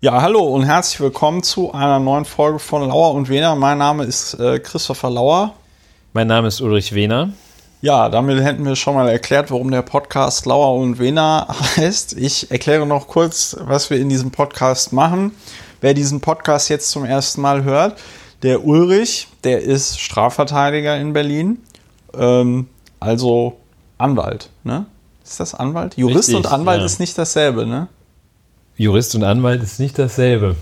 Ja, hallo und herzlich willkommen zu einer neuen Folge von Lauer und Wiener. Mein Name ist äh, Christopher Lauer. Mein Name ist Ulrich Wehner. Ja, damit hätten wir schon mal erklärt, warum der Podcast Lauer und Wiener heißt. Ich erkläre noch kurz, was wir in diesem Podcast machen. Wer diesen Podcast jetzt zum ersten Mal hört, der Ulrich, der ist Strafverteidiger in Berlin, ähm, also Anwalt. Ne? Ist das Anwalt? Jurist Richtig, und Anwalt ja. ist nicht dasselbe, ne? Jurist und Anwalt ist nicht dasselbe.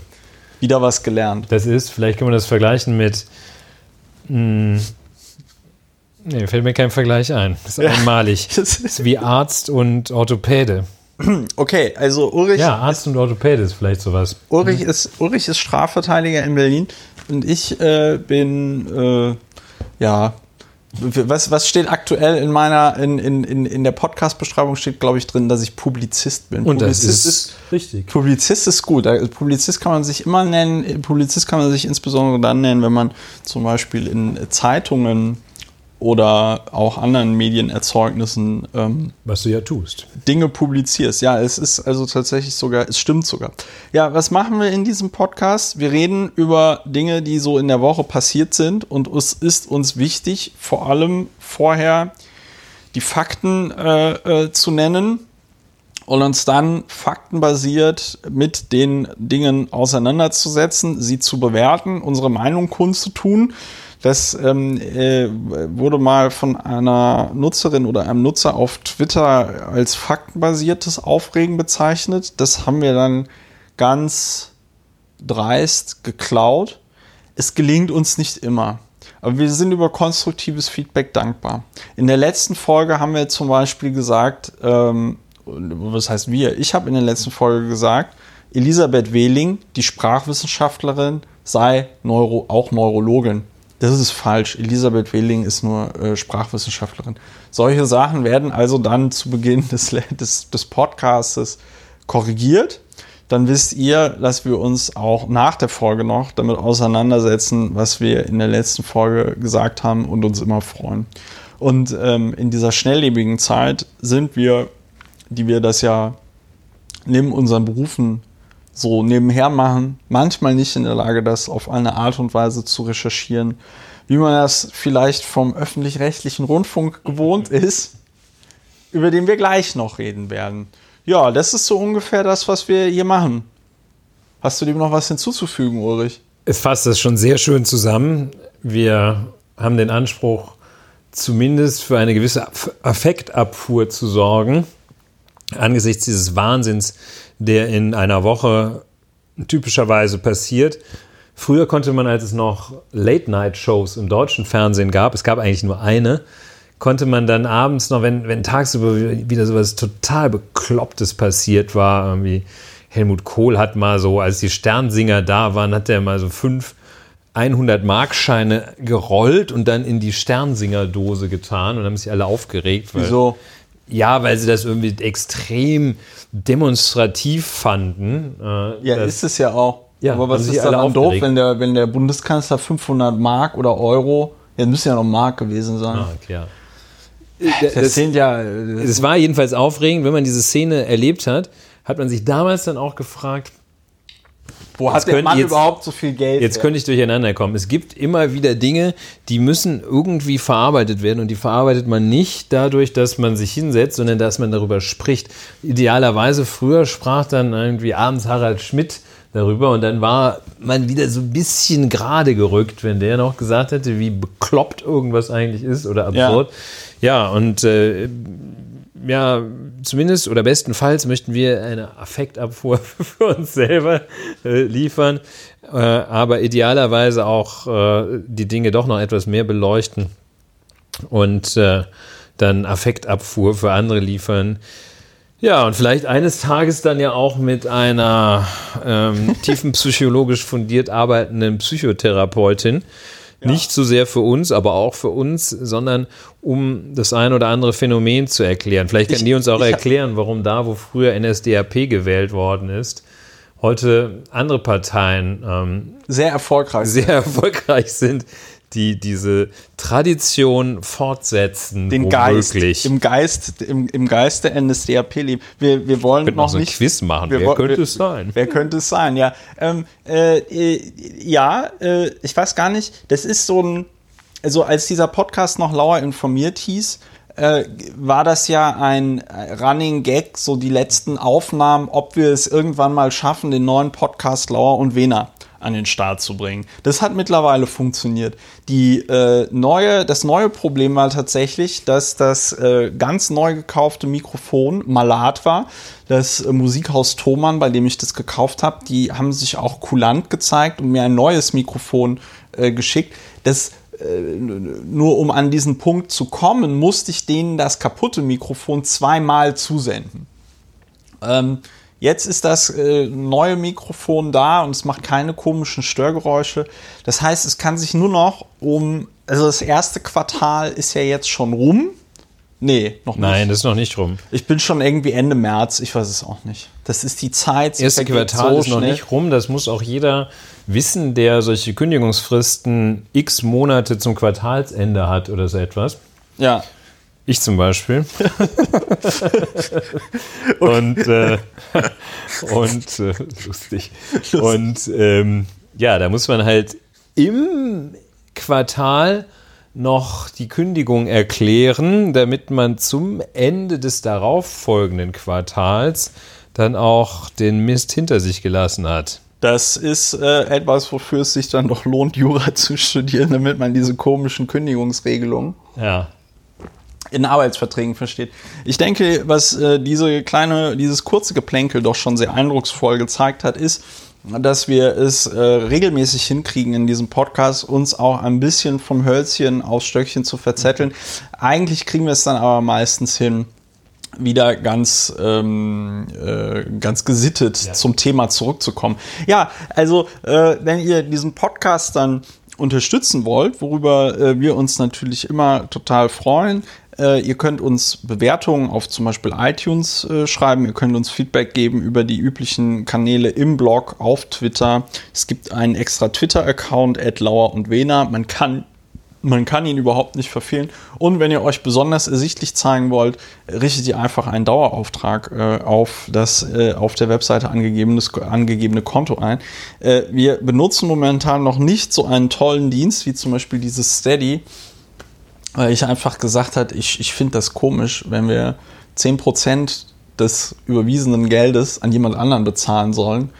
Wieder was gelernt. Das ist, vielleicht kann man das vergleichen mit. Mh, nee, fällt mir kein Vergleich ein. Das ist einmalig. Das ist wie Arzt und Orthopäde. Okay, also Ulrich, Ja, Arzt und Orthopäde ist vielleicht sowas. Ulrich, ist, Ulrich ist Strafverteidiger in Berlin und ich äh, bin, äh, ja, was, was steht aktuell in meiner, in, in, in, in der Podcast-Beschreibung steht, glaube ich, drin, dass ich Publizist bin. Und das Publizist ist richtig. Publizist ist gut. Publizist kann man sich immer nennen. Publizist kann man sich insbesondere dann nennen, wenn man zum Beispiel in Zeitungen oder auch anderen Medienerzeugnissen ähm, Was du ja tust. Dinge publizierst. Ja, es ist also tatsächlich sogar, es stimmt sogar. Ja, was machen wir in diesem Podcast? Wir reden über Dinge, die so in der Woche passiert sind und es ist uns wichtig, vor allem vorher die Fakten äh, äh, zu nennen und uns dann faktenbasiert mit den Dingen auseinanderzusetzen, sie zu bewerten, unsere Meinung kundzutun. Das ähm, äh, wurde mal von einer Nutzerin oder einem Nutzer auf Twitter als faktenbasiertes Aufregen bezeichnet. Das haben wir dann ganz dreist geklaut. Es gelingt uns nicht immer. Aber wir sind über konstruktives Feedback dankbar. In der letzten Folge haben wir zum Beispiel gesagt, ähm, was heißt wir? Ich habe in der letzten Folge gesagt, Elisabeth Wehling, die Sprachwissenschaftlerin, sei Neuro, auch Neurologin. Das ist falsch. Elisabeth Wehling ist nur äh, Sprachwissenschaftlerin. Solche Sachen werden also dann zu Beginn des, des, des Podcastes korrigiert. Dann wisst ihr, dass wir uns auch nach der Folge noch damit auseinandersetzen, was wir in der letzten Folge gesagt haben und uns immer freuen. Und ähm, in dieser schnelllebigen Zeit sind wir, die wir das ja neben unseren Berufen so nebenher machen, manchmal nicht in der Lage, das auf eine Art und Weise zu recherchieren, wie man das vielleicht vom öffentlich-rechtlichen Rundfunk gewohnt ist, über den wir gleich noch reden werden. Ja, das ist so ungefähr das, was wir hier machen. Hast du dem noch was hinzuzufügen, Ulrich? Es fasst das schon sehr schön zusammen. Wir haben den Anspruch, zumindest für eine gewisse Affektabfuhr zu sorgen, angesichts dieses Wahnsinns, der in einer Woche typischerweise passiert. Früher konnte man, als es noch Late-Night-Shows im deutschen Fernsehen gab, es gab eigentlich nur eine, konnte man dann abends noch, wenn, wenn tagsüber wieder sowas total Beklopptes passiert war, irgendwie Helmut Kohl hat mal so, als die Sternsinger da waren, hat er mal so fünf 100-Markscheine gerollt und dann in die Sternsingerdose getan und haben sich alle aufgeregt. Wieso? Ja, weil sie das irgendwie extrem demonstrativ fanden. Äh, Ja, das- ist es ja auch. Ja, Aber was ist daran doof, wenn der, wenn der Bundeskanzler 500 Mark oder Euro, ja, müssen ja noch Mark gewesen sein. Ah, klar. das, sind ja, das Es war jedenfalls aufregend, wenn man diese Szene erlebt hat, hat man sich damals dann auch gefragt, wo hat der Mann jetzt- überhaupt so viel Geld? Jetzt könnte ich durcheinander kommen. Es gibt immer wieder Dinge, die müssen irgendwie verarbeitet werden und die verarbeitet man nicht dadurch, dass man sich hinsetzt, sondern dass man darüber spricht. Idealerweise früher sprach dann irgendwie abends Harald Schmidt darüber und dann war man wieder so ein bisschen gerade gerückt, wenn der noch gesagt hätte, wie bekloppt irgendwas eigentlich ist oder absurd. Ja, und äh, ja, zumindest oder bestenfalls möchten wir eine Affektabfuhr für uns selber äh, liefern, äh, aber idealerweise auch äh, die Dinge doch noch etwas mehr beleuchten und äh, dann Affektabfuhr für andere liefern. Ja, und vielleicht eines Tages dann ja auch mit einer ähm, tiefenpsychologisch fundiert arbeitenden Psychotherapeutin. Nicht so sehr für uns, aber auch für uns, sondern um das ein oder andere Phänomen zu erklären. Vielleicht Ich- die uns auch erklären, warum da, wo früher NSDAP gewählt worden ist, heute andere Parteien ähm, sehr erfolgreich. sehr erfolgreich sind, die diese Tradition fortsetzen, Den Geist, im Geist, im, im Geist der NSDAP leben. Wir, wir wollen noch so nicht. Quiz machen. wir Wer könnte wir- es sein? Wer könnte es sein? Ja, ähm, äh, äh, ja, äh, ich weiß gar nicht. Das ist so ein, also als dieser Podcast noch Lauer informiert hieß, äh, war das ja ein Running Gag, so die letzten Aufnahmen, ob wir es irgendwann mal schaffen, den neuen Podcast Lauer und Wena an den Start zu bringen. Das hat mittlerweile funktioniert. Die äh, neue, das neue Problem war tatsächlich, dass das äh, ganz neu gekaufte Mikrofon malat war. Das äh, Musikhaus Thomann, bei dem ich das gekauft habe, die haben sich auch kulant gezeigt und mir ein neues Mikrofon äh, geschickt. Das nur um an diesen Punkt zu kommen, musste ich denen das kaputte Mikrofon zweimal zusenden. Ähm, jetzt ist das äh, neue Mikrofon da und es macht keine komischen Störgeräusche. Das heißt, es kann sich nur noch um, also das erste Quartal ist ja jetzt schon rum. Nee, noch nicht. Nein, das ist noch nicht rum. Ich bin schon irgendwie Ende März, ich weiß es auch nicht. Das ist die Zeit. sie erste Quartal so ist noch schnell. nicht rum. Das muss auch jeder wissen, der solche Kündigungsfristen x Monate zum Quartalsende hat oder so etwas. Ja. Ich zum Beispiel. und äh, und äh, lustig. Und ähm, ja, da muss man halt im Quartal noch die Kündigung erklären, damit man zum Ende des darauffolgenden Quartals dann auch den Mist hinter sich gelassen hat. Das ist äh, etwas, wofür es sich dann doch lohnt, Jura zu studieren, damit man diese komischen Kündigungsregelungen Ja. In Arbeitsverträgen versteht. Ich denke, was äh, diese kleine, dieses kurze Geplänkel doch schon sehr eindrucksvoll gezeigt hat, ist, dass wir es äh, regelmäßig hinkriegen in diesem Podcast, uns auch ein bisschen vom Hölzchen aufs Stöckchen zu verzetteln. Eigentlich kriegen wir es dann aber meistens hin, wieder ganz, ähm, äh, ganz gesittet zum Thema zurückzukommen. Ja, also äh, wenn ihr diesen Podcast dann unterstützen wollt, worüber äh, wir uns natürlich immer total freuen, äh, ihr könnt uns Bewertungen auf zum Beispiel iTunes äh, schreiben, ihr könnt uns Feedback geben über die üblichen Kanäle im Blog, auf Twitter. Es gibt einen extra Twitter-Account, Lauer und Wena. Man kann man kann ihn überhaupt nicht verfehlen. Und wenn ihr euch besonders ersichtlich zeigen wollt, richtet ihr einfach einen Dauerauftrag äh, auf das äh, auf der Webseite angegebenes, angegebene Konto ein. Äh, wir benutzen momentan noch nicht so einen tollen Dienst wie zum Beispiel dieses Steady, weil ich einfach gesagt habe, ich, ich finde das komisch, wenn wir 10% des überwiesenen Geldes an jemand anderen bezahlen sollen,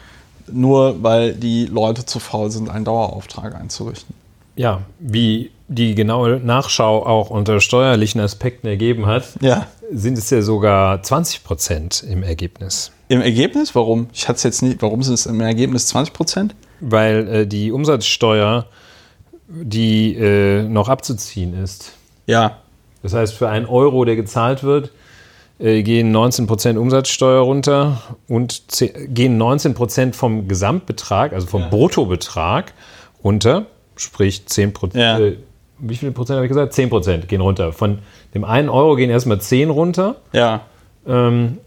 nur weil die Leute zu faul sind, einen Dauerauftrag einzurichten. Ja, wie die genaue Nachschau auch unter steuerlichen Aspekten ergeben hat, Ja. sind es ja sogar 20 Prozent im Ergebnis. Im Ergebnis? Warum? Ich hatte es jetzt nicht. Warum sind es im Ergebnis 20 Prozent? Weil äh, die Umsatzsteuer, die äh, noch abzuziehen ist. Ja. Das heißt, für einen Euro, der gezahlt wird, äh, gehen 19 Prozent Umsatzsteuer runter und gehen 19 Prozent vom Gesamtbetrag, also vom Bruttobetrag runter, sprich 10 Prozent. Ja. Äh, wie viele Prozent habe ich gesagt? 10 Prozent gehen runter. Von dem einen Euro gehen erstmal 10 runter. Ja. Ähm,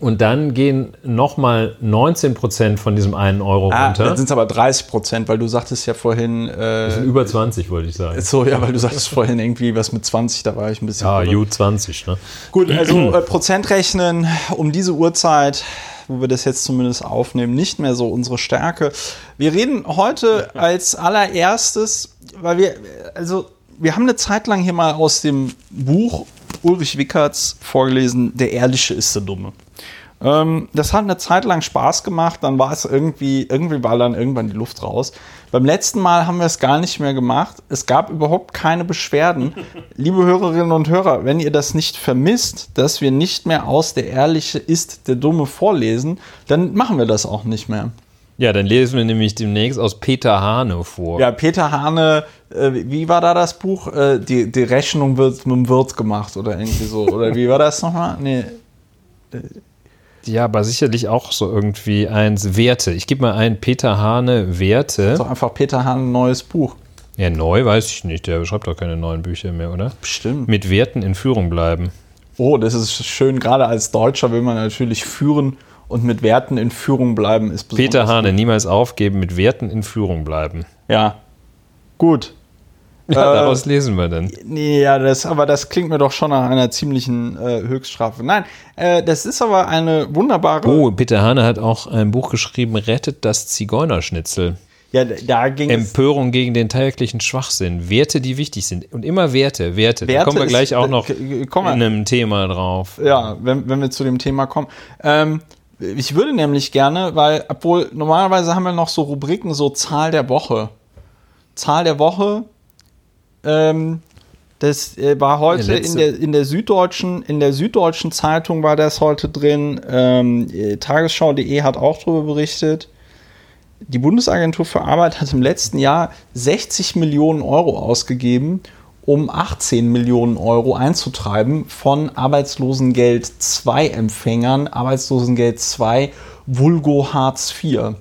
und dann gehen nochmal 19 Prozent von diesem einen Euro Ah, runter. dann sind es aber 30 Prozent, weil du sagtest ja vorhin. Äh, Über 20, wollte ich sagen. so, ja, weil du sagtest vorhin irgendwie was mit 20, da war ich ein bisschen. Ja, verwirrt. U20, ne? Gut, also äh, Prozent rechnen um diese Uhrzeit, wo wir das jetzt zumindest aufnehmen, nicht mehr so unsere Stärke. Wir reden heute als allererstes, weil wir, also wir haben eine Zeit lang hier mal aus dem Buch Ulrich Wickerts vorgelesen, Der Ehrliche ist der Dumme. Ähm, das hat eine Zeit lang Spaß gemacht, dann war es irgendwie, irgendwie war dann irgendwann die Luft raus. Beim letzten Mal haben wir es gar nicht mehr gemacht. Es gab überhaupt keine Beschwerden. Liebe Hörerinnen und Hörer, wenn ihr das nicht vermisst, dass wir nicht mehr aus Der Ehrliche ist der Dumme vorlesen, dann machen wir das auch nicht mehr. Ja, dann lesen wir nämlich demnächst aus Peter Hane vor. Ja, Peter Hane, äh, wie war da das Buch? Äh, die, die Rechnung wird mit dem Wirt gemacht oder irgendwie so. Oder wie war das nochmal? Nee. Ja, aber sicherlich auch so irgendwie eins Werte. Ich gebe mal ein Peter Hane Werte. Ist doch einfach Peter Hane ein neues Buch. Ja, neu weiß ich nicht. Der schreibt doch keine neuen Bücher mehr, oder? Bestimmt. Mit Werten in Führung bleiben. Oh, das ist schön. Gerade als Deutscher will man natürlich führen und mit Werten in Führung bleiben. Ist Peter Hane, niemals aufgeben, mit Werten in Führung bleiben. Ja. Gut. Ja, daraus lesen wir dann. Nee, ja, das, aber das klingt mir doch schon nach einer ziemlichen äh, Höchststrafe. Nein, äh, das ist aber eine wunderbare. Oh, Peter Hane hat auch ein Buch geschrieben, Rettet das Zigeunerschnitzel. Ja, da ging Empörung gegen den täglichen Schwachsinn. Werte, die wichtig sind. Und immer Werte, Werte. Werte da kommen wir gleich ist, auch noch in einem Thema drauf. Ja, wenn, wenn wir zu dem Thema kommen. Ähm, ich würde nämlich gerne, weil, obwohl normalerweise haben wir noch so Rubriken, so Zahl der Woche. Zahl der Woche. Ähm, das äh, war heute der in, der, in der Süddeutschen, in der Süddeutschen Zeitung war das heute drin. Ähm, Tagesschau.de hat auch darüber berichtet die Bundesagentur für Arbeit hat im letzten Jahr 60 Millionen Euro ausgegeben, um 18 Millionen Euro einzutreiben von Arbeitslosengeld 2 Empfängern, Arbeitslosengeld 2 Vulgo Hartz IV.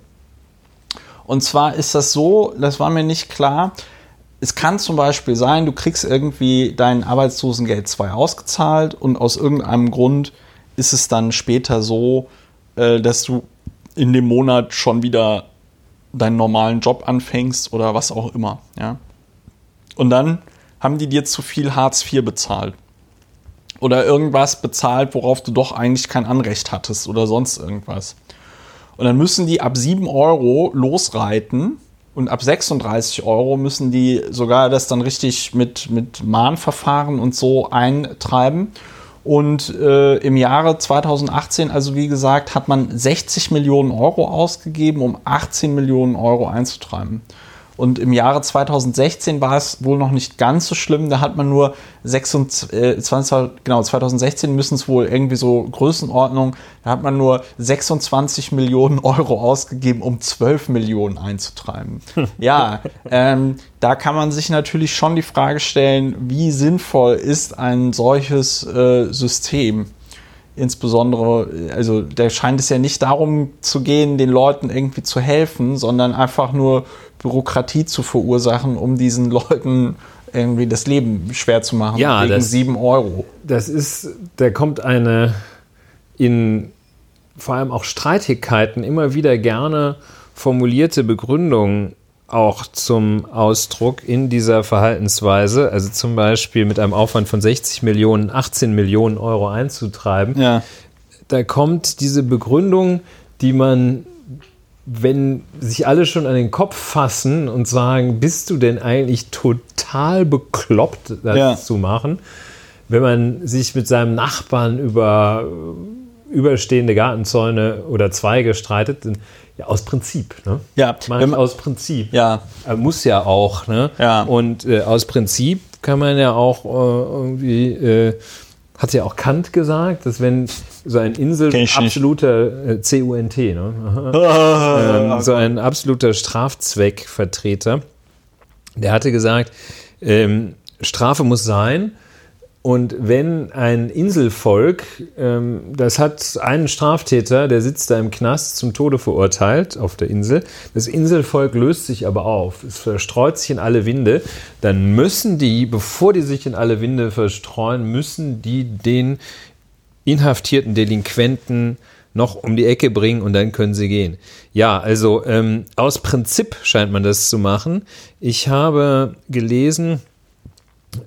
Und zwar ist das so, das war mir nicht klar, es kann zum Beispiel sein, du kriegst irgendwie dein Arbeitslosengeld 2 ausgezahlt und aus irgendeinem Grund ist es dann später so, äh, dass du in dem Monat schon wieder deinen normalen Job anfängst oder was auch immer. Ja? Und dann haben die dir zu viel Hartz IV bezahlt. Oder irgendwas bezahlt, worauf du doch eigentlich kein Anrecht hattest oder sonst irgendwas. Und dann müssen die ab 7 Euro losreiten und ab 36 Euro müssen die sogar das dann richtig mit, mit Mahnverfahren und so eintreiben. Und äh, im Jahre 2018, also wie gesagt, hat man 60 Millionen Euro ausgegeben, um 18 Millionen Euro einzutreiben. Und im Jahre 2016 war es wohl noch nicht ganz so schlimm. Da hat man nur 26, äh, 20, genau, 2016 müssen es wohl irgendwie so Größenordnung, da hat man nur 26 Millionen Euro ausgegeben, um 12 Millionen einzutreiben. ja, ähm, da kann man sich natürlich schon die Frage stellen, wie sinnvoll ist ein solches äh, System? Insbesondere, also da scheint es ja nicht darum zu gehen, den Leuten irgendwie zu helfen, sondern einfach nur Bürokratie zu verursachen, um diesen Leuten irgendwie das Leben schwer zu machen. Ja, wegen das, 7 Euro. Das ist, da kommt eine in vor allem auch Streitigkeiten immer wieder gerne formulierte Begründung auch zum Ausdruck in dieser Verhaltensweise, also zum Beispiel mit einem Aufwand von 60 Millionen, 18 Millionen Euro einzutreiben. Ja. Da kommt diese Begründung, die man wenn sich alle schon an den Kopf fassen und sagen, bist du denn eigentlich total bekloppt, das ja. zu machen, wenn man sich mit seinem Nachbarn über überstehende Gartenzäune oder Zweige streitet, ja, aus Prinzip. Ne? Ja, man, aus Prinzip. Ja. Er muss ja auch. Ne? Ja. Und äh, aus Prinzip kann man ja auch äh, irgendwie, äh, hat ja auch Kant gesagt, dass wenn so ein Insel absoluter äh, CUNT, ne? ähm, so ein absoluter Strafzweckvertreter, der hatte gesagt, ähm, Strafe muss sein, und wenn ein Inselvolk, ähm, das hat einen Straftäter, der sitzt da im Knast zum Tode verurteilt auf der Insel, das Inselvolk löst sich aber auf, es verstreut sich in alle Winde, dann müssen die, bevor die sich in alle Winde verstreuen, müssen die den inhaftierten Delinquenten noch um die Ecke bringen und dann können sie gehen. Ja, also ähm, aus Prinzip scheint man das zu machen. Ich habe gelesen,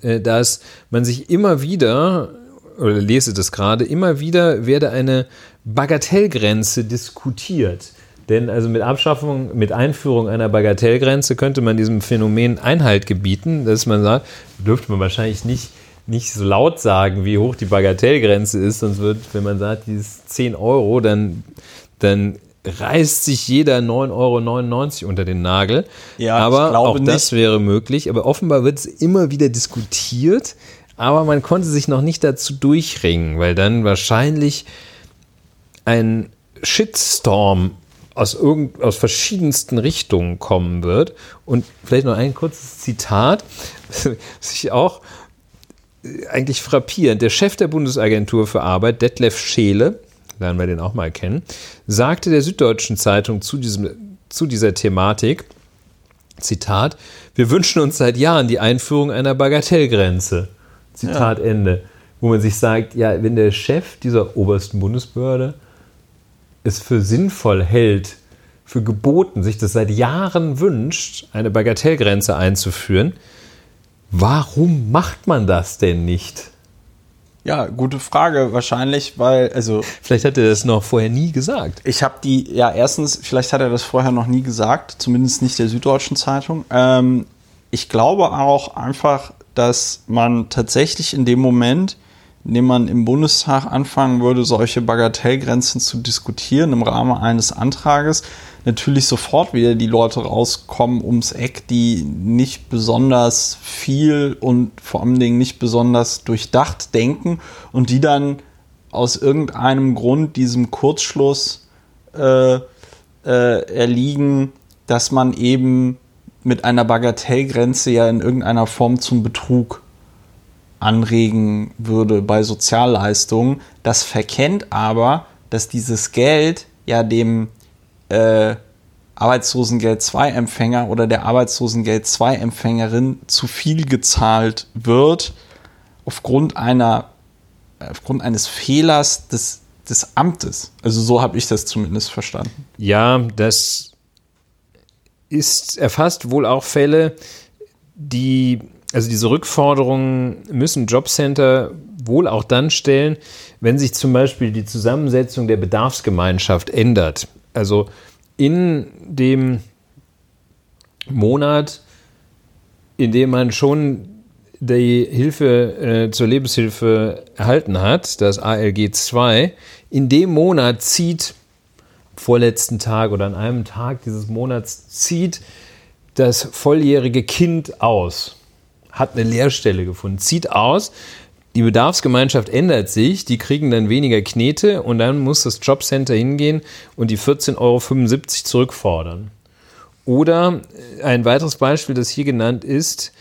dass man sich immer wieder, oder lese das gerade, immer wieder werde eine Bagatellgrenze diskutiert. Denn also mit Abschaffung, mit Einführung einer Bagatellgrenze könnte man diesem Phänomen Einhalt gebieten, dass man sagt, dürfte man wahrscheinlich nicht, nicht so laut sagen, wie hoch die Bagatellgrenze ist, sonst wird, wenn man sagt, die ist 10 Euro, dann, dann reißt sich jeder 9,99 Euro unter den Nagel. Ja, aber auch nicht. das wäre möglich. Aber offenbar wird es immer wieder diskutiert. Aber man konnte sich noch nicht dazu durchringen, weil dann wahrscheinlich ein Shitstorm aus, irgend, aus verschiedensten Richtungen kommen wird. Und vielleicht noch ein kurzes Zitat, was ich auch eigentlich frappierend. Der Chef der Bundesagentur für Arbeit, Detlef Scheele, lernen wir den auch mal kennen, sagte der Süddeutschen Zeitung zu, diesem, zu dieser Thematik, Zitat, wir wünschen uns seit Jahren die Einführung einer Bagatellgrenze. Zitat ja. Ende. Wo man sich sagt, ja, wenn der Chef dieser obersten Bundesbehörde es für sinnvoll hält, für geboten, sich das seit Jahren wünscht, eine Bagatellgrenze einzuführen, Warum macht man das denn nicht? Ja, gute Frage. Wahrscheinlich, weil, also. Vielleicht hat er das noch vorher nie gesagt. Ich habe die, ja, erstens, vielleicht hat er das vorher noch nie gesagt, zumindest nicht der Süddeutschen Zeitung. Ähm, ich glaube auch einfach, dass man tatsächlich in dem Moment, in dem man im Bundestag anfangen würde, solche Bagatellgrenzen zu diskutieren im Rahmen eines Antrages, natürlich sofort wieder die Leute rauskommen ums Eck, die nicht besonders viel und vor allen Dingen nicht besonders durchdacht denken und die dann aus irgendeinem Grund diesem Kurzschluss äh, äh, erliegen, dass man eben mit einer Bagatellgrenze ja in irgendeiner Form zum Betrug anregen würde bei Sozialleistungen. Das verkennt aber, dass dieses Geld ja dem äh, Arbeitslosengeld 2-Empfänger oder der Arbeitslosengeld 2-Empfängerin zu viel gezahlt wird aufgrund einer aufgrund eines Fehlers des, des Amtes. Also so habe ich das zumindest verstanden. Ja, das ist erfasst wohl auch Fälle, die also diese Rückforderungen müssen Jobcenter wohl auch dann stellen, wenn sich zum Beispiel die Zusammensetzung der Bedarfsgemeinschaft ändert. Also in dem Monat, in dem man schon die Hilfe äh, zur Lebenshilfe erhalten hat, das ALG 2, in dem Monat zieht, vorletzten Tag oder an einem Tag dieses Monats, zieht das volljährige Kind aus, hat eine Lehrstelle gefunden, zieht aus, die Bedarfsgemeinschaft ändert sich, die kriegen dann weniger Knete und dann muss das Jobcenter hingehen und die 14,75 Euro zurückfordern. Oder äh, ein weiteres Beispiel, das hier genannt ist,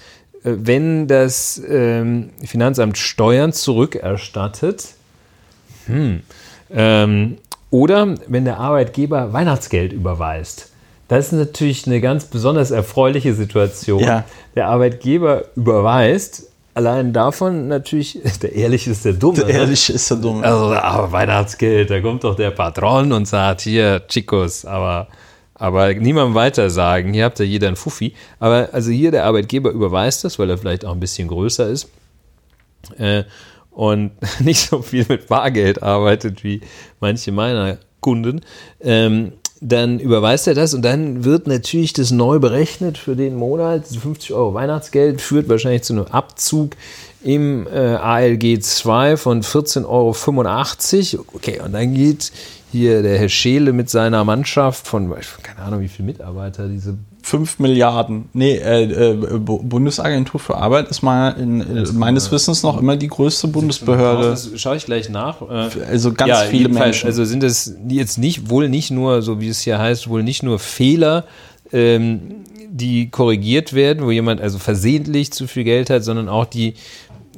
äh, wenn das ähm, Finanzamt Steuern zurückerstattet, hm, ähm, oder wenn der Arbeitgeber Weihnachtsgeld überweist. Das ist natürlich eine ganz besonders erfreuliche Situation. Ja. Der Arbeitgeber überweist allein davon natürlich, der Ehrliche ist der Dumme. Der ne? Ehrliche ist der Dumme. Also, aber Weihnachtsgeld, da kommt doch der Patron und sagt, hier, Chicos, aber, aber niemandem weiter sagen, hier habt ihr jeder ein Fuffi. Aber also hier der Arbeitgeber überweist das, weil er vielleicht auch ein bisschen größer ist. Äh, und nicht so viel mit Bargeld arbeitet wie manche meiner Kunden. Ähm, dann überweist er das und dann wird natürlich das neu berechnet für den Monat. 50 Euro Weihnachtsgeld führt wahrscheinlich zu einem Abzug im äh, ALG 2 von 14,85 Euro. Okay, und dann geht hier der Herr Scheele mit seiner Mannschaft von, keine Ahnung, wie viele Mitarbeiter diese 5 Milliarden. Nee, äh, äh, Bundesagentur für Arbeit ist mal in, äh, meines Wissens noch immer die größte Bundesbehörde. Das schaue ich gleich nach. Äh, also ganz ja, viele Menschen. Also sind es jetzt nicht, wohl nicht nur, so wie es hier heißt, wohl nicht nur Fehler, ähm, die korrigiert werden, wo jemand also versehentlich zu viel Geld hat, sondern auch die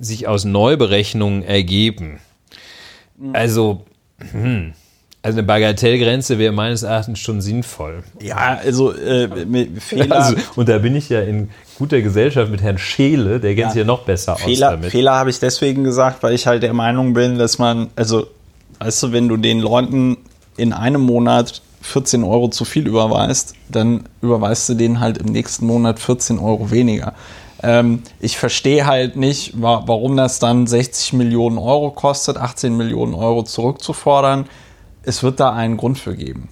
sich aus Neuberechnungen ergeben. Mhm. Also, hm. Also eine Bagatellgrenze wäre meines Erachtens schon sinnvoll. Ja, also äh, Fehler. Also, und da bin ich ja in guter Gesellschaft mit Herrn Scheele, der kennt ja, sich ja noch besser Fehler, aus damit. Fehler habe ich deswegen gesagt, weil ich halt der Meinung bin, dass man, also, weißt du, wenn du den Leuten in einem Monat 14 Euro zu viel überweist, dann überweist du denen halt im nächsten Monat 14 Euro weniger. Ähm, ich verstehe halt nicht, warum das dann 60 Millionen Euro kostet, 18 Millionen Euro zurückzufordern es wird da einen Grund für geben.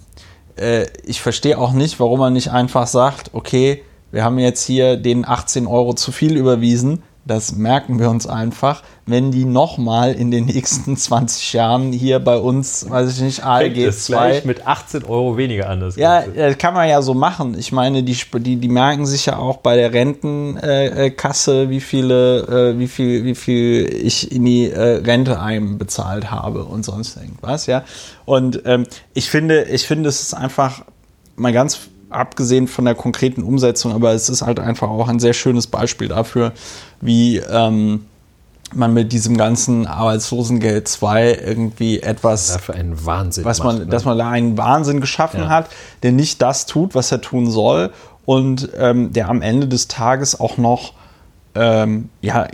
Äh, ich verstehe auch nicht, warum man nicht einfach sagt, okay, wir haben jetzt hier den 18 Euro zu viel überwiesen, das merken wir uns einfach, wenn die nochmal in den nächsten 20 Jahren hier bei uns, weiß ich nicht, ALG 2 mit 18 Euro weniger an. Das ja, das kann man ja so machen. Ich meine, die, die, die merken sich ja auch bei der Rentenkasse, äh, wie viele, äh, wie viel, wie viel ich in die äh, Rente einbezahlt habe und sonst irgendwas, ja. Und ähm, ich finde, ich finde, es ist einfach mal ganz abgesehen von der konkreten Umsetzung, aber es ist halt einfach auch ein sehr schönes Beispiel dafür, wie ähm, man mit diesem ganzen Arbeitslosengeld 2 irgendwie etwas dafür einen Wahnsinn was man, macht, ne? dass man da einen Wahnsinn geschaffen ja. hat, der nicht das tut, was er tun soll und ähm, der am Ende des Tages auch noch ähm, ja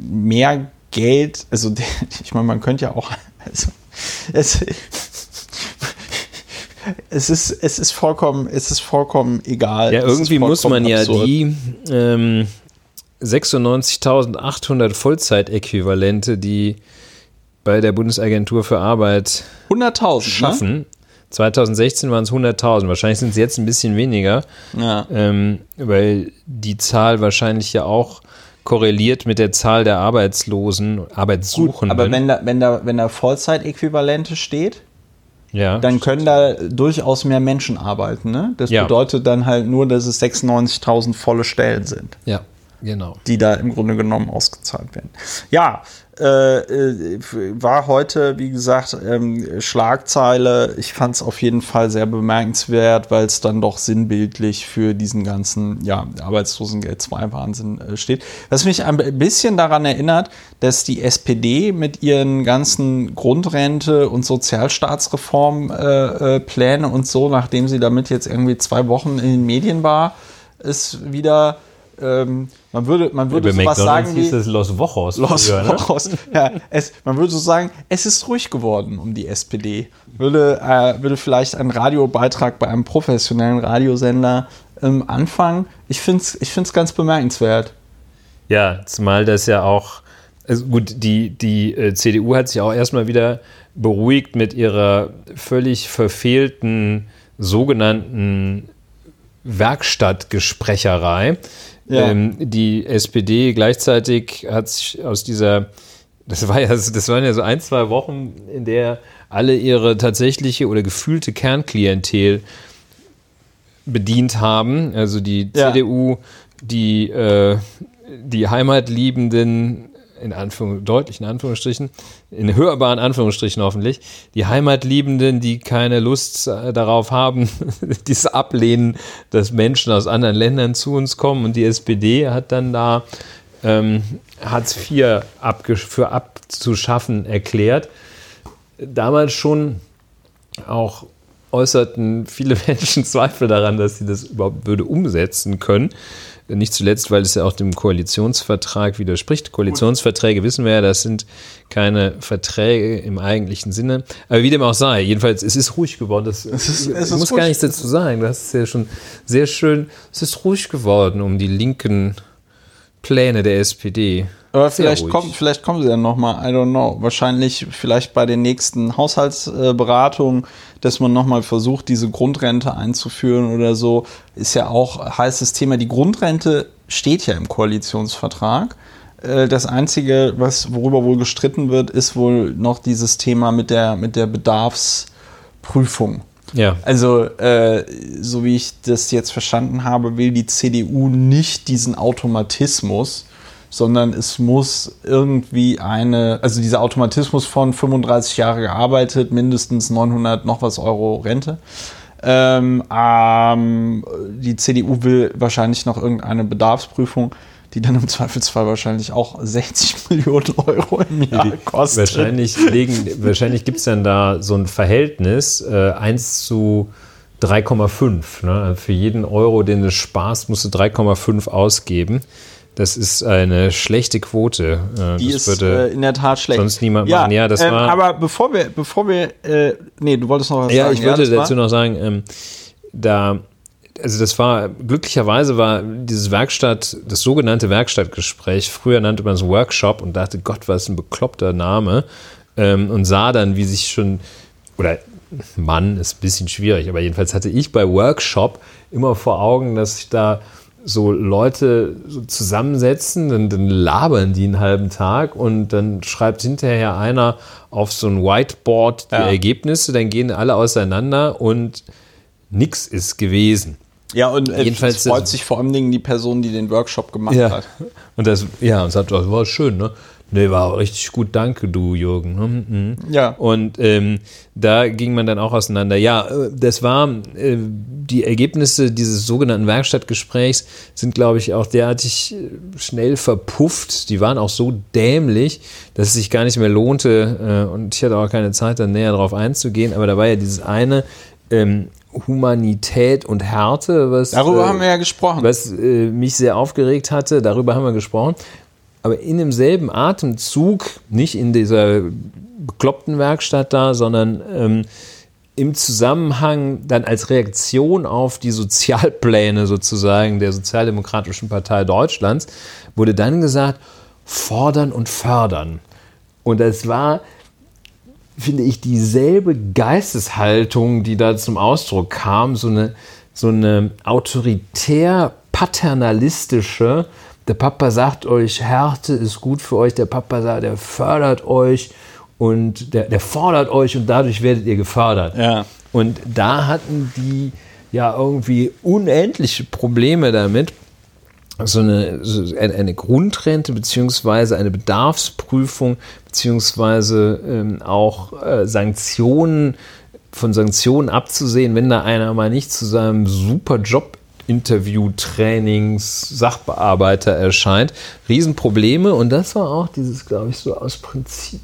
mehr Geld, also ich meine, man könnte ja auch also, es, es ist, es ist vollkommen, es ist vollkommen egal. Ja, irgendwie muss man ja die, ähm, 96.800 Vollzeitäquivalente, die bei der Bundesagentur für Arbeit 100.000 schaffen. Ne? 2016 waren es 100.000. Wahrscheinlich sind es jetzt ein bisschen weniger, Ja. ähm, weil die Zahl wahrscheinlich ja auch korreliert mit der Zahl der Arbeitslosen, Arbeitssuchenden. aber wenn da, wenn da, wenn da Vollzeitäquivalente steht, ja, dann können da durchaus mehr Menschen arbeiten. Ne? Das Ja. bedeutet dann halt nur, dass es 96.000 volle Stellen sind, ja, genau. die da im Grunde genommen ausgezahlt werden. Ja, äh, äh, war heute, wie gesagt, ähm, Schlagzeile. Ich fand es auf jeden Fall sehr bemerkenswert, weil es dann doch sinnbildlich für diesen ganzen ja, Arbeitslosengeld 2 Wahnsinn äh, steht. Was mich ein bisschen daran erinnert, dass die SPD mit ihren ganzen Grundrente- und Sozialstaatsreformpläne äh, Pläne und so, nachdem sie damit jetzt irgendwie zwei Wochen in den Medien war, ist wieder ähm, man würde, man würde sowas McDonald's sagen hieß wie es Los Wochos. Los früher, ne? Wochos. Ja, es, man würde so sagen, es ist ruhig geworden um die SPD. Würde, äh, würde vielleicht ein Radiobeitrag bei einem professionellen Radiosender ähm, anfangen. Ich finde es ich find's ganz bemerkenswert. Ja, zumal das ja auch, also gut, die, die äh, CDU hat sich auch erstmal wieder beruhigt mit ihrer völlig verfehlten sogenannten Werkstattgesprecherei. Ja. Ähm, die SPD gleichzeitig hat sich aus dieser, das war ja, das waren ja so ein, zwei Wochen, in der alle ihre tatsächliche oder gefühlte Kernklientel bedient haben. Also die Ja. CDU, die, äh, die heimatliebenden, in Anführung, deutlichen Anführungsstrichen, in hörbaren Anführungsstrichen hoffentlich, die Heimatliebenden, die keine Lust äh, darauf haben, dieses Ablehnen, dass Menschen aus anderen Ländern zu uns kommen. Und die SPD hat dann da ähm, Hartz IV für abzuschaffen erklärt. Damals schon auch äußerten viele Menschen Zweifel daran, dass sie das überhaupt würde umsetzen können. Nicht zuletzt, weil es ja auch dem Koalitionsvertrag widerspricht. Koalitionsverträge wissen wir ja, das sind keine Verträge im eigentlichen Sinne. Aber wie dem auch sei, jedenfalls, es ist ruhig geworden. Das, Es ist- es muss ruhig. gar nichts dazu sagen. Du hast es ja schon sehr schön. Es ist ruhig geworden um die linken Pläne der SPD. Aber Sehr vielleicht ruhig. kommt, vielleicht kommen sie ja noch mal, I don't know. Wahrscheinlich vielleicht bei den nächsten Haushaltsberatungen, dass man noch mal versucht, diese Grundrente einzuführen oder so, ist ja auch heißes Thema. Die Grundrente steht ja im Koalitionsvertrag. Äh, Das Einzige, was, worüber wohl gestritten wird, ist wohl noch dieses Thema mit der, mit der Bedarfsprüfung. Ja. Also, äh, so wie ich das jetzt verstanden habe, will die CDU nicht diesen Automatismus, sondern es muss irgendwie eine, also dieser Automatismus von 35 Jahre gearbeitet, mindestens 900 noch was Euro Rente. Ähm, ähm, die CDU will wahrscheinlich noch irgendeine Bedarfsprüfung, die dann im Zweifelsfall wahrscheinlich auch 60 Millionen Euro im Jahr kostet. Wahrscheinlich, legen, wahrscheinlich gibt es dann da so ein Verhältnis, äh, 1 zu 3,5. Ne? Für jeden Euro, den du sparst, musst du 3,5 ausgeben. Das ist eine schlechte Quote. Äh, Die das ist würde äh, in der Tat schlecht. sonst niemand machen. Ja, das ähm, war- Aber bevor wir, bevor wir, äh, nee, du wolltest noch was Ja, sagen. ich würde das war- dazu noch sagen, ähm, da, also das war, glücklicherweise war dieses Werkstatt, das sogenannte Werkstattgespräch, früher nannte man es Workshop und dachte, Gott, was ein bekloppter Name, ähm, und sah dann, wie sich schon, oder Mann ist ein bisschen schwierig, aber jedenfalls hatte ich bei Workshop immer vor Augen, dass sich da so Leute so zusammensetzen, dann, dann labern die einen halben Tag und dann schreibt hinterher einer auf so ein Whiteboard die Ja. Ergebnisse, dann gehen alle auseinander und nix ist gewesen. Ja, und äh, Jedenfalls es freut sich vor allen Dingen die Person, die den Workshop gemacht Ja. hat. Und das, ja, und sagt, das war schön, ne? Nee, war richtig gut, danke du, Jürgen. Hm, hm. Ja. Und ähm, da ging man dann auch auseinander. Ja, äh, das war, äh, die Ergebnisse dieses sogenannten Werkstattgesprächs sind, glaube ich, auch derartig äh, schnell verpufft. Die waren auch so dämlich, dass es sich gar nicht mehr lohnte. Äh, und ich hatte auch keine Zeit, dann näher darauf einzugehen. Aber da war ja dieses eine, ähm, Humanität und Härte, was. Darüber äh, haben wir ja gesprochen. was äh, mich sehr aufgeregt hatte, darüber haben wir gesprochen. Aber in demselben Atemzug, nicht in dieser bekloppten Werkstatt da, sondern ähm, im Zusammenhang dann als Reaktion auf die Sozialpläne sozusagen der Sozialdemokratischen Partei Deutschlands wurde dann gesagt, fordern und fördern. Und es war, finde ich, dieselbe Geisteshaltung, die da zum Ausdruck kam, so eine, so eine autoritär-paternalistische, der Papa sagt euch, Härte ist gut für euch, der Papa sagt, der fördert euch und der, der fordert euch und dadurch werdet ihr gefördert. Ja. Und da hatten die ja irgendwie unendliche Probleme damit, so eine, so eine Grundrente beziehungsweise eine Bedarfsprüfung beziehungsweise ähm, auch äh, Sanktionen von Sanktionen abzusehen, wenn da einer mal nicht zu seinem super Job Interview, Trainings, Sachbearbeiter erscheint. Riesenprobleme und das war auch dieses, glaube ich, so aus Prinzip.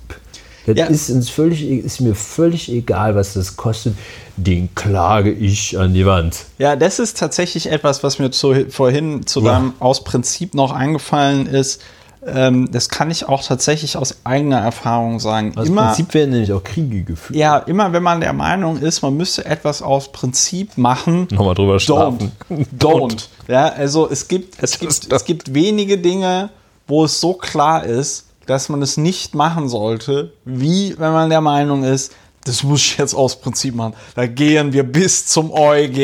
Das ja. ist, uns völlig, ist mir völlig egal, was das kostet. Den klage ich an die Wand. Ja, das ist tatsächlich etwas, was mir zu, vorhin zu ja. deinem aus Prinzip noch eingefallen ist. Ähm, das kann ich auch tatsächlich aus eigener Erfahrung sagen. Aus immer, Prinzip werden nämlich auch Kriege geführt. Ja, immer wenn man der Meinung ist, man müsste etwas aus Prinzip machen. Nochmal drüber schlafen. Don't. don't. Ja, also es gibt, es, gibt, es gibt wenige Dinge, wo es so klar ist, dass man es nicht machen sollte, wie wenn man der Meinung ist, das muss ich jetzt aus Prinzip machen. Da gehen wir bis zum EuGH.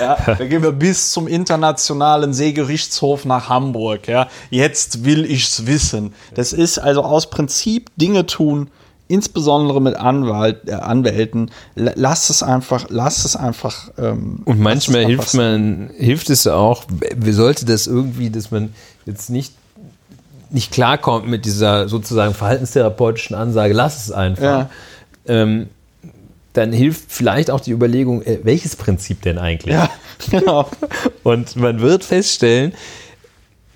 Ja? Da gehen wir bis zum Internationalen Seegerichtshof nach Hamburg. Ja? Jetzt will ich's wissen. Das ist also aus Prinzip Dinge tun, insbesondere mit Anwalt, äh, Anwälten. Lass es einfach, lass es einfach. Ähm, Und manchmal hilft man, hilft es auch. Wie sollte das irgendwie, dass man jetzt nicht nicht klarkommt mit dieser sozusagen verhaltenstherapeutischen Ansage, lass es einfach, ja. Ähm, dann hilft vielleicht auch die Überlegung, äh, welches Prinzip denn eigentlich? Ja, genau. Und man wird feststellen,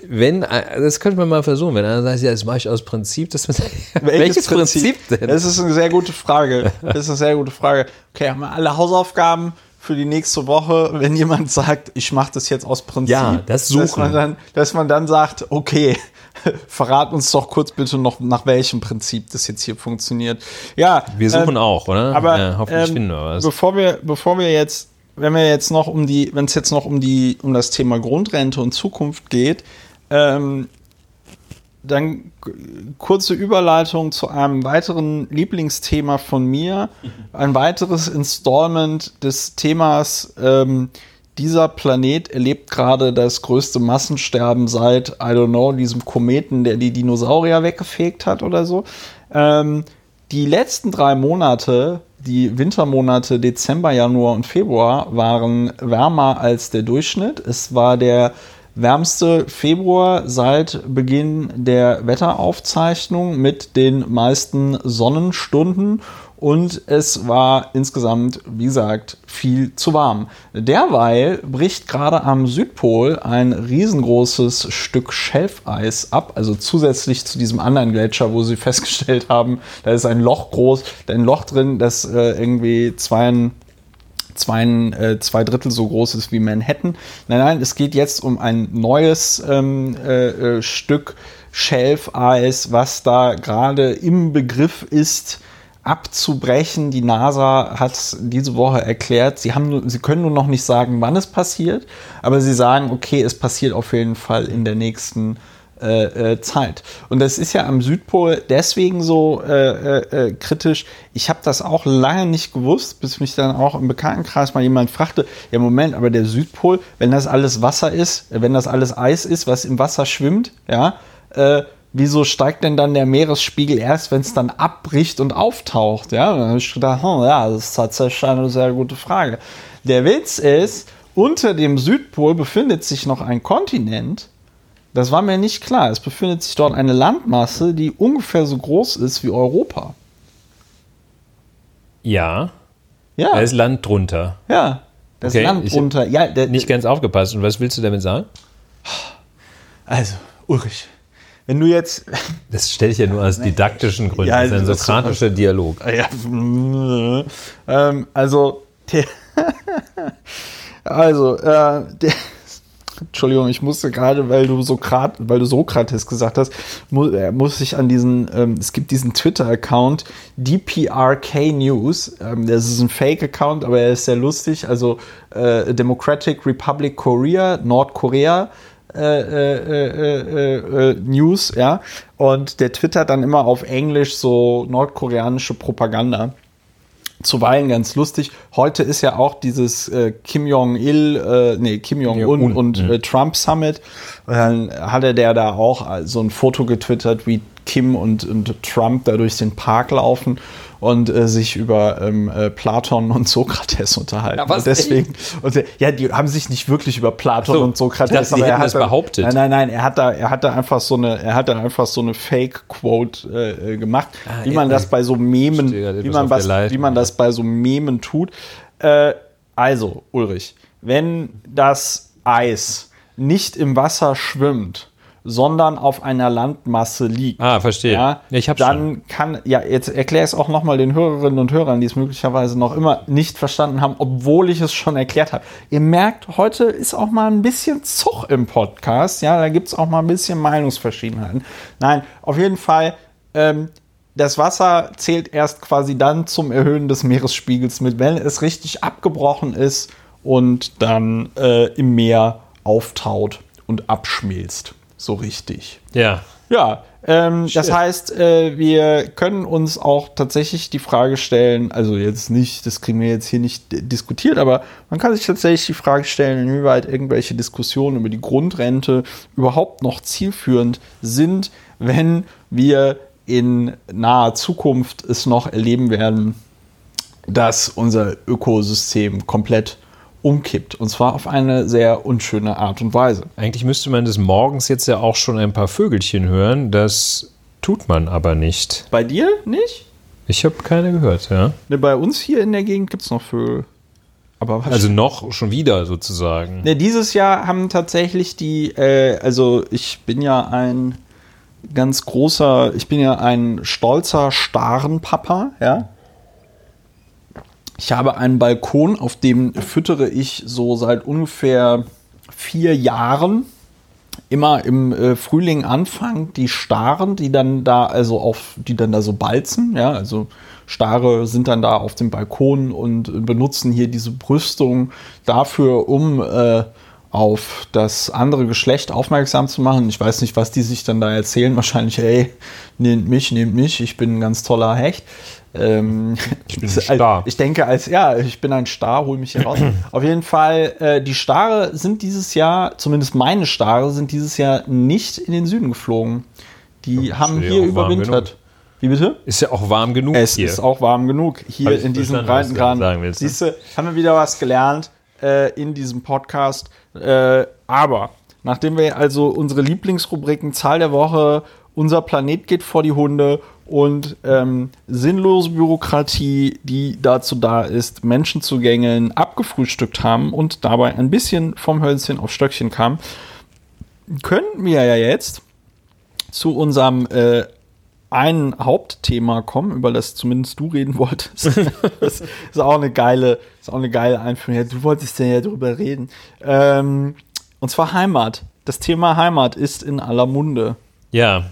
wenn, äh, das könnte man mal versuchen, wenn einer sagt, ja, das mache ich aus Prinzip, dass man welches, welches Prinzip? Prinzip denn? Das ist eine sehr gute Frage. Das ist eine sehr gute Frage. Okay, haben wir alle Hausaufgaben für die nächste Woche, wenn jemand sagt, ich mache das jetzt aus Prinzip, ja, das suchen. Dass man, dann, dass man dann sagt, okay, verrat uns doch kurz bitte noch, nach welchem Prinzip das jetzt hier funktioniert. Ja. Wir suchen ähm, auch, oder? Aber ja, hoffentlich ähm, finden wir was. Bevor wir, bevor wir jetzt, wenn wir jetzt noch um die, wenn es jetzt noch um die, um das Thema Grundrente und Zukunft geht, ähm, dann kurze Überleitung zu einem weiteren Lieblingsthema von mir. Ein weiteres Installment des Themas ähm, dieser Planet erlebt gerade das größte Massensterben seit, I don't know, diesem Kometen, der die Dinosaurier weggefegt hat oder so. Ähm, die letzten drei Monate, die Wintermonate Dezember, Januar und Februar, waren wärmer als der Durchschnitt. Es war der wärmste Februar seit Beginn der Wetteraufzeichnung mit den meisten Sonnenstunden und es war insgesamt, wie gesagt, viel zu warm. Derweil bricht gerade am Südpol ein riesengroßes Stück Schelfeis ab, also zusätzlich zu diesem anderen Gletscher, wo sie festgestellt haben, da ist ein Loch groß, ein Loch drin, das äh, irgendwie zwei, zwei, äh, zwei Drittel so groß ist wie Manhattan. Nein, nein, es geht jetzt um ein neues ähm, äh, äh Stück Schelfeis, was da gerade im Begriff ist, abzubrechen. Die NASA hat diese Woche erklärt, sie, haben, sie können nur noch nicht sagen, wann es passiert, aber sie sagen, okay, es passiert auf jeden Fall in der nächsten äh, äh, Zeit. Und das ist ja am Südpol deswegen so äh, äh, äh kritisch. Ich habe das auch lange nicht gewusst, bis mich dann auch im Bekanntenkreis mal jemand fragte, ja Moment, aber der Südpol, wenn das alles Wasser ist, wenn das alles Eis ist, was im Wasser schwimmt, ja, äh, wieso steigt denn dann der Meeresspiegel erst, wenn es dann abbricht und auftaucht? Ja, dann habe ich gedacht, hm, ja, das ist tatsächlich eine sehr gute Frage. Der Witz ist, unter dem Südpol befindet sich noch ein Kontinent. Das war mir nicht klar. Es befindet sich dort eine Landmasse, die ungefähr so groß ist wie Europa. Ja. Ja. Da ist Land drunter. Ja. Das okay, Land drunter. Ja, der, nicht ganz aufgepasst. Und was willst du damit sagen? Also, Ulrich, wenn du jetzt. Das stelle ich ja nur aus didaktischen Gründen. Ja, das ist ein sokratischer so, Dialog. Ja, ähm, also, der, also, äh, der, Entschuldigung, ich musste gerade, weil du Sokrat, weil du Sokrates gesagt hast, mu äh, muss ich an diesen, ähm, es gibt diesen Twitter-Account DPRK News. Ähm, das ist ein Fake-Account, aber er ist sehr lustig. Also äh, Democratic Republic Korea, Nordkorea. Äh, äh, äh, äh, News, ja, und der twittert dann immer auf Englisch so nordkoreanische Propaganda zuweilen ganz lustig. Heute ist ja auch dieses äh, Kim Jong-il, äh, nee, Kim Jong-un Ja, und ja. äh, Trump Summit. Und dann hatte der da auch äh, so ein Foto getwittert, wie Kim und, und Trump da durch den Park laufen und äh, sich über ähm, äh, Platon und Sokrates unterhalten. Ja, und deswegen, und, ja, die haben sich nicht wirklich über Platon so, und Sokrates, dachte, aber er hat da- behauptet. Nein, nein, nein, er hat da, er hat da einfach so eine, er hat da einfach so eine Fake-Quote äh, äh, gemacht, wie man das bei so Memen, wie man was, wie man das bei so Memen tut. Äh, also, Ulrich, wenn das Eis nicht im Wasser schwimmt, sondern auf einer Landmasse liegt, Ah, verstehe. ja, ich hab's dann kann, ja, jetzt erklär es auch nochmal den Hörerinnen und Hörern, die es möglicherweise noch immer nicht verstanden haben, obwohl ich es schon erklärt habe. Ihr merkt, heute ist auch mal ein bisschen Zug im Podcast, ja, da gibt es auch mal ein bisschen Meinungsverschiedenheiten. Nein, auf jeden Fall, ähm, das Wasser zählt erst quasi dann zum Erhöhen des Meeresspiegels mit, wenn es richtig abgebrochen ist und dann äh, im Meer auftaut und abschmilzt. So richtig. Ja. Ja, ähm, das heißt, äh, wir können uns auch tatsächlich die Frage stellen, also jetzt nicht, das kriegen wir jetzt hier nicht diskutiert, aber man kann sich tatsächlich die Frage stellen, inwieweit irgendwelche Diskussionen über die Grundrente überhaupt noch zielführend sind, wenn wir in naher Zukunft es noch erleben werden, dass unser Ökosystem komplett umkippt. Und zwar auf eine sehr unschöne Art und Weise. Eigentlich müsste man des Morgens jetzt ja auch schon ein paar Vögelchen hören. Das tut man aber nicht. Bei dir nicht? Ich habe keine gehört, ja. Ne, bei uns hier in der Gegend gibt es noch Vögel. Aber was? Also noch schon wieder sozusagen. ne, dieses Jahr haben tatsächlich die, äh, also ich bin ja ein ganz großer, ich bin ja ein stolzer Starenpapa, ja. Ich habe einen Balkon, auf dem füttere ich so seit ungefähr vier Jahren immer im äh, Frühling Anfang die Staren, die dann da also auf, die dann da so balzen, ja, also Stare sind dann da auf dem Balkon und benutzen hier diese Brüstung dafür, um äh, auf das andere Geschlecht aufmerksam zu machen. Ich weiß nicht, was die sich dann da erzählen. Wahrscheinlich, hey, nehmt mich, nehmt mich, ich bin ein ganz toller Hecht. Ähm, Ich bin ein Star. Ich denke als, ja, ich bin ein Star, hol mich hier raus. Auf jeden Fall, äh, die Stare sind dieses Jahr, zumindest meine Stare, sind dieses Jahr nicht in den Süden geflogen. Die Ja, haben hier überwintert. Wie bitte? Ist ja auch warm genug Es hier. ist auch warm genug hier in diesem Breitengrad. ne? Siehst du, haben wir wieder was gelernt äh, in diesem Podcast. Äh, aber nachdem wir also unsere Lieblingsrubriken Zahl der Woche, unser Planet geht vor die Hunde und ähm, sinnlose Bürokratie, die dazu da ist, Menschen zu gängeln, abgefrühstückt haben und dabei ein bisschen vom Hölzchen auf Stöckchen kam, könnten wir ja jetzt zu unserem äh, ein Hauptthema kommen, über das zumindest du reden wolltest. das ist auch eine geile, ist auch eine geile Einführung. Ja, du wolltest ja drüber reden. Ähm, und zwar Heimat. Das Thema Heimat ist in aller Munde. Ja.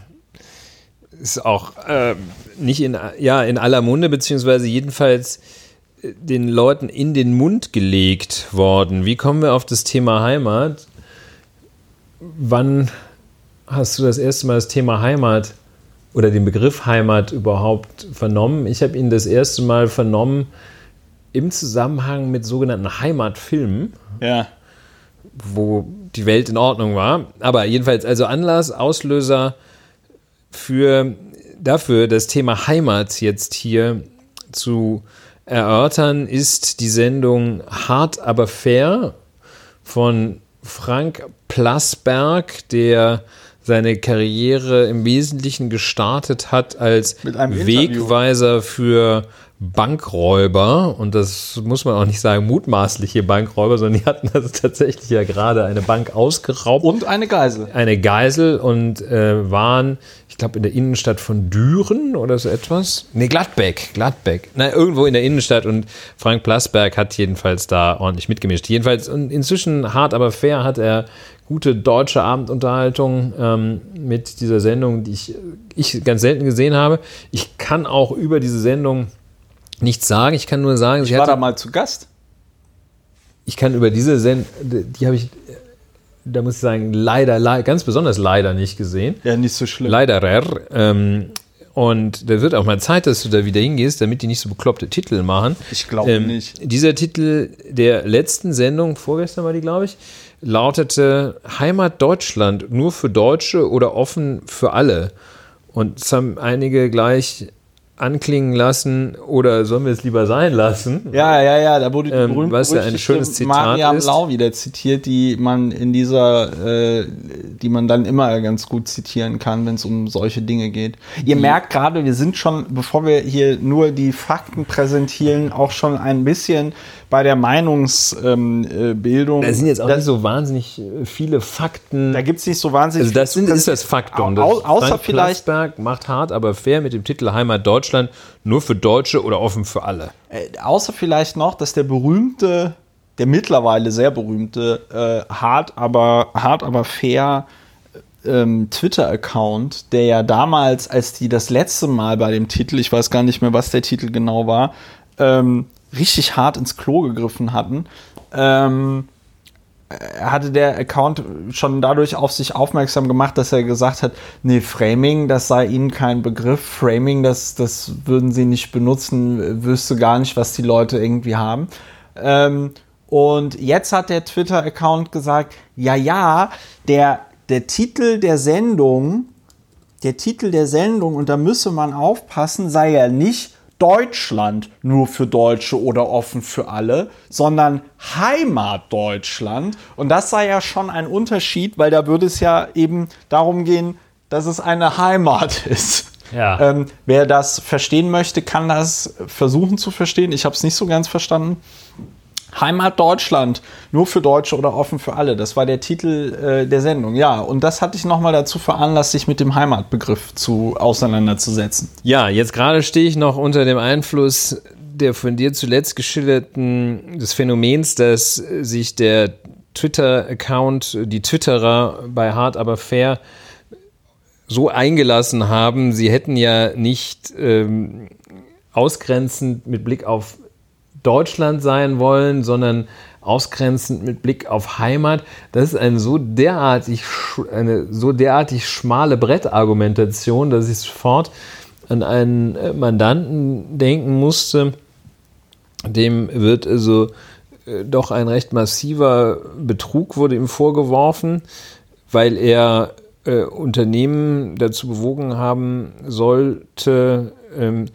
Ist auch äh, nicht in, ja, in aller Munde, beziehungsweise jedenfalls äh, den Leuten in den Mund gelegt worden. Wie kommen wir auf das Thema Heimat? Wann hast du das erste Mal das Thema Heimat oder den Begriff Heimat überhaupt vernommen? Ich habe ihn das erste Mal vernommen im Zusammenhang mit sogenannten Heimatfilmen Ja. wo die Welt in Ordnung war. Aber jedenfalls, also Anlass, Auslöser für dafür, das Thema Heimat jetzt hier zu erörtern, ist die Sendung Hart aber fair von Frank Plasberg, der seine Karriere im Wesentlichen gestartet hat als. Wegweiser für Bankräuber, und das muss man auch nicht sagen, mutmaßliche Bankräuber, sondern die hatten also tatsächlich ja gerade eine Bank ausgeraubt. Und eine Geisel. Eine Geisel und äh, waren, ich glaube, in der Innenstadt von Düren oder so etwas. Nee, Gladbeck, Gladbeck. Nein, irgendwo in der Innenstadt und Frank Plasberg hat jedenfalls da ordentlich mitgemischt. Jedenfalls, und inzwischen hart, aber fair hat er gute deutsche Abendunterhaltung ähm, mit dieser Sendung, die ich, ich ganz selten gesehen habe. Ich kann auch über diese Sendung nichts sagen. Ich kann nur sagen, ich war da mal zu Gast. Ich kann über diese Sendung, die habe ich, da muss ich sagen, leider, leider, ganz besonders leider nicht gesehen. Ja, nicht so schlimm. Leider. Ähm, und da wird auch mal Zeit, dass du da wieder hingehst, damit die nicht so bekloppte Titel machen. Ich glaube ähm, nicht. Dieser Titel der letzten Sendung, vorgestern war die, glaube ich, lautete Heimat Deutschland nur für Deutsche oder offen für alle. Und es haben einige gleich anklingen lassen oder sollen wir es lieber sein lassen? Ja, ja, ja, da wurde die ähm, berühmte was ja ein schönes Zitat Mariam ist. Lau wieder zitiert, die man in dieser, äh, die man dann immer ganz gut zitieren kann, wenn es um solche Dinge geht. Ihr die, merkt gerade, wir sind schon, bevor wir hier nur die Fakten präsentieren, auch schon ein bisschen bei der Meinungsbildung. Ähm, da sind jetzt auch das, nicht so wahnsinnig äh, viele Fakten. Da gibt es nicht so wahnsinnig Also das sind, ist das Faktum. Au, außer Frank vielleicht Plasberg macht hart, aber fair mit dem Titel Heimat Deutschland nur für Deutsche oder offen für alle. Äh, außer vielleicht noch, dass der berühmte, der mittlerweile sehr berühmte, äh, hart aber hart aber fair ähm, Twitter-Account, der ja damals, als die das letzte Mal bei dem Titel, ich weiß gar nicht mehr, was der Titel genau war, ähm, richtig hart ins Klo gegriffen hatten, ähm, hatte der Account schon dadurch auf sich aufmerksam gemacht, dass er gesagt hat, nee, Framing, das sei ihnen kein Begriff. Framing, das, das würden sie nicht benutzen, wüsste gar nicht, was die Leute irgendwie haben. Ähm, und jetzt hat der Twitter-Account gesagt, ja, ja, der, der Titel der Sendung, der Titel der Sendung, und da müsse man aufpassen, sei ja nicht Deutschland nur für Deutsche oder offen für alle, sondern Heimatdeutschland. Und das sei ja schon ein Unterschied, weil da würde es ja eben darum gehen, dass es eine Heimat ist. Ja. Ähm, wer das verstehen möchte, kann das versuchen zu verstehen. Ich habe es nicht so ganz verstanden. Heimat Deutschland, nur für Deutsche oder offen für alle. Das war der Titel äh, der Sendung. Ja, und das hat dich nochmal dazu veranlasst, sich mit dem Heimatbegriff zu auseinanderzusetzen. Ja, jetzt gerade stehe ich noch unter dem Einfluss der von dir zuletzt geschilderten des Phänomens, dass sich der Twitter-Account, die Twitterer bei Hart aber fair so eingelassen haben, sie hätten ja nicht ähm, ausgrenzend mit Blick auf Deutschland sein wollen, sondern ausgrenzend mit Blick auf Heimat. Das ist eine so derartig, eine so derartig schmale Brettargumentation, dass ich sofort an einen äh, Mandanten denken musste. Dem wird also äh, doch ein recht massiver Betrug wurde ihm vorgeworfen, weil er äh, Unternehmen dazu bewogen haben sollte, ähm,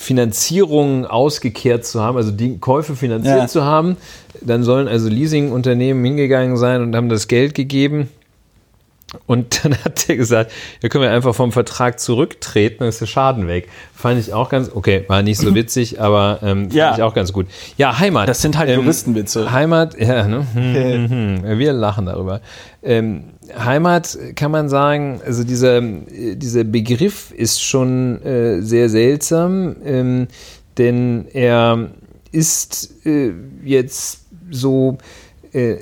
Finanzierungen ausgekehrt zu haben, also die Käufe finanziert ja. zu haben. Dann sollen also Leasingunternehmen hingegangen sein und haben das Geld gegeben. Und dann hat er gesagt, ja können wir einfach vom Vertrag zurücktreten, dann ist der Schaden weg. Fand ich auch ganz, okay, war nicht so witzig, aber ähm, fand ja. ich auch ganz gut. Ja, Heimat. Das sind halt ähm, Juristenwitze. Heimat, ja, ne? Hm, hm, hm. Wir lachen darüber. Ähm, Heimat kann man sagen, also dieser, dieser Begriff ist schon äh, sehr seltsam, ähm, denn er ist äh, jetzt so äh,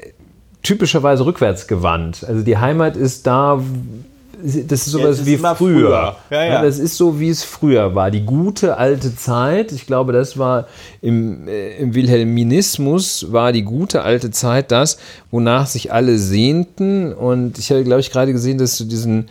typischerweise rückwärtsgewandt. Also die Heimat ist da, das ist sowas ja, wie früher. früher. Ja, ja. das ist so, wie es früher war. Die gute alte Zeit, ich glaube, das war im, äh, im Wilhelminismus, war die gute alte Zeit das, wonach sich alle sehnten. Und ich habe, glaube ich, gerade gesehen, dass du diesen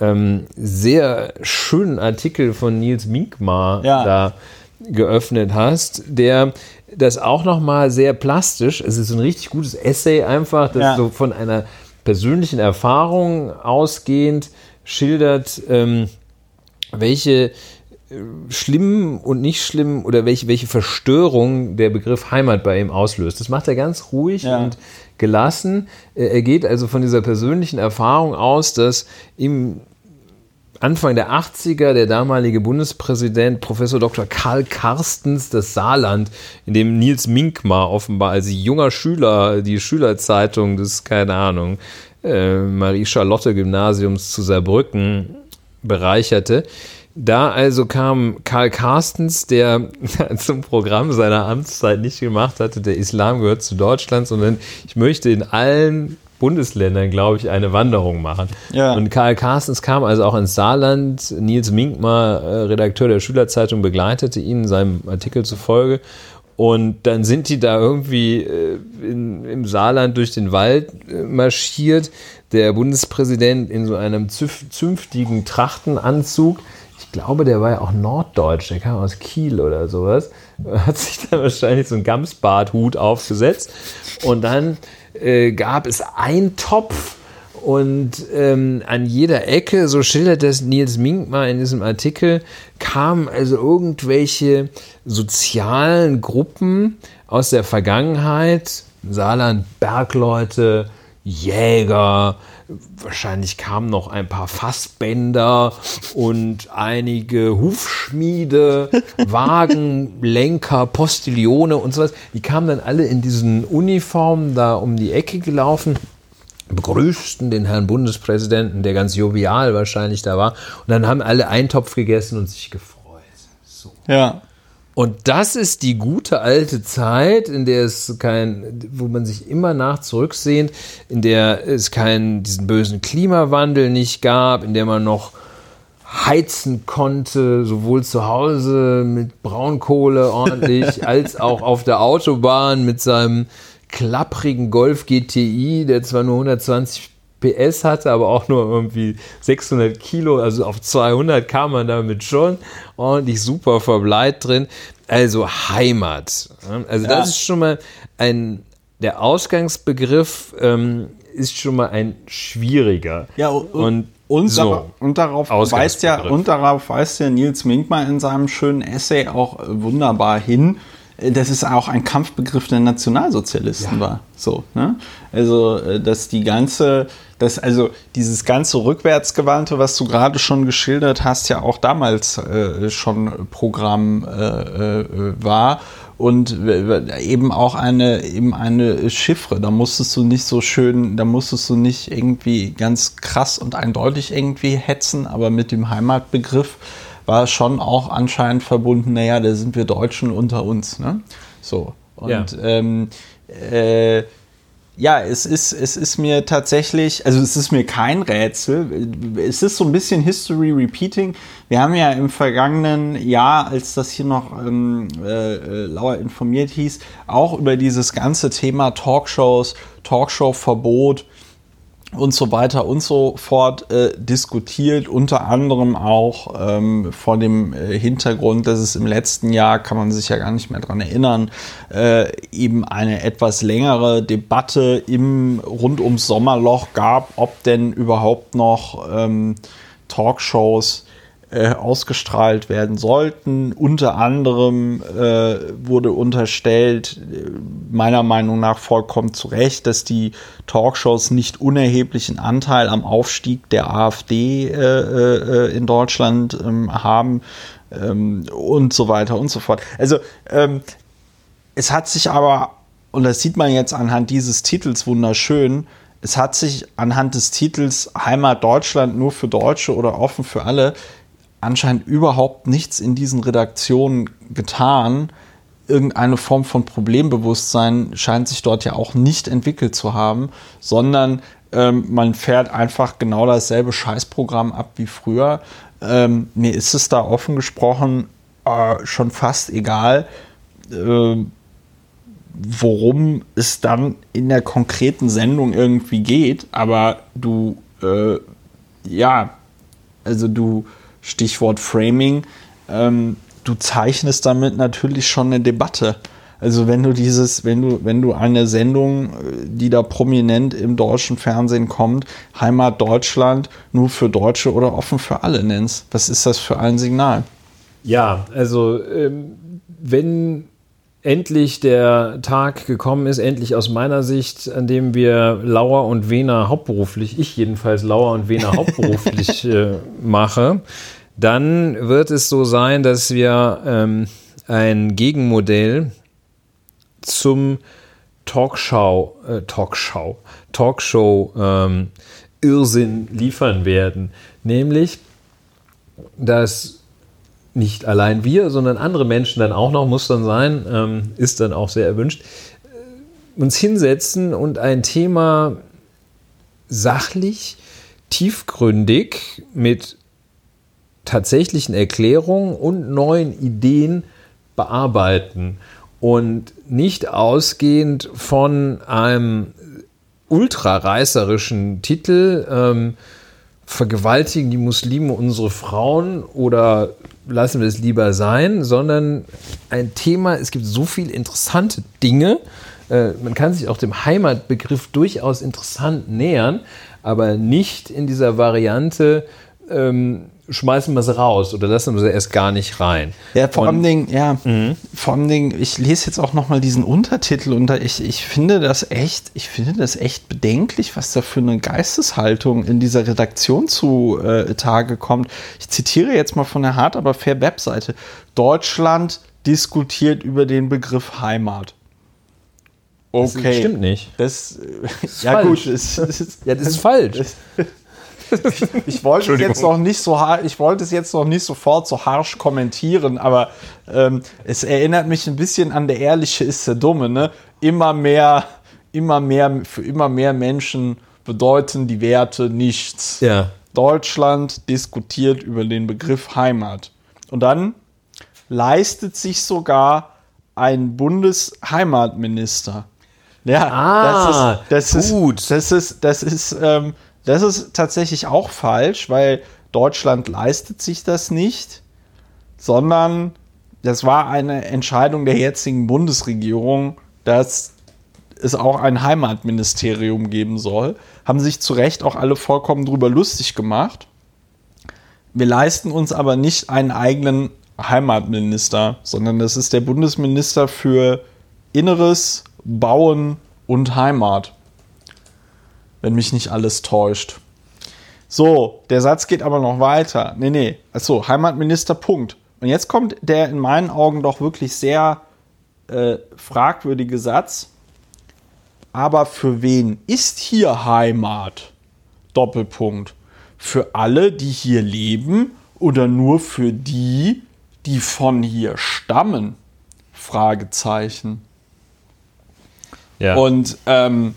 ähm, sehr schönen Artikel von Nils Minkmar da geöffnet hast, der das auch nochmal sehr plastisch, es ist ein richtig gutes Essay einfach, das so von einer persönlichen Erfahrung ausgehend schildert, ähm, welche äh, schlimmen und nicht schlimmen oder welche, welche Verstörung der Begriff Heimat bei ihm auslöst. Das macht er ganz ruhig ja. und gelassen. Er geht also von dieser persönlichen Erfahrung aus, dass ihm Anfang der 80er der damalige Bundespräsident Professor Dr. Karl Karstens das Saarland, in dem Nils Minkmar offenbar als junger Schüler die Schülerzeitung des, keine Ahnung, äh, Marie-Charlotte-Gymnasiums zu Saarbrücken bereicherte. Da also kam Karl Carstens, der zum Programm seiner Amtszeit nicht gemacht hatte, der Islam gehört zu Deutschland, sondern ich möchte in allen Bundesländern, glaube ich, eine Wanderung machen. Ja. Und Karl Carstens kam also auch ins Saarland. Nils Minkmar, äh, Redakteur der Schülerzeitung, begleitete ihn in seinem Artikel zufolge. Und dann sind die da irgendwie äh, in, im Saarland durch den Wald äh, marschiert. Der Bundespräsident in so einem zünftigen Trachtenanzug ich glaube, der war ja auch Norddeutsch, der kam aus Kiel oder sowas, hat sich dann wahrscheinlich so einen Gamsbarthut aufgesetzt. Und dann äh, gab es einen Topf und ähm, an jeder Ecke, so schildert das Nils Mink mal in diesem Artikel, kamen also irgendwelche sozialen Gruppen aus der Vergangenheit, Saarland, Bergleute, Jäger, wahrscheinlich kamen noch ein paar Fassbänder und einige Hufschmiede, Wagenlenker, Postillone und sowas. Die kamen dann alle in diesen Uniformen da um die Ecke gelaufen begrüßten den Herrn Bundespräsidenten, der ganz jovial wahrscheinlich da war. Und dann haben alle Eintopf gegessen und sich gefreut. So. Ja. Und das ist die gute alte Zeit, in der es kein, wo man sich immer nach zurücksehnt, in der es keinen diesen bösen Klimawandel nicht gab, in der man noch heizen konnte, sowohl zu Hause mit Braunkohle ordentlich, als auch auf der Autobahn mit seinem klapprigen Golf GTI, der zwar nur 120 PS hatte, aber auch nur irgendwie 600 Kilo, also auf 200 kam man damit schon ordentlich super Verbleit drin. Also Heimat. Also ja. das ist schon mal ein, der Ausgangsbegriff ähm, ist schon mal ein schwieriger. Ja, und, und, und, so, und darauf weist ja, und darauf weist ja Nils Minkmar in seinem schönen Essay auch wunderbar hin, dass es auch ein Kampfbegriff der Nationalsozialisten ja. war. So, ne? Also, äh, dass die ganze, dass also dieses ganze Rückwärtsgewandte, was du gerade schon geschildert hast, ja auch damals äh, schon Programm äh, äh, war und eben auch eine eben eine Chiffre. Da musstest du nicht so schön, da musstest du nicht irgendwie ganz krass und eindeutig irgendwie hetzen, aber mit dem Heimatbegriff war schon auch anscheinend verbunden, naja, da sind wir Deutschen unter uns. Ne? So. Und ja. ähm, äh, ja, es ist, es ist mir tatsächlich, also es ist mir kein Rätsel. Es ist so ein bisschen History Repeating. Wir haben ja im vergangenen Jahr, als das hier noch ähm, äh, äh Lauer informiert hieß, auch über dieses ganze Thema Talkshows, Talkshow-Verbot und so weiter und so fort äh, diskutiert, unter anderem auch ähm, vor dem äh, Hintergrund, dass es im letzten Jahr, kann man sich ja gar nicht mehr dran erinnern, äh, eben eine etwas längere Debatte im rund ums Sommerloch gab, ob denn überhaupt noch ähm, Talkshows äh, ausgestrahlt werden sollten. Unter anderem äh, wurde unterstellt, meiner Meinung nach vollkommen zu Recht, dass die Talkshows nicht unerheblichen Anteil am Aufstieg der AfD äh, äh, in Deutschland ähm, haben ähm, und so weiter und so fort. Also ähm, es hat sich aber, und das sieht man jetzt anhand dieses Titels wunderschön, es hat sich anhand des Titels Heimat Deutschland nur für Deutsche oder offen für alle anscheinend überhaupt nichts in diesen Redaktionen getan. Irgendeine Form von Problembewusstsein scheint sich dort ja auch nicht entwickelt zu haben, sondern ähm, man fährt einfach genau dasselbe Scheißprogramm ab wie früher. Ähm, mir ist es da offen gesprochen äh, schon fast egal, äh, worum es dann in der konkreten Sendung irgendwie geht, aber du, äh, ja, also du, Stichwort Framing, ähm, du zeichnest damit natürlich schon eine Debatte. Also wenn du dieses, wenn du, wenn du eine Sendung, äh, die da prominent im deutschen Fernsehen kommt, Heimat Deutschland, nur für Deutsche oder offen für alle nennst, was ist das für ein Signal? Ja, also ähm, wenn endlich der Tag gekommen ist, endlich aus meiner Sicht, an dem wir Lauer und Wena hauptberuflich, ich jedenfalls Lauer und Wena hauptberuflich äh, mache, dann wird es so sein, dass wir ähm, ein Gegenmodell zum Talkshow, äh, Talkshow, Talkshow ähm, Irrsinn liefern werden. Nämlich, dass nicht allein wir, sondern andere Menschen dann auch noch, muss dann sein, ähm, ist dann auch sehr erwünscht, äh, uns hinsetzen und ein Thema sachlich, tiefgründig mit tatsächlichen Erklärungen und neuen Ideen bearbeiten und nicht ausgehend von einem ultrareißerischen Titel ähm, vergewaltigen die Muslime unsere Frauen oder lassen wir es lieber sein, sondern ein Thema, es gibt so viele interessante Dinge, äh, man kann sich auch dem Heimatbegriff durchaus interessant nähern, aber nicht in dieser Variante, ähm, schmeißen wir sie raus oder lassen wir sie erst gar nicht rein. Ja, vor allem Dingen, ja, mhm. vor allem Dingen, ich lese jetzt auch nochmal diesen Untertitel und ich, ich finde das echt, ich finde das echt bedenklich, was da für eine Geisteshaltung in dieser Redaktion zu äh, Tage kommt. Ich zitiere jetzt mal von der Hart aber fair Webseite. Deutschland diskutiert über den Begriff Heimat. Okay. Das stimmt nicht. Das, das ja falsch. gut, das, das, ja, das ist falsch. Ich wollte es jetzt noch nicht so ich wollte es jetzt noch nicht sofort so harsch kommentieren, aber ähm, es erinnert mich ein bisschen an der ehrliche ist der Dumme, ne? Immer mehr, immer mehr, für immer mehr Menschen bedeuten die Werte nichts. Ja. Deutschland diskutiert über den Begriff Heimat. Und dann leistet sich sogar ein Bundesheimatminister. Ja, ah, das ist, das gut. Ist, das ist, das ist, ähm, das ist tatsächlich auch falsch, weil Deutschland leistet sich das nicht, sondern das war eine Entscheidung der jetzigen Bundesregierung, dass es auch ein Heimatministerium geben soll. Haben sich zu Recht auch alle vollkommen drüber lustig gemacht. Wir leisten uns aber nicht einen eigenen Heimatminister, sondern das ist der Bundesminister für Inneres, Bauen und Heimat wenn mich nicht alles täuscht. So, der Satz geht aber noch weiter. Nee, nee. Achso, Heimatminister, Punkt. Und jetzt kommt der in meinen Augen doch wirklich sehr äh, fragwürdige Satz. Aber für wen ist hier Heimat? Doppelpunkt. Für alle, die hier leben oder nur für die, die von hier stammen? Fragezeichen. Ja. Und ähm,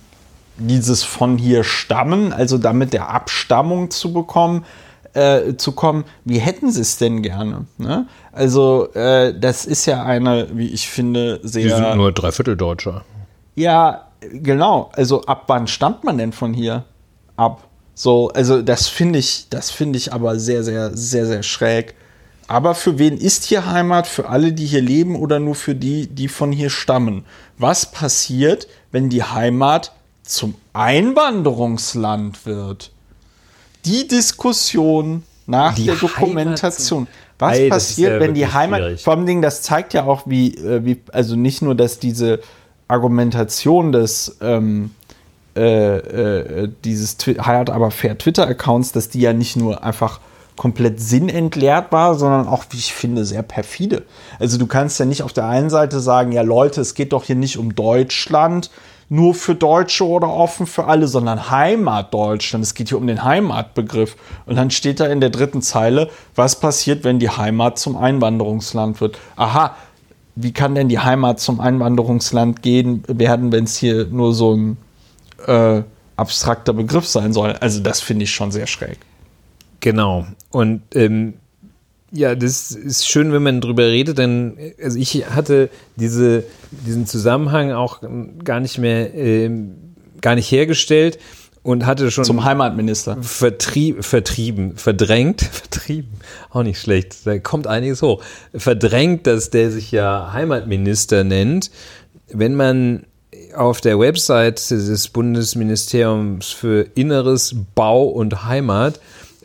dieses von hier stammen, also damit der Abstammung zu bekommen, äh, zu kommen, wie hätten sie es denn gerne? Ne? Also, äh, das ist ja eine, wie ich finde, sehr. Die sind nur Dreivierteldeutscher. Ja, genau. Also, ab wann stammt man denn von hier ab? So, also, das finde ich, das finde ich aber sehr, sehr, sehr, sehr schräg. Aber für wen ist hier Heimat? Für alle, die hier leben oder nur für die, die von hier stammen? Was passiert, wenn die Heimat zum Einwanderungsland wird. Die Diskussion nach die der Dokumentation. Was Ei, passiert, ja wenn die Heimat. Schwierig. Vor allem, das zeigt ja auch, wie, äh, wie, also nicht nur, dass diese Argumentation des ähm, äh, äh, dieses Heirat aber fair Twitter-Accounts, dass die ja nicht nur einfach komplett sinnentleert war, sondern auch, wie ich finde, sehr perfide. Also du kannst ja nicht auf der einen Seite sagen, ja Leute, es geht doch hier nicht um Deutschland, nur für Deutsche oder offen für alle, sondern Heimat Deutschland. Es geht hier um den Heimatbegriff. Und dann steht da in der dritten Zeile, was passiert, wenn die Heimat zum Einwanderungsland wird. Aha, wie kann denn die Heimat zum Einwanderungsland gehen werden, wenn es hier nur so ein äh, abstrakter Begriff sein soll? Also das finde ich schon sehr schräg. Genau. Und ähm, ja, das ist schön, wenn man drüber redet, denn also ich hatte diese, diesen Zusammenhang auch gar nicht mehr, äh, gar nicht hergestellt und hatte schon zum Heimatminister vertrieb, vertrieben, verdrängt, vertrieben, auch nicht schlecht. Da kommt einiges hoch. Verdrängt, dass der sich ja Heimatminister nennt. Wenn man auf der Website des Bundesministeriums für Inneres, Bau und Heimat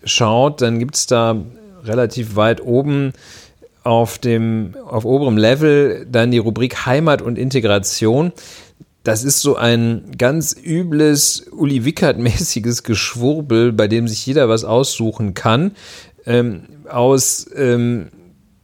schaut, dann gibt es da relativ weit oben auf dem, auf oberem Level dann die Rubrik Heimat und Integration. Das ist so ein ganz übles, Uli Wickert-mäßiges Geschwurbel, bei dem sich jeder was aussuchen kann. Ähm, aus ähm,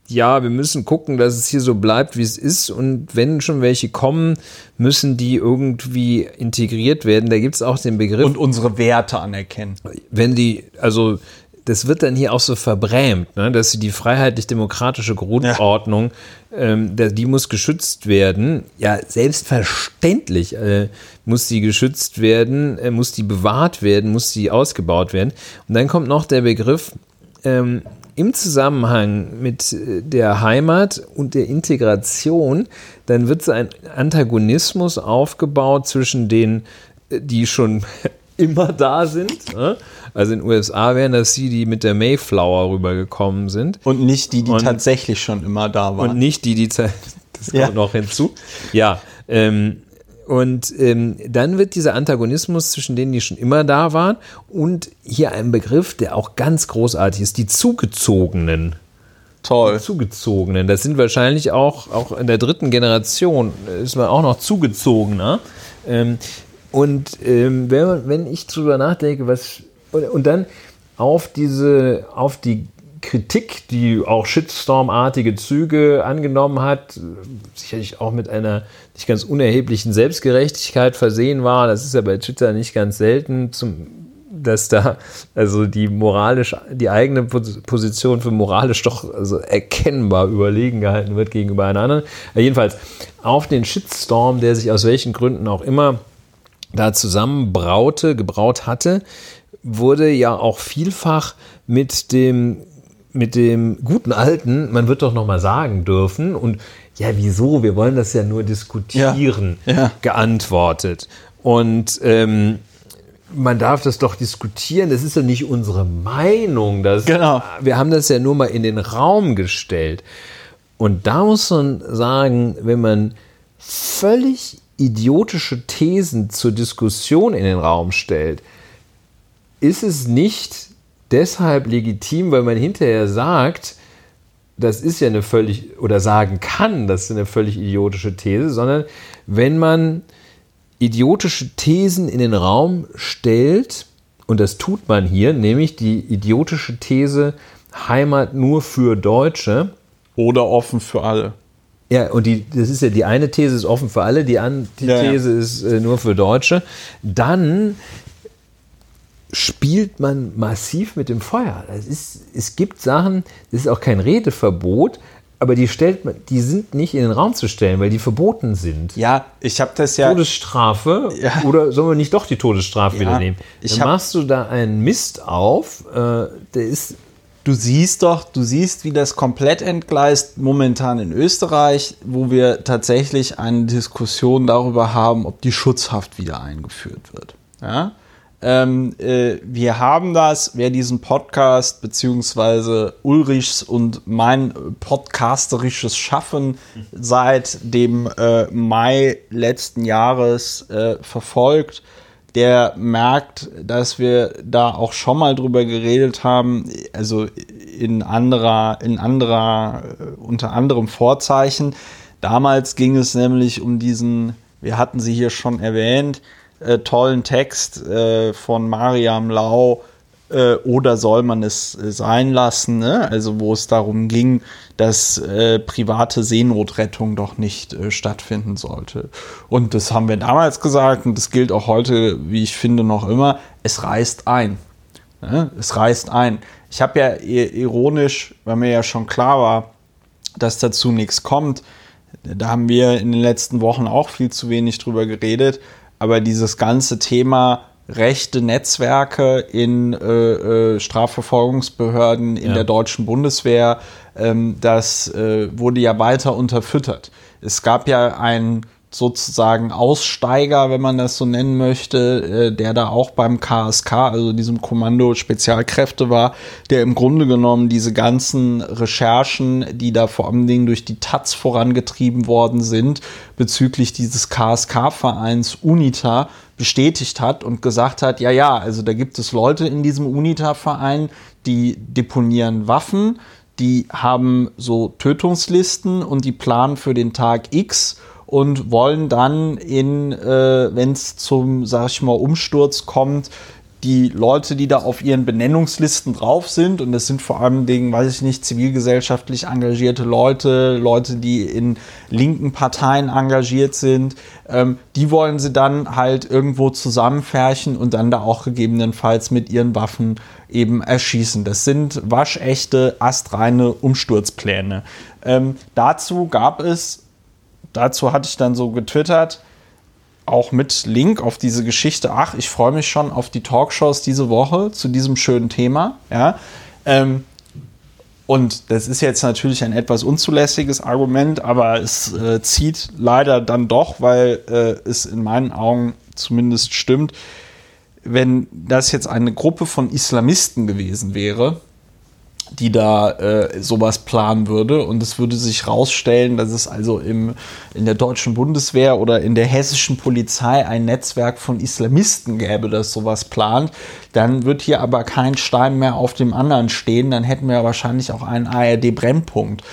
ja, wir müssen gucken, dass es hier so bleibt, wie es ist. Und wenn schon welche kommen, müssen die irgendwie integriert werden. Da gibt es auch den Begriff. Und unsere Werte anerkennen. Wenn die, also das wird dann hier auch so verbrämt, ne, dass die freiheitlich-demokratische Grundordnung, ja. ähm, die muss geschützt werden. Ja, selbstverständlich äh, muss die geschützt werden, äh, muss die bewahrt werden, muss die ausgebaut werden. Und dann kommt noch der Begriff ähm, im Zusammenhang mit äh, der Heimat und der Integration, dann wird so ein Antagonismus aufgebaut zwischen denen, äh, die schon immer da sind. Ne? Also in den USA wären das die, die mit der Mayflower rübergekommen sind. Und nicht die, die und, tatsächlich schon immer da waren. Und nicht die, die das kommt ja. noch hinzu. Ja, ähm, und ähm, dann wird dieser Antagonismus zwischen denen, die schon immer da waren, und hier ein Begriff, der auch ganz großartig ist, die Zugezogenen. Toll. Zugezogenen. Das sind wahrscheinlich auch, auch in der dritten Generation, ist man auch noch zugezogener. Ähm, und ähm, wenn, wenn ich drüber nachdenke, was. Und, und dann auf diese, auf die Kritik, die auch Shitstorm-artige Züge angenommen hat, sicherlich auch mit einer nicht ganz unerheblichen Selbstgerechtigkeit versehen war. Das ist ja bei Twitter nicht ganz selten, zum, dass da also die moralisch, die eigene Position für moralisch doch also erkennbar überlegen gehalten wird gegenüber einer anderen. Jedenfalls auf den Shitstorm, der sich aus welchen Gründen auch immer da zusammenbraute, gebraut hatte, wurde ja auch vielfach mit dem mit dem guten alten, man wird doch noch mal sagen dürfen und ja, wieso? Wir wollen das ja nur diskutieren, ja, ja. geantwortet. Und ähm, man darf das doch diskutieren. Das ist ja nicht unsere Meinung. Das, genau. Wir haben das ja nur mal in den Raum gestellt. Und da muss man sagen, wenn man völlig idiotische Thesen zur Diskussion in den Raum stellt, ist es nicht deshalb legitim, weil man hinterher sagt, das ist ja eine völlig, oder sagen kann, das ist eine völlig idiotische These, sondern wenn man idiotische Thesen in den Raum stellt, und das tut man hier, nämlich die idiotische These Heimat nur für Deutsche. Oder offen für alle. Ja, und die, das ist ja die eine These ist offen für alle, die Antithese ja, ja. ist äh, nur für Deutsche. Dann spielt man massiv mit dem Feuer. Ist, es gibt Sachen, das ist auch kein Redeverbot, aber die stellt man, die sind nicht in den Raum zu stellen, weil die verboten sind. Ja, ich habe das ja. Todesstrafe ja. oder sollen wir nicht doch die Todesstrafe ja, wieder nehmen? Dann machst du da einen Mist auf, äh, der ist. Du siehst doch, du siehst, wie das komplett entgleist momentan in Österreich, wo wir tatsächlich eine Diskussion darüber haben, ob die Schutzhaft wieder eingeführt wird. Ja? Ähm, äh, wir haben das, wer diesen Podcast beziehungsweise Ulrichs und mein podcasterisches Schaffen seit dem äh, Mai letzten Jahres äh, verfolgt, der merkt, dass wir da auch schon mal drüber geredet haben, also in anderer, in anderer, äh, unter anderem Vorzeichen. Damals ging es nämlich um diesen, wir hatten sie hier schon erwähnt, äh, tollen Text äh, von Mariam Lau äh, oder soll man es äh, sein lassen, ne? also wo es darum ging, dass äh, private Seenotrettung doch nicht äh, stattfinden sollte. Und das haben wir damals gesagt und das gilt auch heute, wie ich finde, noch immer, es reißt ein. Ne? Es reißt ein. Ich habe ja ironisch, weil mir ja schon klar war, dass dazu nichts kommt, da haben wir in den letzten Wochen auch viel zu wenig drüber geredet, aber dieses ganze Thema rechte Netzwerke in äh, äh, Strafverfolgungsbehörden in ja. der deutschen Bundeswehr, ähm, das äh, wurde ja weiter unterfüttert. Es gab ja ein sozusagen Aussteiger, wenn man das so nennen möchte, äh, der da auch beim KSK, also diesem Kommando Spezialkräfte war, der im Grunde genommen diese ganzen Recherchen, die da vor allen Dingen durch die Taz vorangetrieben worden sind, bezüglich dieses KSK-Vereins UNITA bestätigt hat und gesagt hat, ja, ja, also da gibt es Leute in diesem UNITA-Verein, die deponieren Waffen, die haben so Tötungslisten und die planen für den Tag X und wollen dann in, äh, wenn es zum, sag ich mal, Umsturz kommt, die Leute, die da auf ihren Benennungslisten drauf sind, und das sind vor allem Dingen, weiß ich nicht, zivilgesellschaftlich engagierte Leute, Leute, die in linken Parteien engagiert sind, ähm, die wollen sie dann halt irgendwo zusammenfärchen und dann da auch gegebenenfalls mit ihren Waffen eben erschießen. Das sind waschechte, astreine Umsturzpläne. Ähm, dazu gab es, dazu hatte ich dann so getwittert, auch mit Link auf diese Geschichte. Ach, ich freue mich schon auf die Talkshows diese Woche zu diesem schönen Thema. Ja. Ähm, und das ist jetzt natürlich ein etwas unzulässiges Argument, aber es äh, zieht leider dann doch, weil äh, es in meinen Augen zumindest stimmt, wenn das jetzt eine Gruppe von Islamisten gewesen wäre, die da äh, sowas planen würde. Und es würde sich rausstellen, dass es also im, in der deutschen Bundeswehr oder in der hessischen Polizei ein Netzwerk von Islamisten gäbe, das sowas plant. Dann wird hier aber kein Stein mehr auf dem anderen stehen. Dann hätten wir wahrscheinlich auch einen ARD-Brennpunkt.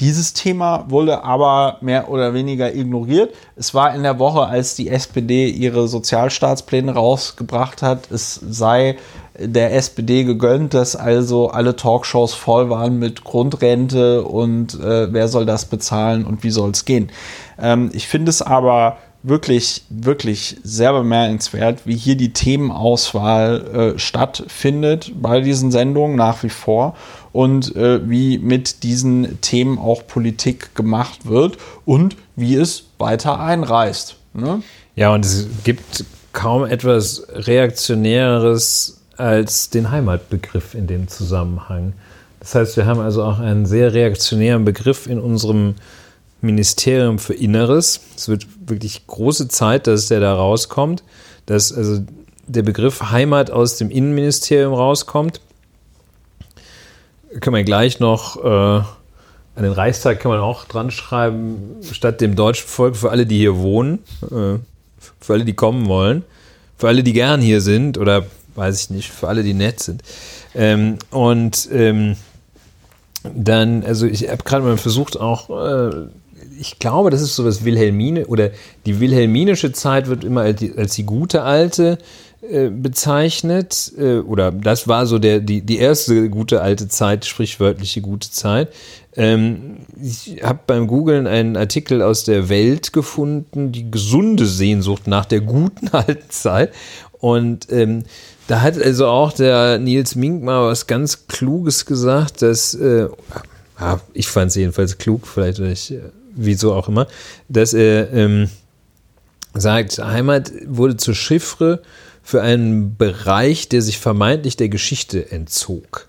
Dieses Thema wurde aber mehr oder weniger ignoriert. Es war in der Woche, als die SPD ihre Sozialstaatspläne rausgebracht hat, es sei der SPD gegönnt, dass also alle Talkshows voll waren mit Grundrente und äh, wer soll das bezahlen und wie soll es gehen. Ähm, ich finde es aber wirklich, wirklich sehr bemerkenswert, wie hier die Themenauswahl äh, stattfindet bei diesen Sendungen nach wie vor und äh, wie mit diesen Themen auch Politik gemacht wird und wie es weiter einreißt. Ne? Ja, und es gibt kaum etwas Reaktionäres als den Heimatbegriff in dem Zusammenhang. Das heißt, wir haben also auch einen sehr reaktionären Begriff in unserem Ministerium für Inneres. Es wird wirklich große Zeit, dass der da rauskommt, dass also der Begriff Heimat aus dem Innenministerium rauskommt. Können wir gleich noch äh, an den Reichstag kann man auch dran schreiben, statt dem deutschen Volk für alle, die hier wohnen, äh, für alle, die kommen wollen, für alle, die gern hier sind oder weiß ich nicht, für alle, die nett sind. Ähm, und ähm, dann, also ich habe gerade mal versucht auch, äh, ich glaube, das ist so das Wilhelmine oder die wilhelminische Zeit wird immer als die, als die gute alte äh, bezeichnet äh, oder das war so der die die erste gute alte Zeit sprichwörtliche gute Zeit ähm, ich habe beim Googlen einen Artikel aus der Welt gefunden die gesunde Sehnsucht nach der guten alten Zeit und ähm, da hat also auch der Nils Mink mal was ganz Kluges gesagt, dass, äh, ja, ich fand es jedenfalls klug, vielleicht ich, äh, wieso auch immer, dass er ähm, sagt, Heimat wurde zur Chiffre für einen Bereich, der sich vermeintlich der Geschichte entzog.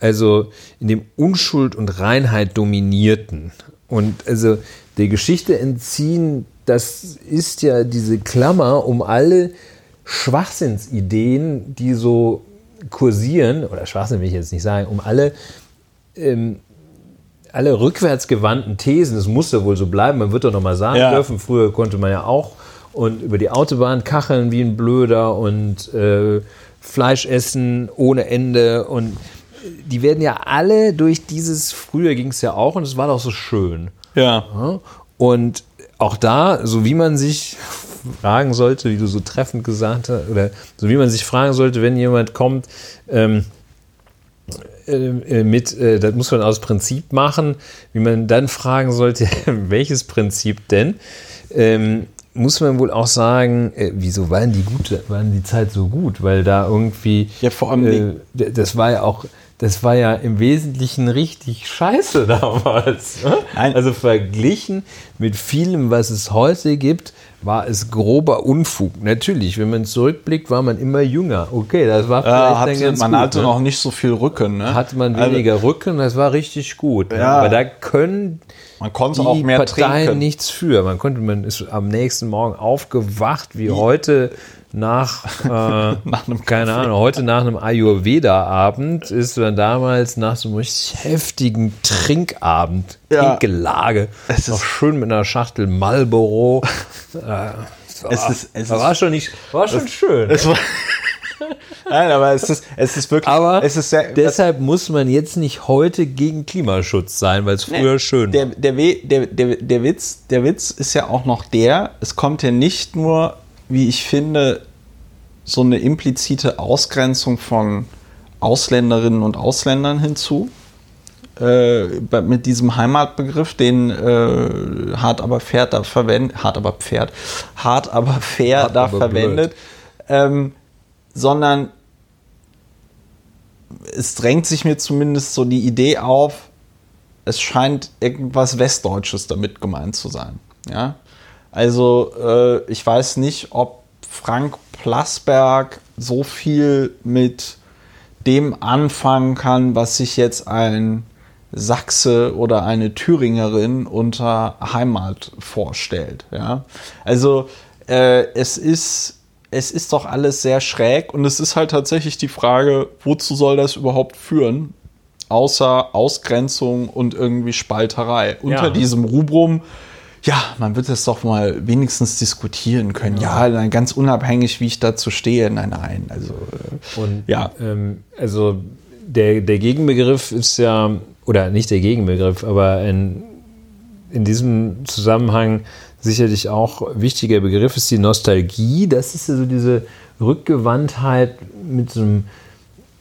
Also in dem Unschuld und Reinheit dominierten. Und also der Geschichte entziehen, das ist ja diese Klammer um alle Schwachsinnsideen, die so kursieren, oder Schwachsinn will ich jetzt nicht sagen, um alle, ähm, alle rückwärtsgewandten Thesen, das muss ja wohl so bleiben, man wird doch noch mal sagen ja. dürfen, früher konnte man ja auch und über die Autobahn kacheln wie ein Blöder und äh, Fleisch essen ohne Ende und die werden ja alle durch dieses, früher ging es ja auch und es war doch so schön. Ja. Und auch da, so wie man sich fragen sollte, wie du so treffend gesagt hast, oder so wie man sich fragen sollte, wenn jemand kommt, ähm, äh, äh, mit, äh, das muss man aus Prinzip machen, wie man dann fragen sollte, welches Prinzip denn? Ähm, muss man wohl auch sagen, äh, wieso waren die gute, waren die Zeit so gut? Weil da irgendwie, ja, vor allem, äh, das war ja auch, das war ja im Wesentlichen richtig scheiße damals. Ne? Also verglichen mit vielem, was es heute gibt, war es grober Unfug. Natürlich, wenn man zurückblickt, war man immer jünger. Okay, das war vielleicht ja, hatte, ganz Man gut, hatte ne? noch nicht so viel Rücken. Ne? Hatte man also weniger also, Rücken, das war richtig gut. Ja, Aber da können man konnte auch mehr Parteien trinken. nichts für. Man konnte, man ist am nächsten Morgen aufgewacht wie heute nach, äh, nach einem keine Ahnung, heute nach einem Ayurveda-Abend ist dann damals nach so einem richtig heftigen Trinkabend, ja. Trinkgelage, noch schön mit einer Schachtel Marlboro. äh, es ist, es war, ist, schon nicht, war schon es, schön. Es war, Nein, aber es ist, es ist wirklich. Aber es ist sehr, deshalb muss man jetzt nicht heute gegen Klimaschutz sein, weil es früher Nee, schön der, war. der, der, der, der, Witz, der Witz ist ja auch noch der, es kommt ja nicht nur, wie ich finde, so eine implizite Ausgrenzung von Ausländerinnen und Ausländern hinzu. Äh, mit diesem Heimatbegriff, den äh, hart aber Pferd da verwendet, hart aber Pferd, hart aber fair Hart da aber verwendet, ähm, sondern es drängt sich mir zumindest so die Idee auf, es scheint irgendwas Westdeutsches damit gemeint zu sein. Ja? Also äh, ich weiß nicht, ob Frank Plasberg so viel mit dem anfangen kann, was sich jetzt ein Sachse oder eine Thüringerin unter Heimat vorstellt. Ja? Also äh, es ist es ist doch alles sehr schräg und es ist halt tatsächlich die Frage, wozu soll das überhaupt führen? Außer Ausgrenzung und irgendwie Spalterei. Unter Ja. diesem Rubrum, ja, man wird es doch mal wenigstens diskutieren können. Ja, dann ganz unabhängig, wie ich dazu stehe. Nein, nein. Also, äh, Und Ja. ähm, also der, der Gegenbegriff ist ja, oder nicht der Gegenbegriff, aber in, in diesem Zusammenhang sicherlich auch wichtiger Begriff ist die Nostalgie. Das ist ja so diese Rückgewandtheit mit so einem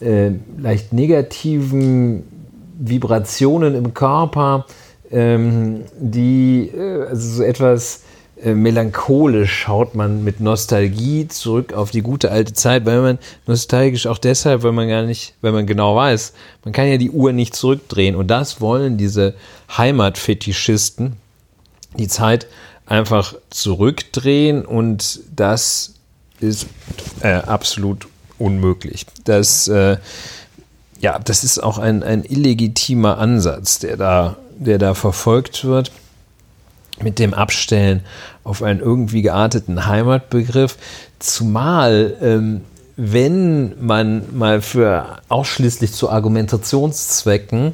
äh, leicht negativen Vibrationen im Körper, ähm, die äh, also so etwas äh, melancholisch schaut man mit Nostalgie zurück auf die gute alte Zeit, weil man nostalgisch auch deshalb, weil man gar nicht, weil man genau weiß, man kann ja die Uhr nicht zurückdrehen und das wollen diese Heimatfetischisten, die Zeit einfach zurückdrehen und das ist äh, absolut unmöglich. Das, äh, ja, das ist auch ein, ein illegitimer Ansatz, der da, der da verfolgt wird mit dem Abstellen auf einen irgendwie gearteten Heimatbegriff, zumal ähm, wenn man mal für ausschließlich zu Argumentationszwecken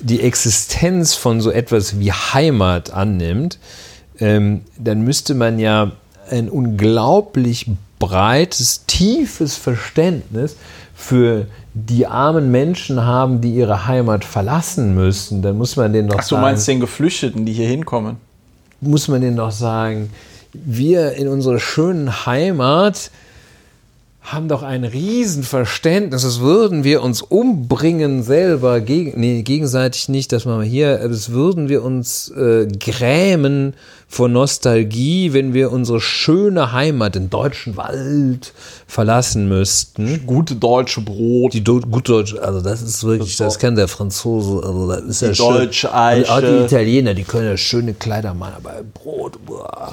die Existenz von so etwas wie Heimat annimmt, ähm, dann müsste man ja ein unglaublich breites, tiefes Verständnis für die armen Menschen haben, die ihre Heimat verlassen müssen. Dann muss man denen doch ach, du sagen, meinst den Geflüchteten, die hier hinkommen? muss man denen doch sagen, wir in unserer schönen Heimat haben doch ein Riesenverständnis, das würden wir uns umbringen selber, geg nee, gegenseitig nicht, das machen wir hier, das würden wir uns äh, grämen vor Nostalgie, wenn wir unsere schöne Heimat, den deutschen Wald, verlassen müssten. Gute deutsche Brot. Die Do gut Deutsch, also das ist wirklich, das kann der Franzose, also das ist ja Die schön. deutsche Also auch die Eiche. Italiener, die können ja schöne Kleider machen, aber Brot, boah,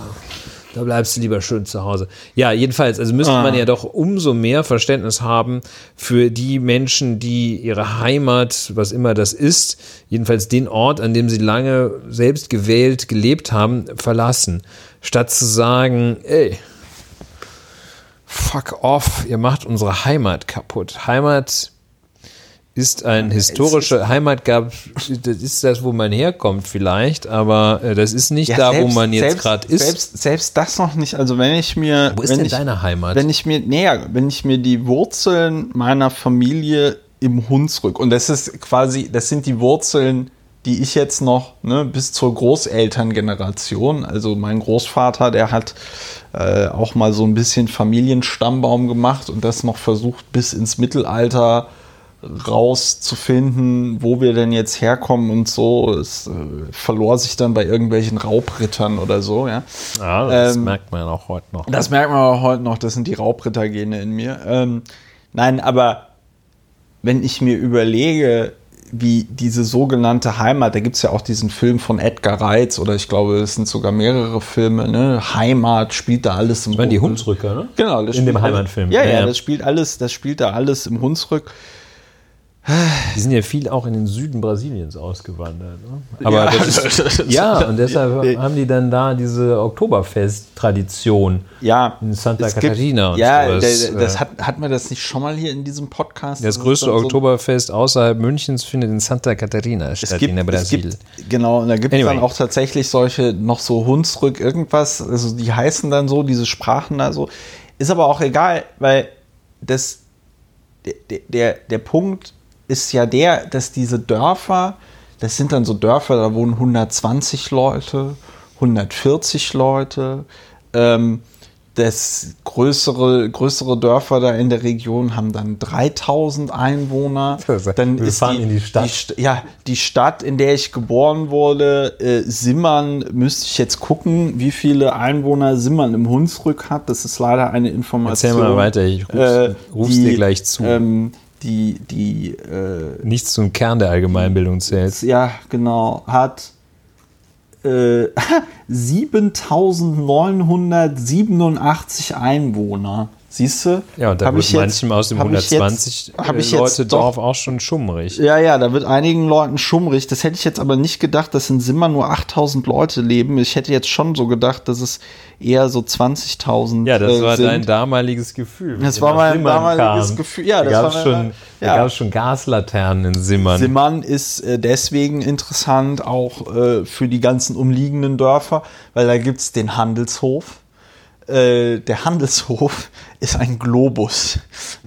da bleibst du lieber schön zu Hause. Ja, jedenfalls, also müsste man ja doch umso mehr Verständnis haben für die Menschen, die ihre Heimat, was immer das ist, jedenfalls den Ort, an dem sie lange selbst gewählt gelebt haben, verlassen. Statt zu sagen, ey, fuck off, ihr macht unsere Heimat kaputt. Heimat ist ein historischer Heimat gab, das ist das, wo man herkommt vielleicht, aber äh, das ist nicht da, wo selbst- man jetzt gerade ist. Selbst, selbst das noch nicht. Also wenn ich mir, wo ist wenn denn ich, deine Heimat? wenn ich mir, näher, wenn ich mir die Wurzeln meiner Familie im Hunsrück und das ist quasi, das sind die Wurzeln, die ich jetzt noch ne, bis zur Großelterngeneration, also mein Großvater, der hat äh, auch mal so ein bisschen Familienstammbaum gemacht und das noch versucht bis ins Mittelalter rauszufinden, wo wir denn jetzt herkommen und so. Es äh, verlor sich dann bei irgendwelchen Raubrittern oder so, ja. ja, das ähm, merkt man auch heute noch. Das merkt man auch heute noch, das sind die Raubrittergene in mir. Ähm, nein, aber wenn ich mir überlege, wie diese sogenannte Heimat, da gibt es ja auch diesen Film von Edgar Reitz oder ich glaube, es sind sogar mehrere Filme, ne? Heimat spielt da alles im ich meine, die Hunsrücker, ne? Genau, das In dem Heimatfilm. Ja, Ja, ja, ja. das spielt alles, das spielt da alles im Hunsrück. Die sind ja viel auch in den Süden Brasiliens ausgewandert. Ne? Aber Ja, das ist, ja, und deshalb Ja. haben die dann da diese Oktoberfest-Tradition Ja, in Santa gibt- Catarina und ja, der- das äh, hat, hat man das nicht schon mal hier in diesem Podcast? das größte dann so- Oktoberfest außerhalb Münchens findet in Santa Catarina Es statt, gibt, in der Brasil. gibt, genau, und da gibt es Anyway. dann auch tatsächlich solche, noch so Hunsrück irgendwas, also die heißen dann so, diese Sprachen da so. Ist aber auch egal, weil das, der, der, der Punkt ist ja der, dass diese Dörfer, das sind dann so Dörfer, da wohnen 120 Leute, 140 Leute. Ähm, das größere, größere Dörfer da in der Region haben dann 3000 Einwohner. Dann Wir ist fahren die, in die Stadt. Die, ja, die Stadt, in der ich geboren wurde, äh, Simmern, müsste ich jetzt gucken, wie viele Einwohner Simmern im Hunsrück hat. Das ist leider eine Information. Erzähl mal weiter, ich ruf's, Äh, ruf's die, dir gleich zu. Ähm, die, die, äh, Nichts zum Kern der Allgemeinbildung zählt. ja, genau, hat äh, 7987 Einwohner. Siehst du? Ja, und da wird manchem aus dem hab ich 120 jetzt- äh, ich jetzt Leute doch- auch schon schummrig. Ja, ja, da wird einigen Leuten schummrig. Das hätte ich jetzt aber nicht gedacht, dass in Simmer nur 8000 Leute leben. Ich hätte jetzt schon so gedacht, dass es eher so 20.000 Ja, das äh, war sind. dein damaliges Gefühl. Das war mein Simmern damaliges kamst. Gefühl. Ja, da das gab es war schon, mein- da ja. gab's schon Gaslaternen in Simmern. Simmern ist äh, deswegen interessant, auch äh, für die ganzen umliegenden Dörfer, weil da gibt es den Handelshof. Äh, der Handelshof ist ein Globus.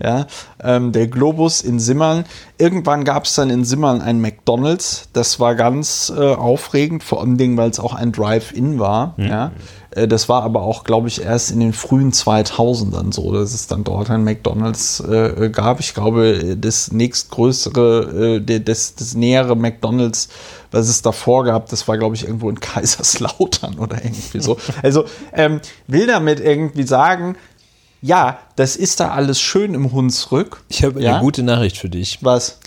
Ja? Ähm, der Globus in Simmern. Irgendwann gab es dann in Simmern ein McDonalds. Das war ganz äh, aufregend, vor allem, Dingen, weil es auch ein Drive-In war. Ja? Äh, das war aber auch, glaube ich, erst in den frühen 2000ern so, dass es dann dort ein McDonalds äh, gab. Ich glaube, das nächstgrößere, äh, das, das nähere McDonalds, was es davor gab, das war, glaube ich, irgendwo in Kaiserslautern oder irgendwie so. Also ähm, will damit irgendwie sagen, ja, das ist da alles schön im Hunsrück. Ich habe Ja? eine gute Nachricht für dich. Was?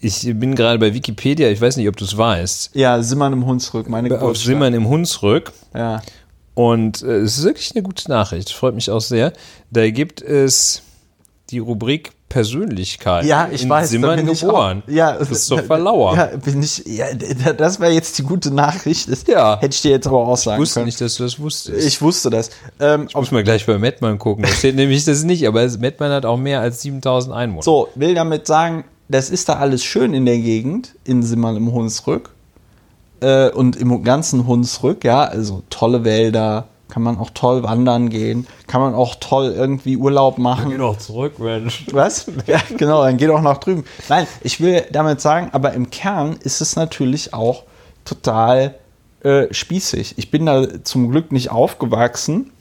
Ich bin gerade bei Wikipedia, ich weiß nicht, ob du es weißt. Ja, Simmern im Hunsrück, meine Auf Geburtsstadt. Simmern im Hunsrück. Ja. Und äh, es ist wirklich eine gute Nachricht, freut mich auch sehr. Da gibt es die Rubrik Persönlichkeit. Ja, ich in weiß. Simmern geboren. Auch, ja, Christopher Lauer. Ja, bin ich. Ja, das war jetzt die gute Nachricht. Das Ja. Hätte ich dir jetzt aber auch sagen Ich wusste können. nicht, dass du das wusstest. Ich wusste das. Ähm, Ich muss mal gleich bei Mettmann gucken. Da steht nämlich das nicht, aber Mettmann hat auch mehr als 7000 Einwohner. so, will damit sagen, das ist da alles schön in der Gegend, in Simmern im Hunsrück. Äh, und im ganzen Hunsrück, ja, also tolle Wälder, kann man auch toll wandern gehen, kann man auch toll irgendwie Urlaub machen. doch zurück, Mensch. Was? Ja, genau, dann geh doch nach drüben. Nein, ich will damit sagen, aber im Kern ist es natürlich auch total äh, spießig. Ich bin da zum Glück nicht aufgewachsen,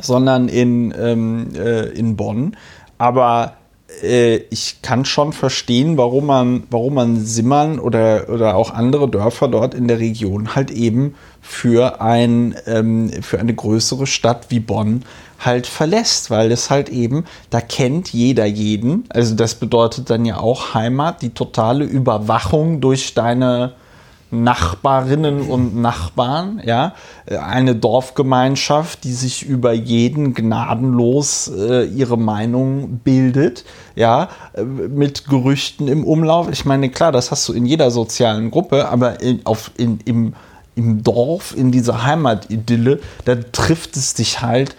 sondern in, ähm, äh, in Bonn. Aber äh, ich kann schon verstehen, warum man, warum man Simmern oder, oder auch andere Dörfer dort in der Region halt eben für, ein, ähm, für eine größere Stadt wie Bonn halt verlässt, weil das halt eben, da kennt jeder jeden. Also das bedeutet dann ja auch Heimat, die totale Überwachung durch deine Nachbarinnen und Nachbarn, ja, eine Dorfgemeinschaft, die sich über jeden gnadenlos äh, ihre Meinung bildet, ja, mit Gerüchten im Umlauf. Ich meine, klar, das hast du in jeder sozialen Gruppe, aber in, auf, in, im, im Dorf, in dieser Heimatidylle, da trifft es dich halt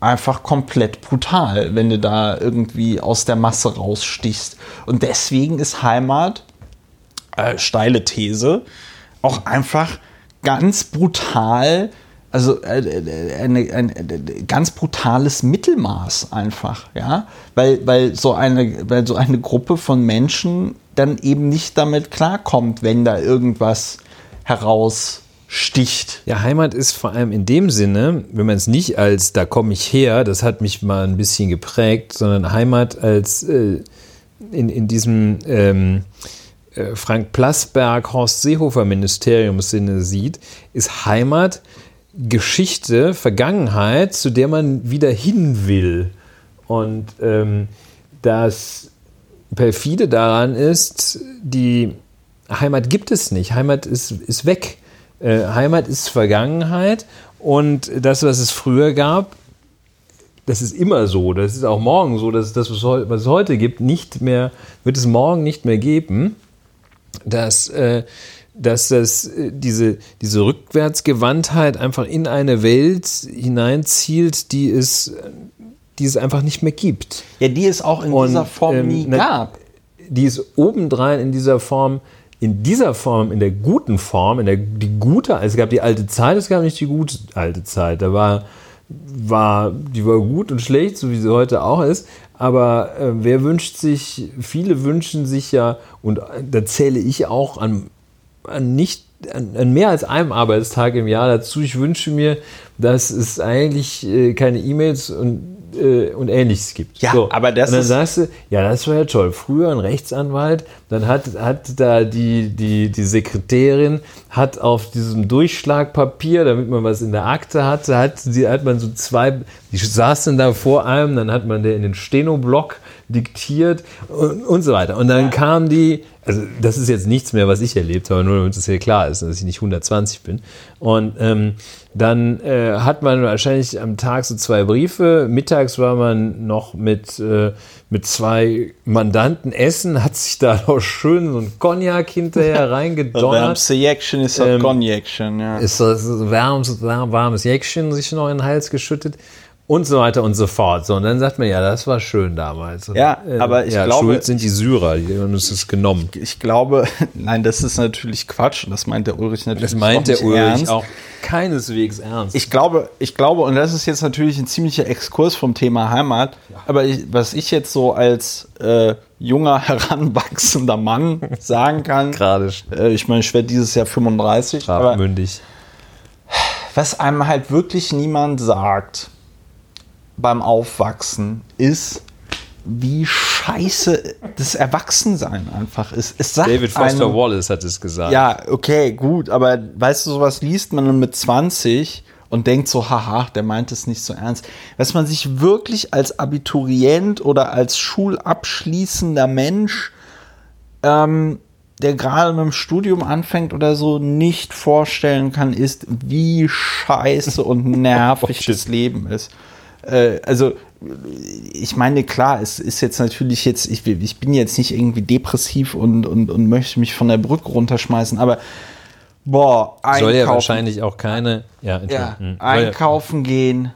einfach komplett brutal, wenn du da irgendwie aus der Masse rausstichst. Und deswegen ist Heimat äh, steile These, auch einfach ganz brutal, also äh, äh, eine, ein, äh, ganz brutales Mittelmaß einfach, ja, weil, weil, so eine, weil so eine Gruppe von Menschen dann eben nicht damit klarkommt, wenn da irgendwas heraussticht. Ja, Heimat ist vor allem in dem Sinne, wenn man es nicht als da komme ich her, das hat mich mal ein bisschen geprägt, sondern Heimat als äh, in, in diesem ähm, äh, Frank Plasberg, Horst Seehofer Ministeriumssinne sieht, ist Heimat Geschichte, Vergangenheit, zu der man wieder hin will. Und ähm, das perfide daran ist, die Heimat gibt es nicht. Heimat ist, ist weg. Äh, Heimat ist Vergangenheit und das, was es früher gab, das ist immer so. Das ist auch morgen so. dass das, was es heute gibt, nicht mehr, wird es morgen nicht mehr geben. Dass, äh, dass das, äh, diese, diese Rückwärtsgewandtheit einfach in eine Welt hineinzielt, die es, die es einfach nicht mehr gibt. Ja, die es auch in Und, dieser Form ähm, nie gab. die es obendrein in dieser Form, in dieser Form, in der guten Form, in der die gute, es gab die alte Zeit, es gab nicht die gute alte Zeit. Da war, war, die war gut und schlecht, so wie sie heute auch ist. Aber äh, wer wünscht sich, viele wünschen sich ja, und da zähle ich auch an, an nicht an, mehr als einem Arbeitstag im Jahr dazu. Ich wünsche mir, dass es eigentlich äh, keine E-Mails und äh, und ähnliches gibt. Ja, so. aber das und dann sagst du, ja, das war ja toll. Früher ein Rechtsanwalt, dann hat, hat da die, die, die Sekretärin hat auf diesem Durchschlagpapier, damit man was in der Akte hatte, hat, die, hat man so zwei, die saßen da vor einem, dann hat man der in den Stenoblock diktiert und, und so weiter. Und dann ja. kam die, also das ist jetzt nichts mehr, was ich erlebt habe, nur damit es hier klar ist, dass ich nicht 120 bin. Und ähm, dann äh, hat man wahrscheinlich am Tag so zwei Briefe. Mittags war man noch mit, äh, mit zwei Mandanten essen, hat sich da noch schön so ein Cognac hinterher reingedonnert. Wärmste Jäckchen ist das ähm, Cognac-Chen, ja. Ist das warmes, warmes Jäckchen sich noch in den Hals geschüttet und so weiter und so fort. So, und dann sagt man, ja, das war schön damals. Ja, äh, aber ich ja, glaube. Schuld sind die Syrer, die haben uns das genommen. Ich, ich, glaube, nein, das ist natürlich Quatsch. Das meint der Ulrich natürlich Das meint der Ulrich ernst. auch keineswegs ernst. Ich glaube, ich glaube, und das ist jetzt natürlich ein ziemlicher Exkurs vom Thema Heimat, ja. aber ich, was ich jetzt so als äh, junger, heranwachsender Mann sagen kann. Gerade. Äh, ich meine, ich werde dieses Jahr 35. Aber mündig. Was einem halt wirklich niemand sagt, beim Aufwachsen ist, wie scheiße das Erwachsensein einfach ist. Es sagt David Foster einem, Wallace hat es gesagt. Ja, okay, gut, aber weißt du, sowas liest man dann mit 20 und denkt so, haha, der meint es nicht so ernst. Was man sich wirklich als Abiturient oder als schulabschließender Mensch, ähm, der gerade mit dem Studium anfängt oder so, nicht vorstellen kann, ist, wie scheiße und nervig oh, das Leben ist äh, also ich meine, klar, es ist jetzt natürlich jetzt, ich, ich bin jetzt nicht irgendwie depressiv und, und, und möchte mich von der Brücke runterschmeißen, aber boah, einkaufen. Soll ja wahrscheinlich auch keine, ja, ja hm. einkaufen gehen,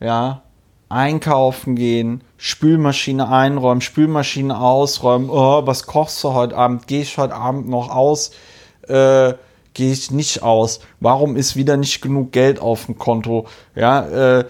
ja, einkaufen gehen, Spülmaschine einräumen, Spülmaschine ausräumen, oh, was kochst du heute Abend? Gehe ich heute Abend noch aus? Äh, Gehe ich nicht aus? Warum ist wieder nicht genug Geld auf dem Konto? Ja, äh,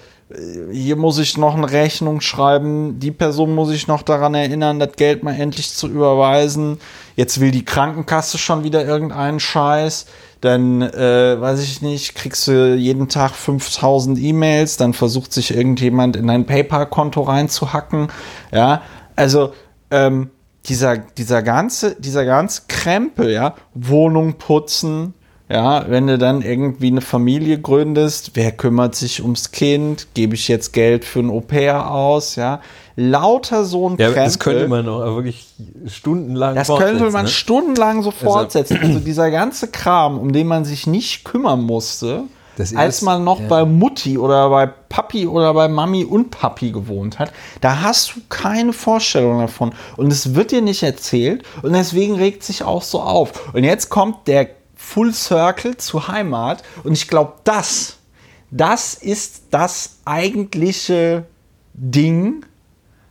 hier muss ich noch eine Rechnung schreiben, die Person muss ich noch daran erinnern, das Geld mal endlich zu überweisen. Jetzt will die Krankenkasse schon wieder irgendeinen Scheiß. Dann, äh, weiß ich nicht, kriegst du jeden Tag 5000 E-Mails, dann versucht sich irgendjemand in dein PayPal-Konto reinzuhacken. Ja, also, ähm, dieser, dieser ganze, dieser ganze Krempel, ja, Wohnung putzen, ja, wenn du dann irgendwie eine Familie gründest, wer kümmert sich ums Kind? Gebe ich jetzt Geld für ein Au-pair aus? Ja, lauter so ein ja, Krempel. Das könnte man auch wirklich stundenlang Das könnte man ne? stundenlang so also fortsetzen. Also dieser ganze Kram, um den man sich nicht kümmern musste, als man noch ja. bei Mutti oder bei Papi oder bei Mami und Papi gewohnt hat, da hast du keine Vorstellung davon. Und es wird dir nicht erzählt und deswegen regt sich auch so auf. Und jetzt kommt der Full Circle zu Heimat. Und ich glaube, das, das ist das eigentliche Ding,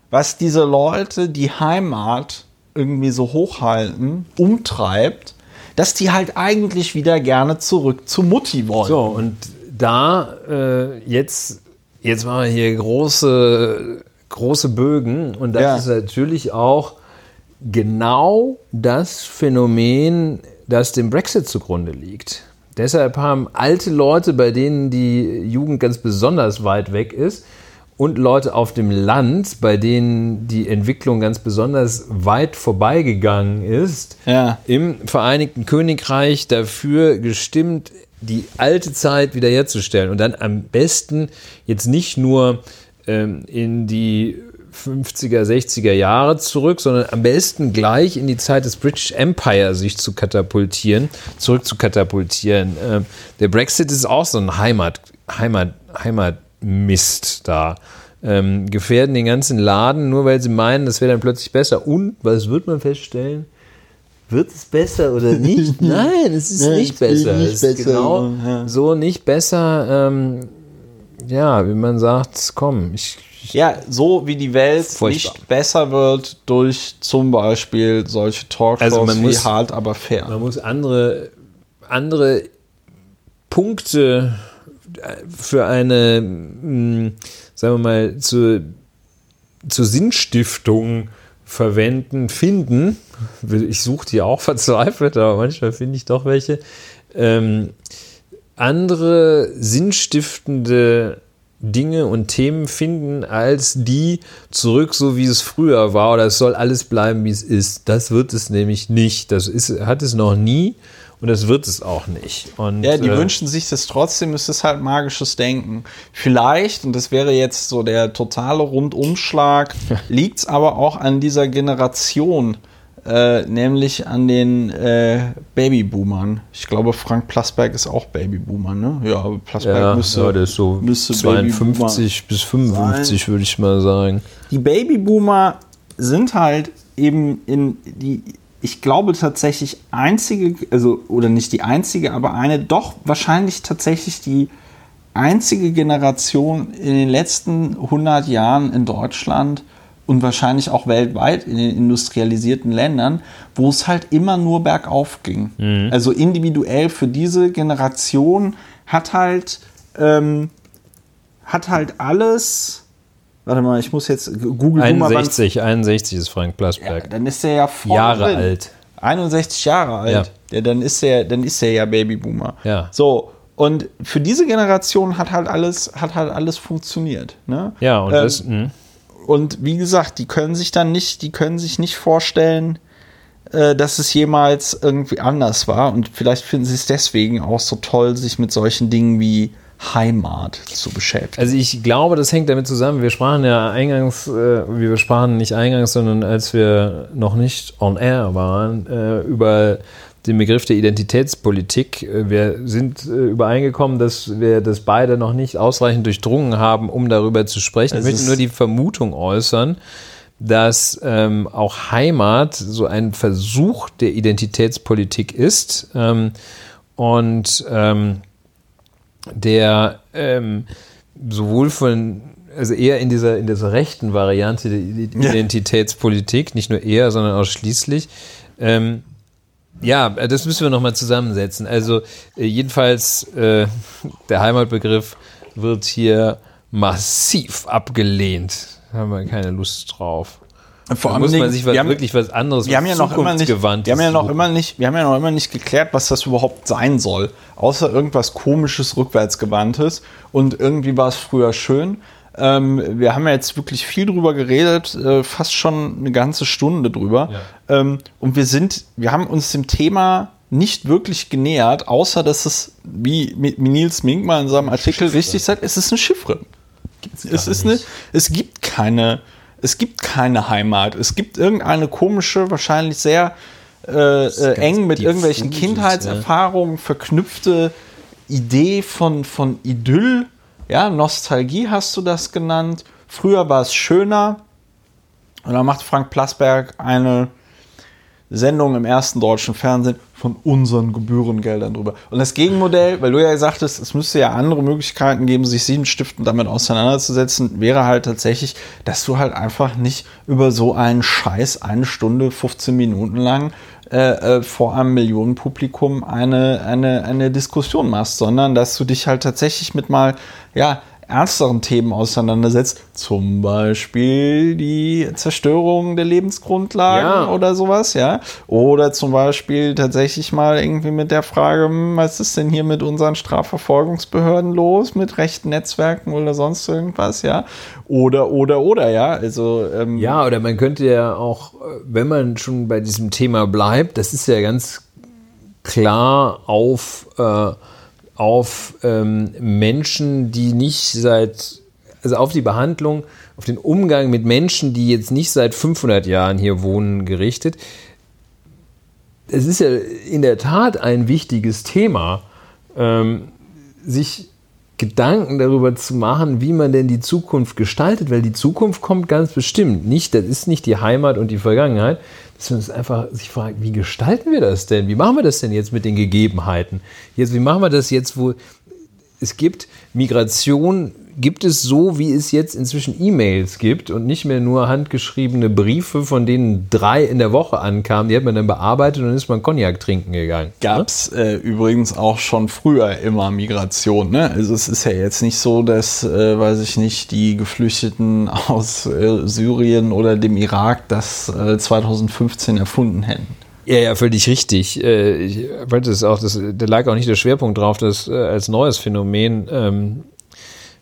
was diese Leute, die Heimat irgendwie so hochhalten, umtreibt, dass die halt eigentlich wieder gerne zurück zu Mutti wollen. So, und da äh, jetzt, jetzt machen wir hier große, große Bögen und das ja. ist natürlich auch genau das Phänomen, das dem Brexit zugrunde liegt. Deshalb haben alte Leute, bei denen die Jugend ganz besonders weit weg ist, und Leute auf dem Land, bei denen die Entwicklung ganz besonders weit vorbeigegangen ist, ja. im Vereinigten Königreich dafür gestimmt, die alte Zeit wiederherzustellen und dann am besten jetzt nicht nur ähm, in die 50er, 60er Jahre zurück, sondern am besten gleich in die Zeit des British Empire sich zu katapultieren, zurück zu katapultieren. Ähm, der Brexit ist auch so ein Heimat, Heimat, Heimatmist da. Ähm, gefährden den ganzen Laden, nur weil sie meinen, das wäre dann plötzlich besser. Und was wird man feststellen? Wird es besser oder nicht? Nein, es ist Nein, nicht besser. Nicht es ist besser. genau ja. so nicht besser. Ähm, ja, wie man sagt, komm, ich ja, so wie die Welt Furchtbar. nicht besser wird durch zum Beispiel solche Talkshows also man muss, wie hart, aber fair. Man muss andere, andere Punkte für eine, mh, sagen wir mal, zur, zur Sinnstiftung verwenden, finden. Ich suche die auch verzweifelt, aber manchmal finde ich doch welche. Ähm, andere sinnstiftende Dinge und Themen finden als die zurück, so wie es früher war, oder es soll alles bleiben, wie es ist. Das wird es nämlich nicht. Das ist, hat es noch nie und das wird es auch nicht. Und, ja, die äh, wünschen sich das trotzdem, es ist halt magisches Denken. Vielleicht, und das wäre jetzt so der totale Rundumschlag, liegt es aber auch an dieser Generation, äh, nämlich an den äh, Babyboomern. Ich glaube, Frank Plasberg ist auch Babyboomer, ne? Ja, aber Plasberg ja, müsste, ja, der ist so müsste 52 bis 55, würde ich mal sagen. Die Babyboomer sind halt eben in die ich glaube tatsächlich einzige, also oder nicht die einzige, aber eine doch wahrscheinlich tatsächlich die einzige Generation in den letzten 100 Jahren in Deutschland und wahrscheinlich auch weltweit in den industrialisierten Ländern, wo es halt immer nur bergauf ging. Mhm. Also individuell für diese Generation hat halt ähm, hat halt alles Warte mal, ich muss jetzt googeln. 61, 61 ist Frank Plasberg. Ja, dann ist er ja voll Jahre drin. alt. 61 Jahre alt. Ja. ja. dann ist er, dann ist er ja Babyboomer. Ja. So. Und für diese Generation hat halt alles, hat halt alles funktioniert. Ne? Ja, und ähm, das. Mh. Und wie gesagt, die können sich dann nicht, die können sich nicht vorstellen, äh, dass es jemals irgendwie anders war. Und vielleicht finden sie es deswegen auch so toll, sich mit solchen Dingen wie Heimat zu beschäftigen. Also ich glaube, das hängt damit zusammen. Wir sprachen ja eingangs, äh, wir sprachen nicht eingangs, sondern als wir noch nicht on air waren, äh, über den Begriff der Identitätspolitik. Äh, wir sind äh, übereingekommen, dass wir das beide noch nicht ausreichend durchdrungen haben, um darüber zu sprechen. Ich möchte nur die Vermutung äußern, dass ähm, auch Heimat so ein Versuch der Identitätspolitik ist. Ähm, und ähm, der ähm, sowohl von, also eher in dieser, in dieser rechten Variante der Identitätspolitik, nicht nur eher, sondern ausschließlich, ähm, ja, das müssen wir nochmal zusammensetzen. Also äh, jedenfalls, äh, der Heimatbegriff wird hier massiv abgelehnt. Da haben wir keine Lust drauf. Vor allem muss man sich was, haben, wirklich was anderes, wir haben ja noch immer nicht, wir haben ja noch immer nicht, wir haben ja noch immer nicht geklärt, was das überhaupt sein soll, außer irgendwas komisches, rückwärtsgewandtes und irgendwie war es früher schön. Ähm, wir haben ja jetzt wirklich viel drüber geredet, äh, fast schon eine ganze Stunde drüber. Ja. Ähm, und wir sind, wir haben uns dem Thema nicht wirklich genähert, außer dass es, wie Nils Mink mal in seinem Artikel richtig sagt, es ist ein Chiffre. Es, ist eine, es gibt keine es gibt keine Heimat. Es gibt irgendeine komische, wahrscheinlich sehr äh, äh, eng mit irgendwelchen Kindheitserfahrungen ja. verknüpfte Idee von, von Idyll. Ja, Nostalgie hast du das genannt. Früher war es schöner. Und dann macht Frank Plasberg eine Sendung im ersten deutschen Fernsehen von unseren Gebührengeldern drüber. Und das Gegenmodell, weil du ja gesagt hast, es müsste ja andere Möglichkeiten geben, sich sieben Stiften damit auseinanderzusetzen, wäre halt tatsächlich, dass du halt einfach nicht über so einen Scheiß eine Stunde, 15 Minuten lang äh, äh, vor einem Millionenpublikum eine, eine, eine Diskussion machst, sondern dass du dich halt tatsächlich mit mal, ja, ernsteren Themen auseinandersetzt, zum Beispiel die Zerstörung der Lebensgrundlagen ja. oder sowas, ja, oder zum Beispiel tatsächlich mal irgendwie mit der Frage, hm, was ist denn hier mit unseren Strafverfolgungsbehörden los, mit rechten Netzwerken oder sonst irgendwas, ja, oder, oder, oder, ja, also. Ähm ja, oder man könnte ja auch, wenn man schon bei diesem Thema bleibt, das ist ja ganz klar auf äh, auf ähm, Menschen, die nicht seit, also auf die Behandlung, auf den Umgang mit Menschen, die jetzt nicht seit 500 Jahren hier wohnen, gerichtet. Es ist ja in der Tat ein wichtiges Thema, ähm, sich Gedanken darüber zu machen, wie man denn die Zukunft gestaltet, weil die Zukunft kommt ganz bestimmt. Nicht, das ist nicht die Heimat und die Vergangenheit, dass wir uns einfach sich fragen, wie gestalten wir das denn? Wie machen wir das denn jetzt mit den Gegebenheiten? Jetzt, wie machen wir das jetzt, wo es gibt Migration, gibt es so, wie es jetzt inzwischen E-Mails gibt und nicht mehr nur handgeschriebene Briefe, von denen drei in der Woche ankamen, die hat man dann bearbeitet und dann ist man Cognac trinken gegangen. Gab es äh, übrigens auch schon früher immer Migration. Ne? Also es ist ja jetzt nicht so, dass, äh, weiß ich nicht, die Geflüchteten aus äh, Syrien oder dem Irak das 2015 äh, erfunden hätten. Ja, ja, völlig richtig. Äh, ich wollte es auch, das, da lag auch nicht der Schwerpunkt drauf, das äh, als neues Phänomen. Ähm, äh,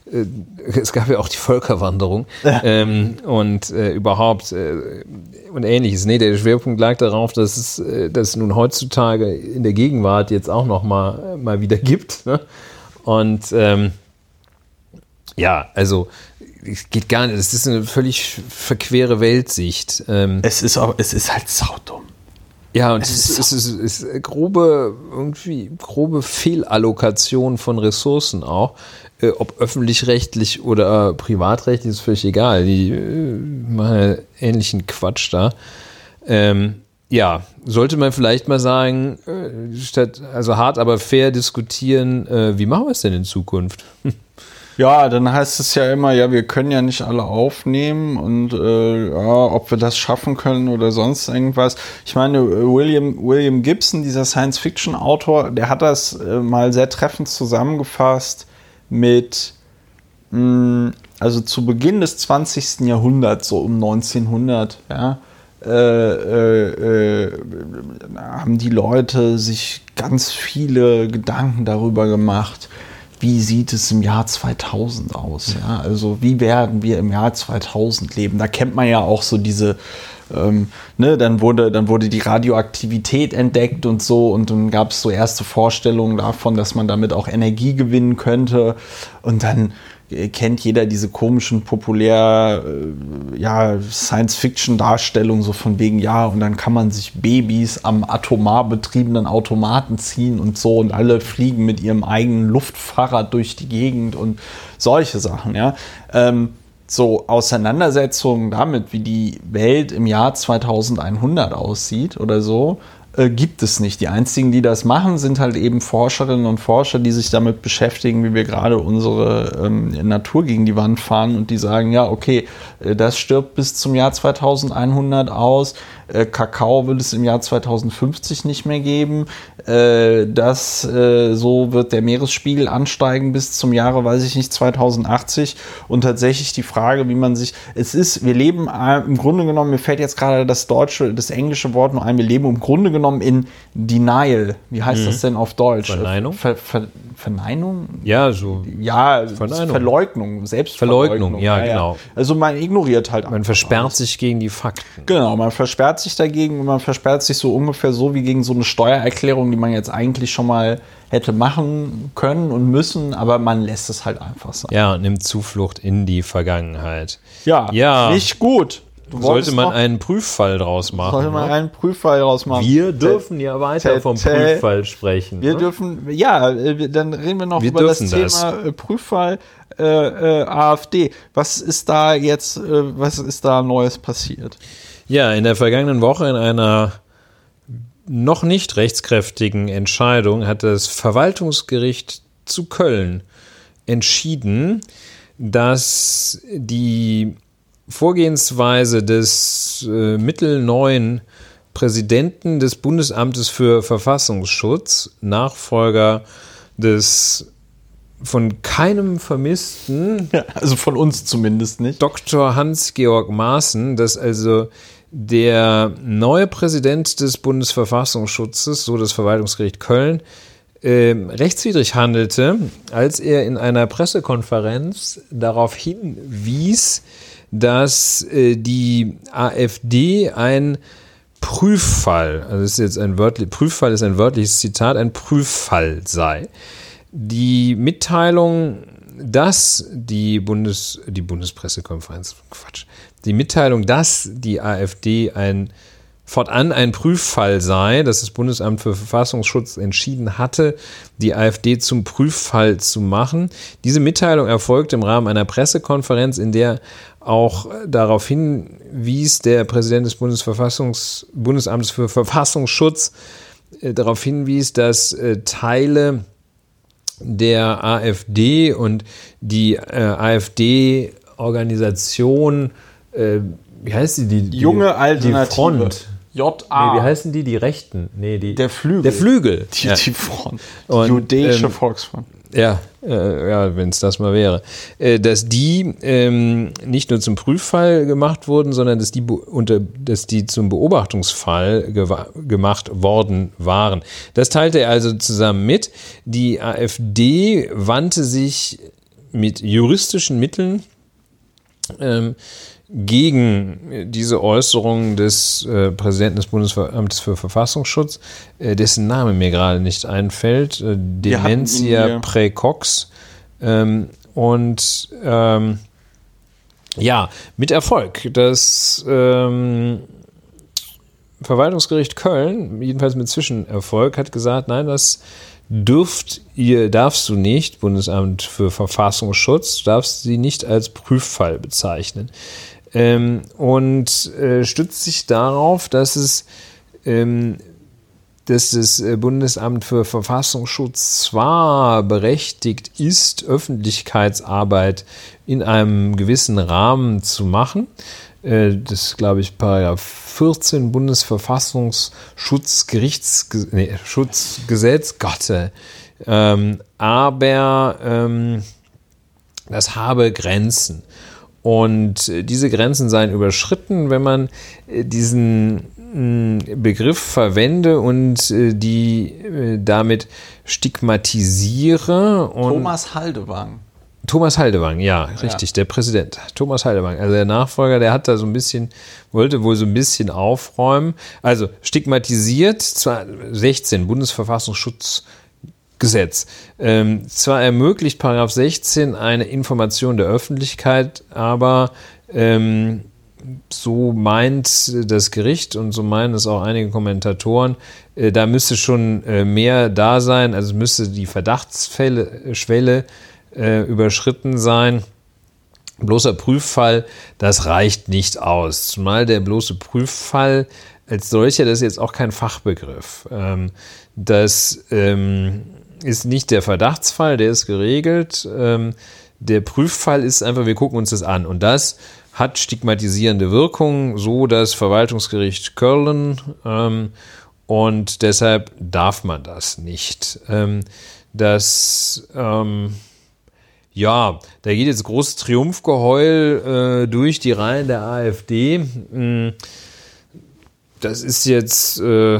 es gab ja auch die Völkerwanderung ja. ähm, und äh, überhaupt äh, und ähnliches. Nee, der Schwerpunkt lag darauf, dass es, äh, dass es nun heutzutage in der Gegenwart jetzt auch noch mal, mal wieder gibt. Ne? Und ähm, ja, also es geht gar nicht. Es ist eine völlig verquere Weltsicht. Ähm, es ist auch, es ist halt saudumm. Ja, und es ist, es ist, es ist grobe, irgendwie grobe Fehlallokation von Ressourcen auch. Äh, ob öffentlich-rechtlich oder privatrechtlich, ist völlig egal. Die äh, machen ähnlichen Quatsch da. Ähm, ja, sollte man vielleicht mal sagen, äh, statt, also hart, aber fair diskutieren, äh, wie machen wir es denn in Zukunft? Ja, dann heißt es ja immer, ja, wir können ja nicht alle aufnehmen und äh, ja, ob wir das schaffen können oder sonst irgendwas. Ich meine, William, William Gibson, dieser Science-Fiction-Autor, der hat das äh, mal sehr treffend zusammengefasst mit, mh, hm, also zu Beginn des 20. Jahrhunderts, so um 1900, ja, äh, äh, äh, haben die Leute sich ganz viele Gedanken darüber gemacht, wie sieht es im Jahr 2000 aus? Ja? Also wie werden wir im Jahr 2000 leben? Da kennt man ja auch so diese, ähm, ne, dann wurde, dann wurde die Radioaktivität entdeckt und so und dann gab es so erste Vorstellungen davon, dass man damit auch Energie gewinnen könnte. Und dann kennt jeder diese komischen populär äh, ja, Science-Fiction-Darstellungen so von wegen ja und dann kann man sich Babys am atomar betriebenen Automaten ziehen und so und alle fliegen mit ihrem eigenen Luftfahrrad durch die Gegend und solche Sachen ja. Ähm, so Auseinandersetzungen damit wie die Welt im Jahr 2100 aussieht oder so äh, gibt es nicht. Die einzigen, die das machen, sind halt eben Forscherinnen und Forscher, die sich damit beschäftigen, wie wir gerade unsere ähm, Natur gegen die Wand fahren und die sagen, ja, okay, äh, das stirbt bis zum Jahr 2100 aus, äh, Kakao wird es im Jahr 2050 nicht mehr geben. Äh, das, äh, so wird der Meeresspiegel ansteigen bis zum Jahre, weiß ich nicht, 2080. Und tatsächlich die Frage, wie man sich, es ist, wir leben äh, im Grunde genommen, mir fällt jetzt gerade das deutsche, das englische Wort nur ein, wir leben im Grunde genommen in Denial. Wie heißt mhm. das denn auf Deutsch? Verneinung? Ver, Ver, Verneinung? Ja, so. Ja, Verneinung. Verleugnung, Selbstverleugnung. Verleugnung, ja, ja, genau. Also man ignoriert halt. Man versperrt alles. sich gegen die Fakten. Genau, man versperrt sich dagegen und man versperrt sich so ungefähr so wie gegen so eine Steuererklärung, die man jetzt eigentlich schon mal hätte machen können und müssen, aber man lässt es halt einfach sein. Ja, nimmt Zuflucht in die Vergangenheit. Ja, ja. nicht gut. Du sollte man einen Prüffall draus machen. Sollte man ne? einen Prüffall draus machen. Wir dürfen ja weiter vom Prüffall sprechen. Wir ne? dürfen, ja, äh, dann reden wir noch wir über das Thema das. Äh, Prüffall äh, äh, AfD. Was ist da jetzt, äh, was ist da Neues passiert? Ja, in der vergangenen Woche in einer noch nicht rechtskräftigen Entscheidung hat das Verwaltungsgericht zu Köln entschieden, dass die Vorgehensweise des äh, mittelneuen Präsidenten des Bundesamtes für Verfassungsschutz, Nachfolger des von keinem Vermissten, also von uns zumindest nicht, Dr. Hans-Georg Maaßen, dass also der neue Präsident des Bundesverfassungsschutzes, so das Verwaltungsgericht Köln, äh, rechtswidrig handelte, als er in einer Pressekonferenz darauf hinwies, dass äh, die AfD ein Prüffall, also ist jetzt ein wörtlich, Prüffall ist ein wörtliches Zitat, ein Prüffall sei. Die Mitteilung, dass die Bundes, die Bundespressekonferenz, Quatsch, die Mitteilung, dass die AfD ein fortan ein Prüffall sei, dass das Bundesamt für Verfassungsschutz entschieden hatte, die AfD zum Prüffall zu machen. Diese Mitteilung erfolgte im Rahmen einer Pressekonferenz, in der auch darauf hinwies der Präsident des Bundesverfassungs Bundesamtes für Verfassungsschutz äh, darauf hinwies, dass äh, Teile der AfD und die äh, AfD-Organisation, äh, wie heißt? Die, die Junge Alternative. Die Front. JA. Nee, wie heißen die? Die Rechten? Nee, die, Der Flügel. Der Flügel. Die, ja. die Front. Die Und, jüdische ähm, Volksfront. Ja, äh, ja wenn es das mal wäre. Äh, dass die ähm, nicht nur zum Prüffall gemacht wurden, sondern dass die, unter, dass die zum Beobachtungsfall gemacht worden waren. Das teilte er also zusammen mit. Die AfD wandte sich mit juristischen Mitteln ähm, gegen diese Äußerung des äh, Präsidenten des Bundesamtes für Verfassungsschutz, äh, dessen Name mir gerade nicht einfällt, äh, Dementia hier. Praecox. Ähm, und ähm, ja, mit Erfolg. Das ähm, Verwaltungsgericht Köln, jedenfalls mit Zwischenerfolg, hat gesagt, nein, das dürft ihr, darfst du nicht, Bundesamt für Verfassungsschutz, du darfst sie nicht als Prüffall bezeichnen. Ähm, und äh, stützt sich darauf, dass es ähm, dass das äh, Bundesamt für Verfassungsschutz zwar berechtigt ist, Öffentlichkeitsarbeit in einem gewissen Rahmen zu machen. Äh, Das ist, glaube ich, Paragraph 14 Bundesverfassungsschutzgerichtsgesetz, nee, Schutzgesetz, Gott. äh, Ähm, aber ähm, das habe Grenzen. Und äh, diese Grenzen seien überschritten, wenn man äh, diesen mh, Begriff verwende und äh, die damit stigmatisiere. Und Thomas Haldewang. Thomas Haldewang, ja, richtig, der Präsident. Thomas Haldewang, also der Nachfolger, der hat da so ein bisschen, wollte wohl so ein bisschen aufräumen. Also stigmatisiert, zwar 16, Bundesverfassungsschutzgesetz. Ähm, zwar ermöglicht Paragraph 16 eine Information der Öffentlichkeit, aber ähm, so meint das Gericht und so meinen es auch einige Kommentatoren, äh, da müsste schon äh, mehr da sein, also müsste die Verdachtsschwelle Schwelle, äh, überschritten sein. Bloßer Prüffall, das reicht nicht aus. Zumal der bloße Prüffall als solcher, das ist jetzt auch kein Fachbegriff. Ähm, das ähm, ist nicht der Verdachtsfall, der ist geregelt. Ähm, der Prüffall ist einfach, wir gucken uns das an. Und das hat stigmatisierende Wirkung, so das Verwaltungsgericht Köln. Ähm, und deshalb darf man das nicht. Ähm, das, ähm, ja, da geht jetzt großes Triumphgeheul äh, durch die Reihen der AfD. Mm, Das ist jetzt, äh,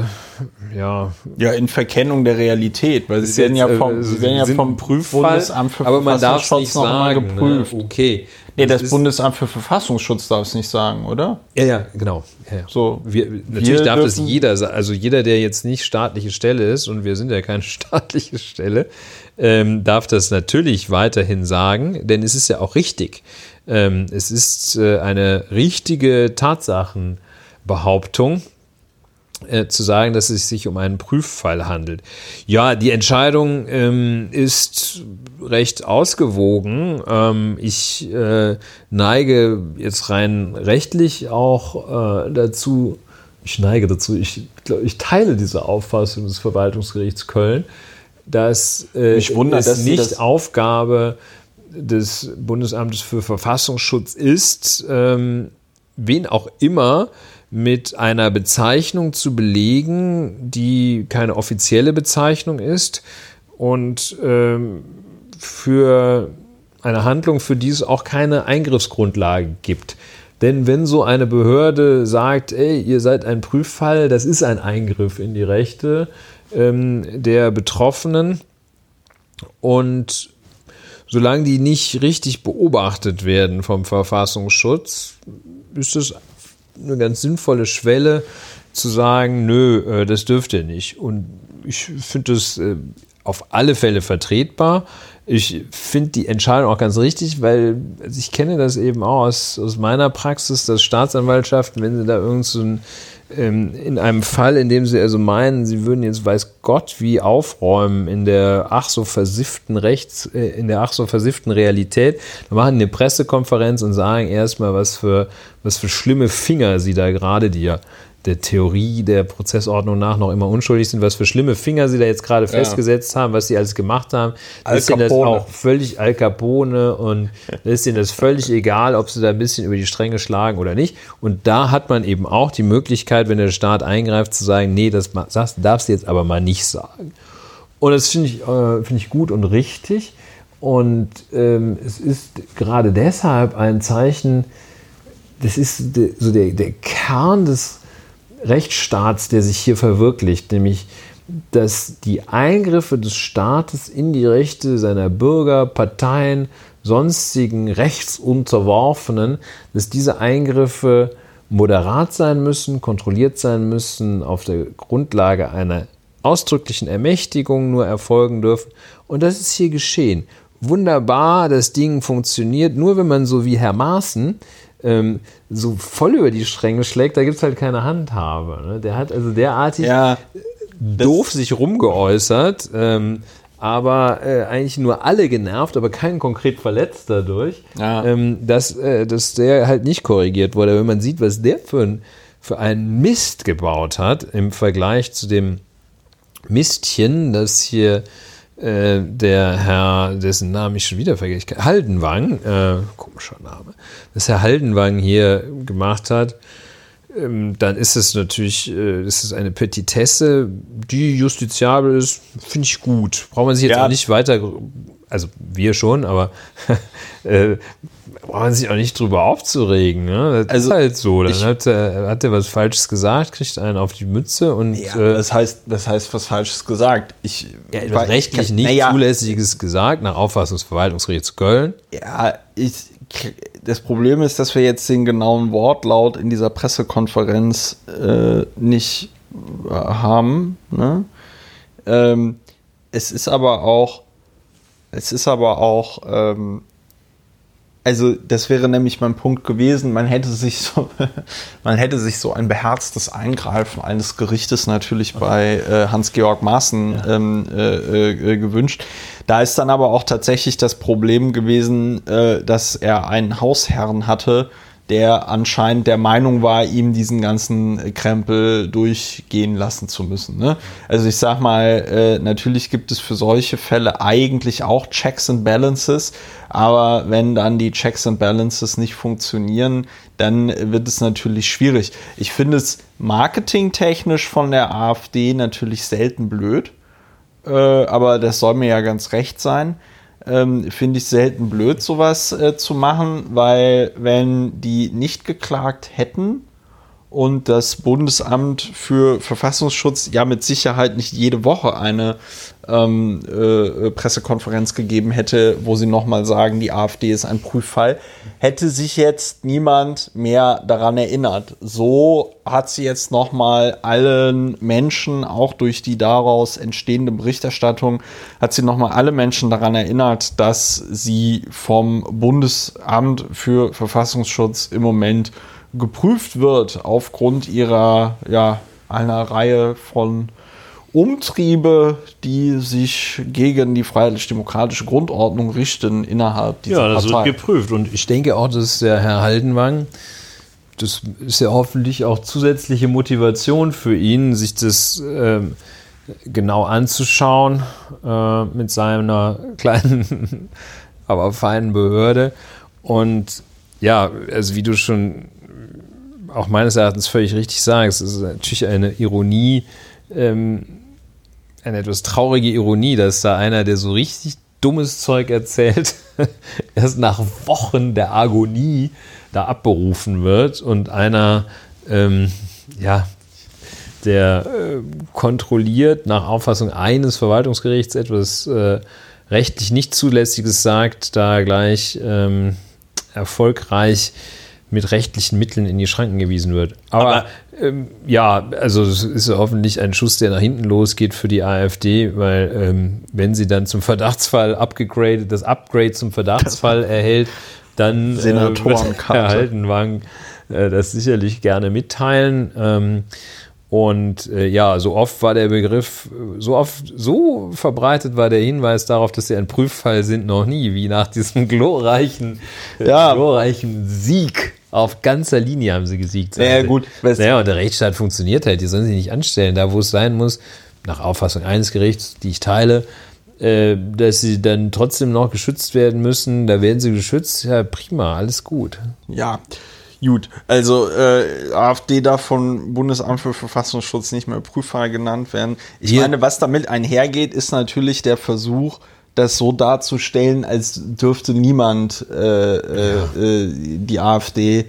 ja, Ja, in Verkennung der Realität, weil sie werden ja jetzt, vom, äh, sie werden ja vom ein Prüffall, Bundesamt für aber man darf es nicht sagen. geprüft. Ne? Okay. Nee, das, ist- Bundesamt für Verfassungsschutz darf es nicht sagen, oder? Ja, ja, genau. Ja, ja. So, wir, natürlich wir darf das jeder, sa- also jeder, der jetzt nicht staatliche Stelle ist, und wir sind ja keine staatliche Stelle, ähm, darf das natürlich weiterhin sagen, denn es ist ja auch richtig. Ähm, es ist äh, eine richtige Tatsachenbehauptung, äh, zu sagen, dass es sich um einen Prüffall handelt. Ja, die Entscheidung ähm, ist recht ausgewogen. Ähm, ich äh, neige jetzt rein rechtlich auch äh, dazu, ich neige dazu, ich, glaub, ich teile diese Auffassung des Verwaltungsgerichts Köln, dass äh, Mich wundert, es dass nicht Aufgabe des Bundesamtes für Verfassungsschutz ist, ähm, wen auch immer mit einer Bezeichnung zu belegen, die keine offizielle Bezeichnung ist und ähm, für eine Handlung, für die es auch keine Eingriffsgrundlage gibt. Denn wenn so eine Behörde sagt, ey, ihr seid ein Prüffall, das ist ein Eingriff in die Rechte ähm, der Betroffenen und solange die nicht richtig beobachtet werden vom Verfassungsschutz, ist es eine ganz sinnvolle Schwelle zu sagen, nö, äh, das dürft ihr nicht. Und ich finde das äh, auf alle Fälle vertretbar. Ich finde die Entscheidung auch ganz richtig, weil also ich kenne das eben auch aus, aus meiner Praxis, dass Staatsanwaltschaften, wenn sie da irgend so ähm, in einem Fall, in dem sie also meinen, sie würden jetzt weiß Gott wie aufräumen in der ach so versifften Rechts, äh, in der ach so versifften Realität, dann machen eine Pressekonferenz und sagen erstmal, was für, was für schlimme Finger sie da gerade dir der Theorie der Prozessordnung nach noch immer unschuldig sind, was für schlimme Finger sie da jetzt gerade festgesetzt haben, was sie alles gemacht haben. Al ist ihnen das auch völlig Al Capone und ist ihnen das völlig egal, ob sie da ein bisschen über die Stränge schlagen oder nicht. Und da hat man eben auch die Möglichkeit, wenn der Staat eingreift, zu sagen, nee, das das darfst du jetzt aber mal nicht sagen. Und das finde ich, äh, finde ich gut und richtig. Und ähm, es ist gerade deshalb ein Zeichen, das ist so der, der Kern des Rechtsstaats, der sich hier verwirklicht, nämlich dass die Eingriffe des Staates in die Rechte seiner Bürger, Parteien, sonstigen Rechtsunterworfenen, dass diese Eingriffe moderat sein müssen, kontrolliert sein müssen, auf der Grundlage einer ausdrücklichen Ermächtigung nur erfolgen dürfen. Und das ist hier geschehen. Wunderbar, das Ding funktioniert, nur wenn man so wie Herr Maaßen ähm, so voll über die Stränge schlägt, da gibt es halt keine Handhabe. Ne? Der hat also derartig Ja, doof sich rumgeäußert, ähm, aber äh, eigentlich nur alle genervt, aber keinen konkret verletzt dadurch, Ja. ähm, dass, äh, dass der halt nicht korrigiert wurde. Wenn man sieht, was der für, ein, für einen Mist gebaut hat im Vergleich zu dem Mistchen, das hier äh, der Herr, dessen Namen ich schon wieder vergesse, Haldenwang, äh, komischer Name, das Herr Haldenwang hier gemacht hat, ähm, dann ist es natürlich, äh, das ist eine Petitesse, die justiziabel ist, finde ich gut. Braucht man sich jetzt Ja. auch nicht weiter, also wir schon, aber äh, braucht man sich auch nicht drüber aufzuregen. Ne? Das Also, ist halt so. Dann ich- hat er, hat er was Falsches gesagt, kriegt einen auf die Mütze und ja äh, das, heißt, das heißt was Falsches gesagt. Ich, ja, etwas rechtlich nicht naja, Zulässiges gesagt, nach Auffassung des Verwaltungsgerichts Köln. Ja, ich, das Problem ist, dass wir jetzt den genauen Wortlaut in dieser Pressekonferenz äh, nicht äh, haben. Ne? Ähm, es ist aber auch, es ist aber auch, ähm, also das wäre nämlich mein Punkt gewesen, man hätte sich so, man hätte sich so ein beherztes Eingreifen eines Gerichtes natürlich bei äh, Hans-Georg Maaßen ähm, äh, äh, gewünscht. Da ist dann aber auch tatsächlich das Problem gewesen, äh, dass er einen Hausherrn hatte, der anscheinend der Meinung war, ihm diesen ganzen Krempel durchgehen lassen zu müssen. Ne? Also ich sag mal, äh, natürlich gibt es für solche Fälle eigentlich auch Checks and Balances, aber wenn dann die Checks and Balances nicht funktionieren, dann wird es natürlich schwierig. Ich finde es marketingtechnisch von der AfD natürlich selten blöd, äh, aber das soll mir ja ganz recht sein. Ähm, Finde ich selten blöd, sowas äh, zu machen, weil wenn die nicht geklagt hätten und das Bundesamt für Verfassungsschutz ja mit Sicherheit nicht jede Woche eine ähm, äh, Pressekonferenz gegeben hätte, wo sie nochmal sagen, die AfD ist ein Prüffall, hätte sich jetzt niemand mehr daran erinnert. So hat sie jetzt nochmal allen Menschen, auch durch die daraus entstehende Berichterstattung, hat sie nochmal alle Menschen daran erinnert, dass sie vom Bundesamt für Verfassungsschutz im Moment geprüft wird aufgrund ihrer, ja, einer Reihe von Umtriebe, die sich gegen die freiheitlich-demokratische Grundordnung richten innerhalb dieser Ja, das wird Partei. geprüft. Und ich denke auch, dass der Herr Haldenwang, das ist ja hoffentlich auch zusätzliche Motivation für ihn, sich das ähm, genau anzuschauen äh, mit seiner kleinen, aber feinen Behörde. Und ja, also wie du schon auch meines Erachtens völlig richtig sagst, es ist natürlich eine Ironie, ähm, eine etwas traurige Ironie, dass da einer, der so richtig dummes Zeug erzählt, erst nach Wochen der Agonie da abberufen wird und einer, ähm, ja, der äh, kontrolliert nach Auffassung eines Verwaltungsgerichts etwas äh, rechtlich nicht zulässiges sagt, da gleich ähm, erfolgreich mit rechtlichen Mitteln in die Schranken gewiesen wird. Aber, Aber- ähm, ja, also es ist hoffentlich ein Schuss, der nach hinten losgeht für die AfD, weil ähm, wenn sie dann zum Verdachtsfall abgegradet, das Upgrade zum Verdachtsfall erhält, dann äh, Senatorenkarte. Herr Haldenwang äh, das sicherlich gerne mitteilen. Ähm, und äh, ja, so oft war der Begriff, äh, so oft, so verbreitet war der Hinweis darauf, dass sie ein Prüffall sind, noch nie, wie nach diesem glorreichen, äh, Ja. glorreichen Sieg Auf ganzer Linie haben sie gesiegt. Ja, gut. Naja, und der Rechtsstaat funktioniert halt. Die sollen sich nicht anstellen. Da, wo es sein muss, nach Auffassung eines Gerichts, die ich teile, äh, dass sie dann trotzdem noch geschützt werden müssen. Da werden sie geschützt. Ja, prima, alles gut. Ja, gut. Also äh, AfD darf von Bundesamt für Verfassungsschutz nicht mehr Prüffall genannt werden. Ich Hier- meine, was damit einhergeht, ist natürlich der Versuch, das so darzustellen, als dürfte niemand äh, äh, äh, die AfD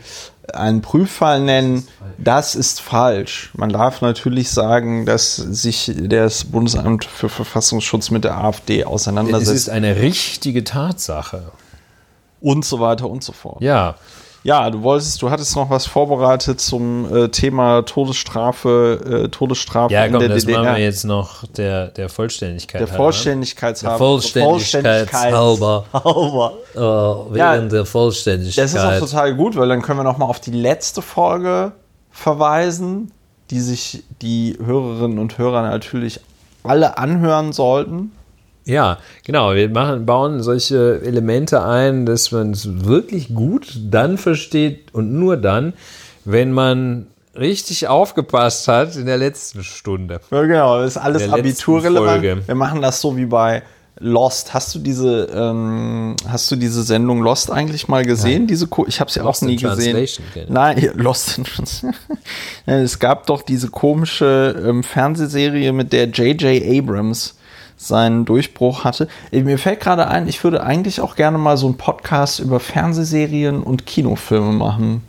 einen Prüffall nennen. Das ist falsch. Man darf natürlich sagen, dass sich das Bundesamt für Verfassungsschutz mit der AfD Es auseinandersetzt ist eine richtige Tatsache. und so weiter und so fort. Ja, Ja, du wolltest, du hattest noch was vorbereitet zum äh, Thema Todesstrafe, äh, Todesstrafe ja in komm, der das DDR. machen wir jetzt noch der, der Vollständigkeit der halber. Vollständigkeit Der Vollständigkeitshalber. halber. Äh, wegen Ja, der Vollständigkeit. Das ist auch total gut, weil dann können wir noch mal auf die letzte Folge verweisen, die sich die Hörerinnen und Hörer natürlich alle anhören sollten. Ja, genau. Wir machen, bauen solche Elemente ein, dass man es wirklich gut dann versteht und nur dann, wenn man richtig aufgepasst hat in der letzten Stunde. Ja, genau, das ist alles abiturrelevant. Wir machen das so wie bei Lost. Hast du diese, ähm, hast du diese Sendung Lost eigentlich mal gesehen? Diese, Ko- ich habe sie auch Lost in nie gesehen. Nein, ja, Lost in. Nein, es gab doch diese komische ähm, Fernsehserie, mit der J.J. Abrams seinen Durchbruch hatte. Äh, Mir fällt gerade ein, ich würde eigentlich auch gerne mal so einen Podcast über Fernsehserien und Kinofilme machen.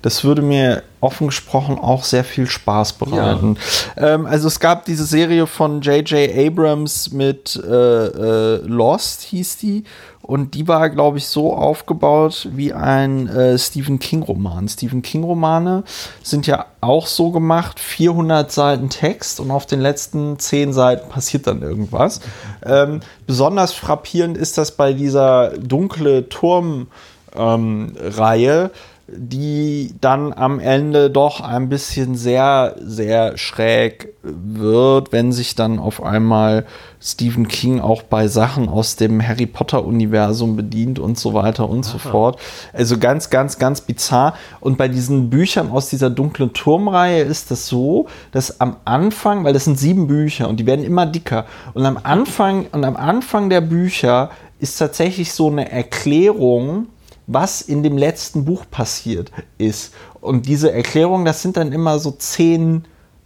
Das würde mir offen gesprochen auch sehr viel Spaß bereiten. Ähm, also es gab diese Serie von J.J. Abrams mit äh, äh, Lost, hieß die. Und die war, glaube ich, so aufgebaut wie ein äh, Stephen King-Roman. Stephen King-Romane sind ja auch so gemacht, 400 Seiten Text und auf den letzten 10 Seiten passiert dann irgendwas. Ähm, besonders frappierend ist das bei dieser dunkle Turm-Reihe, die dann am Ende doch ein bisschen sehr, sehr schräg wird, wenn sich dann auf einmal Stephen King auch bei Sachen aus dem Harry Potter-Universum bedient und so weiter und so fort. Also ganz, ganz, ganz bizarr. Und bei diesen Büchern aus dieser dunklen Turmreihe ist das so, dass am Anfang, weil das sind sieben Bücher und die werden immer dicker, und am Anfang, und am Anfang der Bücher ist tatsächlich so eine Erklärung, was in dem letzten Buch passiert ist. Und diese Erklärung, das sind dann immer so 10,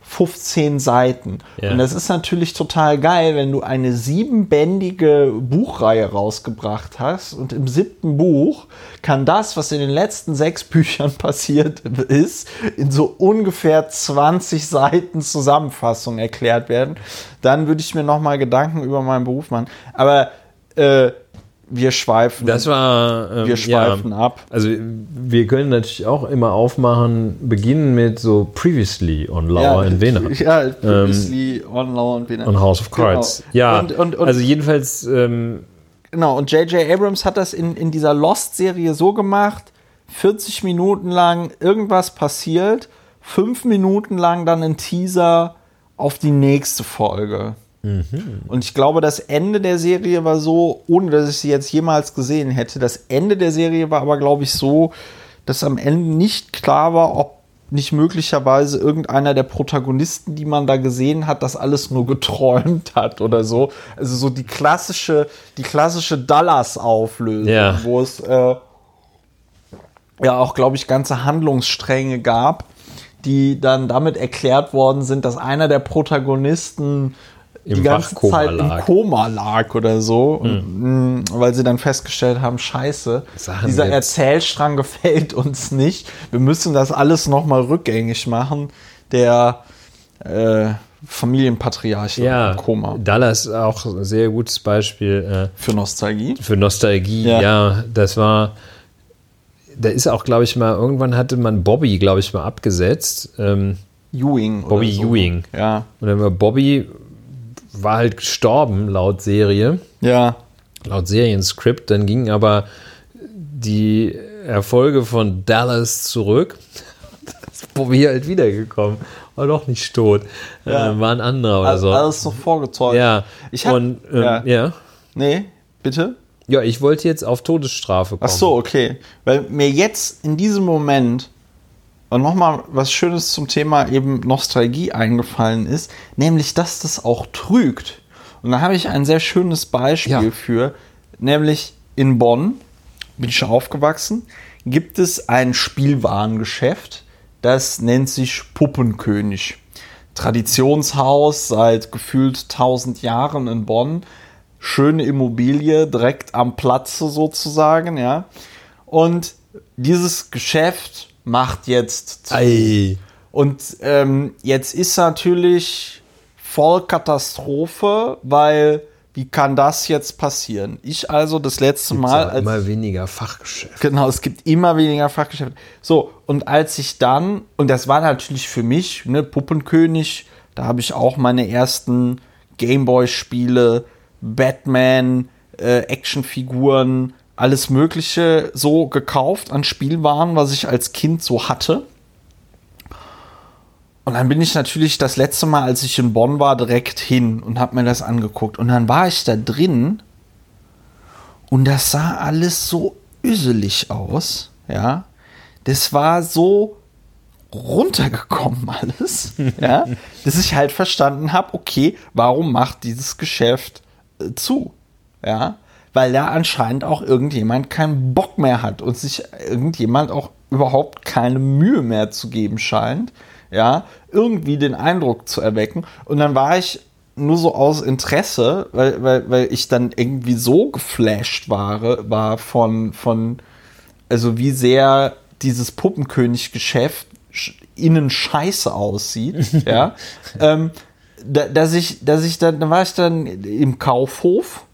15 Seiten. Ja. Und das ist natürlich total geil, wenn du eine siebenbändige Buchreihe rausgebracht hast und im siebten Buch kann das, was in den letzten sechs Büchern passiert ist, in so ungefähr 20 Seiten Zusammenfassung erklärt werden. Dann würde ich mir nochmal Gedanken über meinen Beruf machen. Aber äh, wir schweifen. Das war. Ähm, Wir schweifen ab. Also, wir können natürlich auch immer aufmachen, beginnen mit so Previously on Lauer in Wiener. Ja, previously on Law und Wiener. Und House of Cards. Genau. Ja, Und, und, und, also jedenfalls, ähm, genau, und J.J. Abrams hat das in, in dieser Lost-Serie so gemacht, 40 Minuten lang irgendwas passiert, fünf Minuten lang dann ein Teaser auf die nächste Folge. Und ich glaube, das Ende der Serie war so, ohne dass ich sie jetzt jemals gesehen hätte, das Ende der Serie war aber, glaube ich, so, dass am Ende nicht klar war, ob nicht möglicherweise irgendeiner der Protagonisten, die man da gesehen hat, das alles nur geträumt hat oder so. Also so die klassische, die klassische Dallas-Auflösung, Ja. wo es äh, ja auch, glaube ich, ganze Handlungsstränge gab, die dann damit erklärt worden sind, dass einer der Protagonisten die ganze Zeit im lag. Koma lag oder so, und, mh, weil sie dann festgestellt haben, scheiße, Sachen dieser jetzt. Erzählstrang gefällt uns nicht. Wir müssen das alles nochmal rückgängig machen. Der äh, Familienpatriarch ja, im Koma. Dallas auch ein sehr gutes Beispiel Für Nostalgie. äh, für Nostalgie. Ja. Ja. das war. Da ist auch, glaube ich, mal, irgendwann hatte man Bobby, glaube ich, mal abgesetzt. Ähm, Ewing. Bobby so. Ewing. Ja. und dann war Bobby war halt gestorben laut Serie. Ja. laut Serienskript. Dann gingen aber die Erfolge von Dallas zurück. Da ist Bobby halt wiedergekommen. War doch nicht tot. Ja. Äh, war ein anderer oder so. alles so vorgetäuscht. ja. Ich hab, Und ähm, ja. ja. Nee, bitte? Ja, ich wollte jetzt auf Todesstrafe kommen. Ach so, okay. Weil mir jetzt in diesem Moment nochmal was Schönes zum Thema eben Nostalgie eingefallen ist, nämlich, dass das auch trügt. Und da habe ich ein sehr schönes Beispiel Ja. für, nämlich in Bonn, bin ich schon aufgewachsen, gibt es ein Spielwarengeschäft, das nennt sich Puppenkönig. Traditionshaus seit gefühlt 1000 Jahren in Bonn. Schöne Immobilie direkt am Platze sozusagen, ja. Und dieses Geschäft macht jetzt zu. Ei. Und ähm, jetzt ist natürlich voll Katastrophe, weil wie kann das jetzt passieren? Ich also das letzte Mal, Mal als immer weniger Fachgeschäft. Genau, es gibt immer weniger Fachgeschäfte. So, und als ich dann, und das war natürlich für mich, ne, Puppenkönig, da habe ich auch meine ersten Gameboy-Spiele, Batman, äh, Actionfiguren, alles Mögliche so gekauft an Spielwaren, was ich als Kind so hatte. Und dann bin ich natürlich das letzte Mal, als ich in Bonn war, direkt hin und habe mir das angeguckt. Und dann war ich da drin und das sah alles so üselig aus, ja. Das war so runtergekommen alles, ja, dass ich halt verstanden habe, okay, warum macht dieses Geschäft äh, zu, ja, weil da anscheinend auch irgendjemand keinen Bock mehr hat und sich irgendjemand auch überhaupt keine Mühe mehr zu geben scheint, ja, irgendwie den Eindruck zu erwecken. Und dann war ich nur so aus Interesse, weil, weil, weil ich dann irgendwie so geflasht war, war von, von, also wie sehr dieses Puppenkönig-Geschäft sch- innen scheiße aussieht, ja, ähm, da, dass ich, dass ich dann, da war ich dann im Kaufhof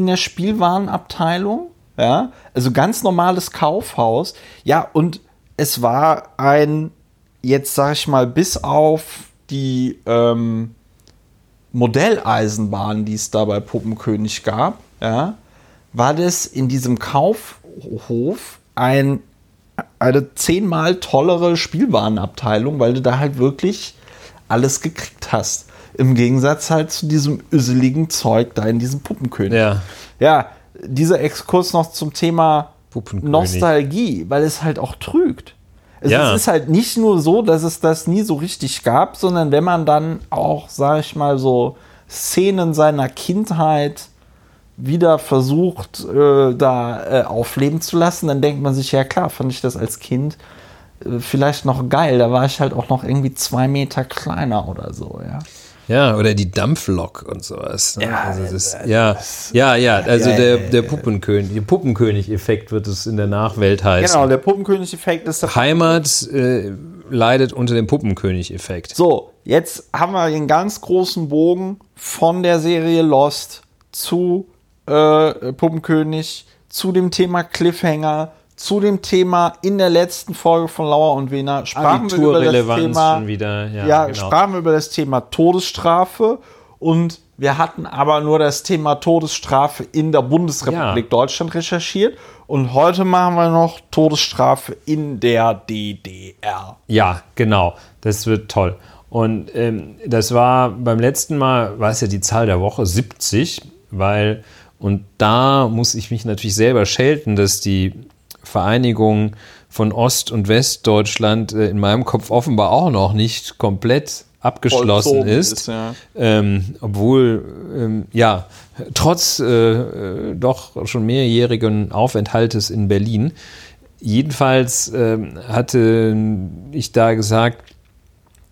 in der Spielwarenabteilung, ja, also ganz normales Kaufhaus, ja, und es war ein, jetzt sag ich mal, bis auf die ähm, Modelleisenbahn, die es da bei Puppenkönig gab, ja, war das in diesem Kaufhof ein, eine zehnmal tollere Spielwarenabteilung, weil du da halt wirklich alles gekriegt hast. Im Gegensatz halt zu diesem üseligen Zeug da in diesem Puppenkönig. Ja. Ja, dieser Exkurs noch zum Thema Puppenkönig. Nostalgie, weil es halt auch trügt. Es Ja. ist halt nicht nur so, dass es das nie so richtig gab, sondern wenn man dann auch, sag ich mal, so Szenen seiner Kindheit wieder versucht, äh, da äh, aufleben zu lassen, dann denkt man sich, ja klar, fand ich das als Kind äh, vielleicht noch geil. Da war ich halt auch noch irgendwie zwei Meter kleiner oder so, ja. Ja, oder die Dampflok und sowas. ne? Ja, also das, ja, ja, ja, also der, der Puppenkönig, der Puppenkönig-Effekt wird es in der Nachwelt heißen. Genau, der Puppenkönig-Effekt ist das Heimat äh, leidet unter dem Puppenkönig-Effekt. So, jetzt haben wir den ganz großen Bogen von der Serie Lost zu äh, Puppenkönig, zu dem Thema Cliffhanger, zu dem Thema in der letzten Folge von Lauer und Wiener sprachen wir über das Thema, schon wieder. Ja, ja, genau. sprachen wir über das Thema Todesstrafe und wir hatten aber nur das Thema Todesstrafe in der Bundesrepublik Ja. Deutschland recherchiert und heute machen wir noch Todesstrafe in der DDR. Ja, genau. Das wird toll. Und ähm, das war beim letzten Mal, war es ja die Zahl der Woche 70, weil, und da muss ich mich natürlich selber schelten, dass die Vereinigung von Ost- und Westdeutschland äh, in meinem Kopf offenbar auch noch nicht komplett abgeschlossen ist. ist, ja. ähm, obwohl, ähm, ja, trotz äh, äh, doch schon mehrjährigen Aufenthaltes in Berlin. Jedenfalls ähm, hatte ich da gesagt,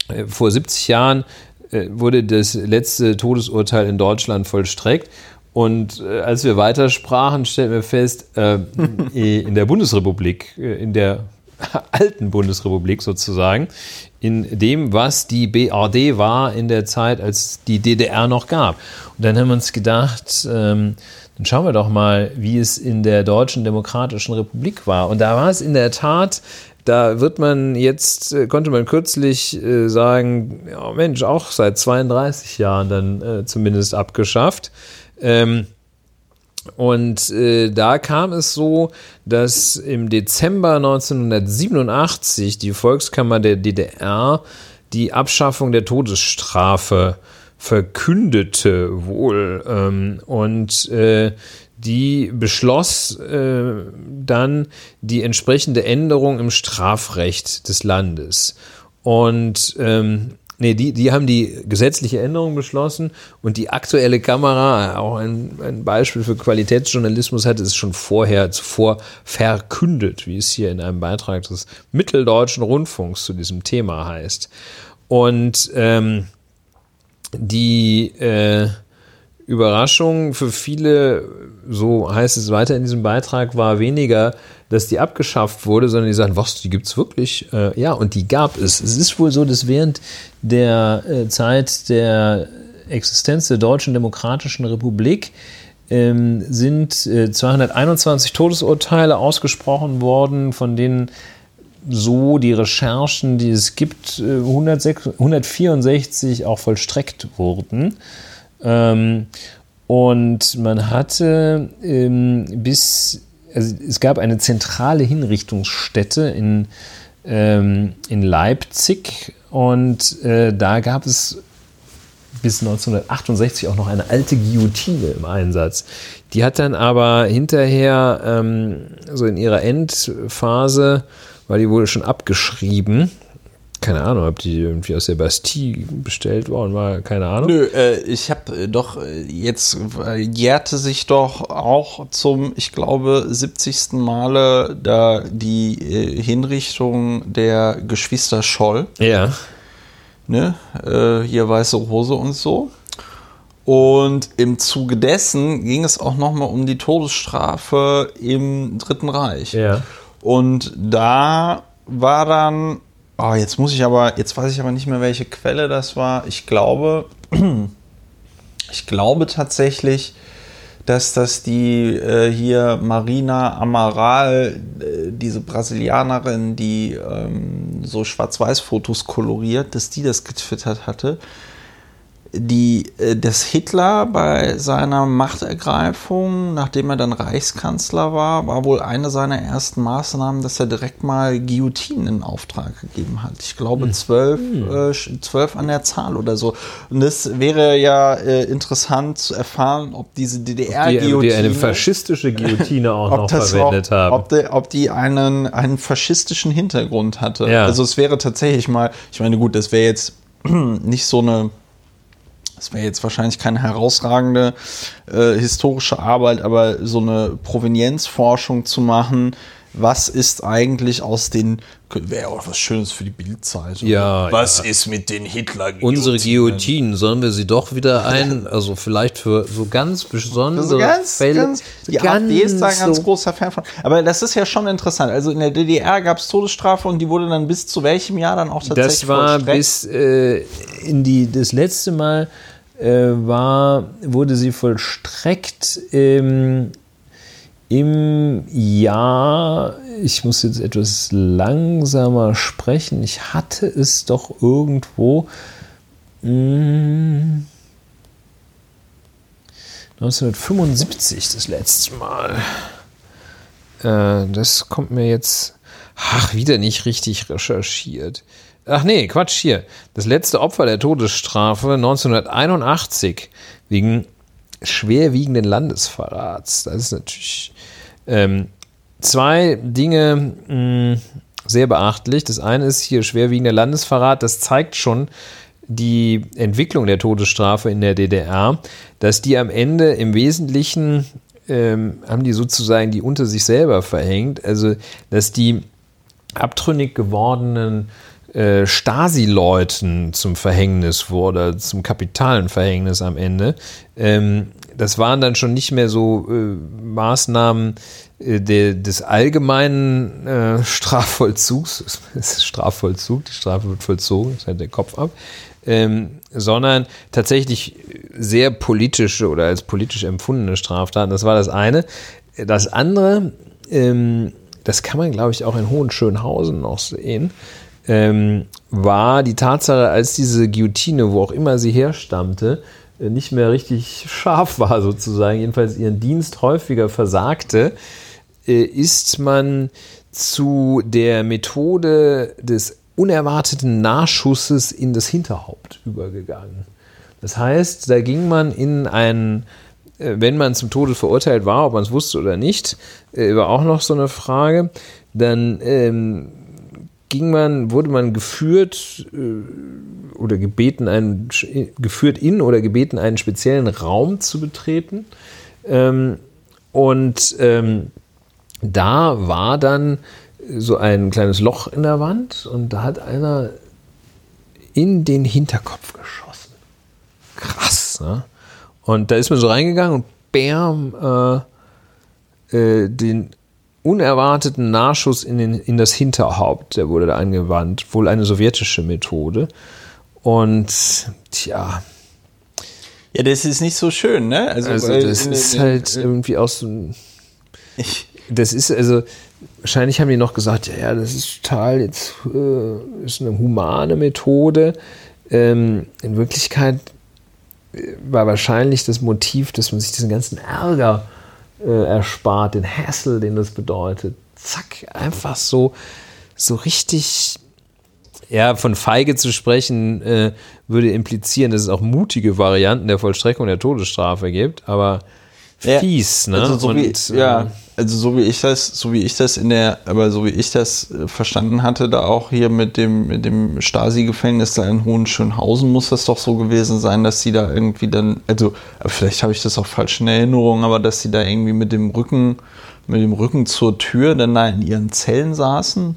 äh, vor 70 Jahren äh, wurde das letzte Todesurteil in Deutschland vollstreckt. Und äh, als wir weitersprachen, stellten wir fest, äh, in der Bundesrepublik, äh, in der alten Bundesrepublik sozusagen, in dem, was die BRD war in der Zeit, als die DDR noch gab. Und dann haben wir uns gedacht, ähm, dann schauen wir doch mal, wie es in der Deutschen Demokratischen Republik war. Und da war es in der Tat, da wird man jetzt, äh, konnte man kürzlich äh, sagen, ja Mensch, auch seit 32 Jahren dann zumindest abgeschafft. Ähm, und äh, da kam es so, dass im Dezember 1987 die Volkskammer der DDR die Abschaffung der Todesstrafe verkündete wohl. Ähm, und äh, die beschloss äh, dann die entsprechende Änderung im Strafrecht des Landes. Und ähm, nee, die, die haben die gesetzliche Änderung beschlossen und die aktuelle Kamera, auch ein, ein Beispiel für Qualitätsjournalismus, hatte es schon vorher zuvor verkündet, wie es hier in einem Beitrag des Mitteldeutschen Rundfunks zu diesem Thema heißt. Und ähm, die äh, Überraschung für viele, so heißt es weiter in diesem Beitrag, war weniger, dass die abgeschafft wurde, sondern die sagen, was, die gibt es wirklich? Äh, ja, und die gab es. Es ist wohl so, dass während der äh, Zeit der Existenz der Deutschen Demokratischen Republik ähm, sind äh, 221 Todesurteile ausgesprochen worden, von denen so die Recherchen, die es gibt, 106, äh, 164 auch vollstreckt wurden. Ähm, und man hatte ähm, bis, also es gab eine zentrale Hinrichtungsstätte in, ähm, in Leipzig und äh, da gab es bis 1968 auch noch eine alte Guillotine im Einsatz. Die hat dann aber hinterher, ähm, so in ihrer Endphase, war die wohl schon abgeschrieben keine Ahnung, ob die irgendwie aus der Bastille bestellt worden war, keine Ahnung. Nö, äh, ich habe äh, doch, äh, jetzt äh, jährte sich doch auch zum, ich glaube, 70. Male da die äh, Hinrichtung der Geschwister Scholl. Ja. Ne? Äh, hier weiße Hose und so. Und im Zuge dessen ging es auch nochmal um die Todesstrafe im Dritten Reich. Ja. Und da war dann Oh, jetzt muss ich aber, jetzt weiß ich aber nicht mehr, welche Quelle das war. Ich glaube, ich glaube tatsächlich, dass das die äh, hier Marina Amaral, äh, diese Brasilianerin, die ähm, so Schwarz-Weiß-Fotos koloriert, dass die das getwittert hatte die, äh, dass Hitler bei seiner Machtergreifung, nachdem er dann Reichskanzler war, war wohl eine seiner ersten Maßnahmen, dass er direkt mal Guillotinen in Auftrag gegeben hat. Ich glaube hm. zwölf, hm. äh, zwölf an der Zahl oder so. Und das wäre ja äh, interessant zu erfahren, ob diese DDR-Guillotine... Ob die eine faschistische Guillotine auch noch verwendet auch, haben. Ob die, ob die einen, einen faschistischen Hintergrund hatte. Ja. Also es wäre tatsächlich mal, ich meine gut, das wäre jetzt nicht so eine das wäre jetzt wahrscheinlich keine herausragende äh, historische Arbeit, aber so eine Provenienzforschung zu machen, was ist eigentlich aus den wäre auch was Schönes für die Bildzeit. Ja. Was ja. ist mit den Hitler -Guillotinen? Unsere Guillotinen, sollen wir sie doch wieder ein, also vielleicht für so ganz besondere also ganz, Fälle. Ganz, die ganz AfD ist da ein ganz so großer Fan von. Aber das ist ja schon interessant. Also in der DDR gab es Todesstrafe und die wurde dann bis zu welchem Jahr dann auch tatsächlich Das war bis äh, in die, das letzte Mal äh, war, wurde sie vollstreckt ähm, im Jahr, ich muss jetzt etwas langsamer sprechen, ich hatte es doch irgendwo. Mh, hm, 1975 das letzte Mal. Äh, das kommt mir jetzt, ach, wieder nicht richtig recherchiert. Ach nee, Quatsch hier. Das letzte Opfer der Todesstrafe 1981 wegen schwerwiegenden Landesverrats. Das ist natürlich ähm, zwei Dinge mh, hm, sehr beachtlich. Das eine ist hier schwerwiegender Landesverrat. Das zeigt schon die Entwicklung der Todesstrafe in der DDR, dass die am Ende im Wesentlichen ähm, haben die sozusagen die unter sich selber verhängt. Also, dass die abtrünnig gewordenen äh, Stasi-Leuten zum Verhängnis wurde, zum kapitalen Verhängnis am Ende. Ähm, das waren dann schon nicht mehr so äh, Maßnahmen äh, de, des allgemeinen äh, Strafvollzugs, Strafvollzug, die Strafe wird vollzogen, das hat der Kopf ab, ähm, sondern tatsächlich sehr politische oder als politisch empfundene Straftaten. Das war das eine. Das andere, ähm, das kann man, glaube ich, auch in Hohenschönhausen noch sehen ähm, war die Tatsache, als diese Guillotine, wo auch immer sie herstammte, nicht mehr richtig scharf war, sozusagen, jedenfalls ihren Dienst häufiger versagte, äh, ist man zu der Methode des unerwarteten Nachschusses in das Hinterhaupt übergegangen. Das heißt, da ging man in einen äh, wenn man zum Tode verurteilt war, ob man es wusste oder nicht, äh, war auch noch so eine Frage. Dann ähm, ging man, wurde man geführt äh, oder gebeten, einen, geführt in oder gebeten, einen speziellen Raum zu betreten. Ähm, und ähm, da war dann so ein kleines Loch in der Wand und da hat einer in den Hinterkopf geschossen. Krass, ne? Und da ist man so reingegangen und bam, äh, äh, den unerwarteten Nachschuss in, den, in das Hinterhaupt, der wurde da angewandt. Wohl eine sowjetische Methode. Und tja. Ja, das ist nicht so schön, ne? Also, also das in, ist in, halt in, irgendwie aus so Das ist also, wahrscheinlich haben die noch gesagt, ja, ja, das ist total, jetzt äh, ist eine humane Methode. Ähm, in Wirklichkeit äh, war wahrscheinlich das Motiv, dass man sich diesen ganzen Ärger äh, erspart, den Hassel, den das bedeutet. Zack, einfach so, so richtig. Ja, von feige zu sprechen, äh, würde implizieren, dass es auch mutige Varianten der Vollstreckung der Todesstrafe gibt, aber fies, ja, ne? Also so Und, wie, ja, ähm, also so wie ich das, so wie ich das in der, aber so wie ich das äh, verstanden hatte, da auch hier mit dem, mit dem Stasi-Gefängnis da in Hohenschönhausen muss das doch so gewesen sein, dass sie da irgendwie dann, also vielleicht habe ich das auch falsch in Erinnerung, aber dass sie da irgendwie mit dem Rücken, mit dem Rücken zur Tür dann da in ihren Zellen saßen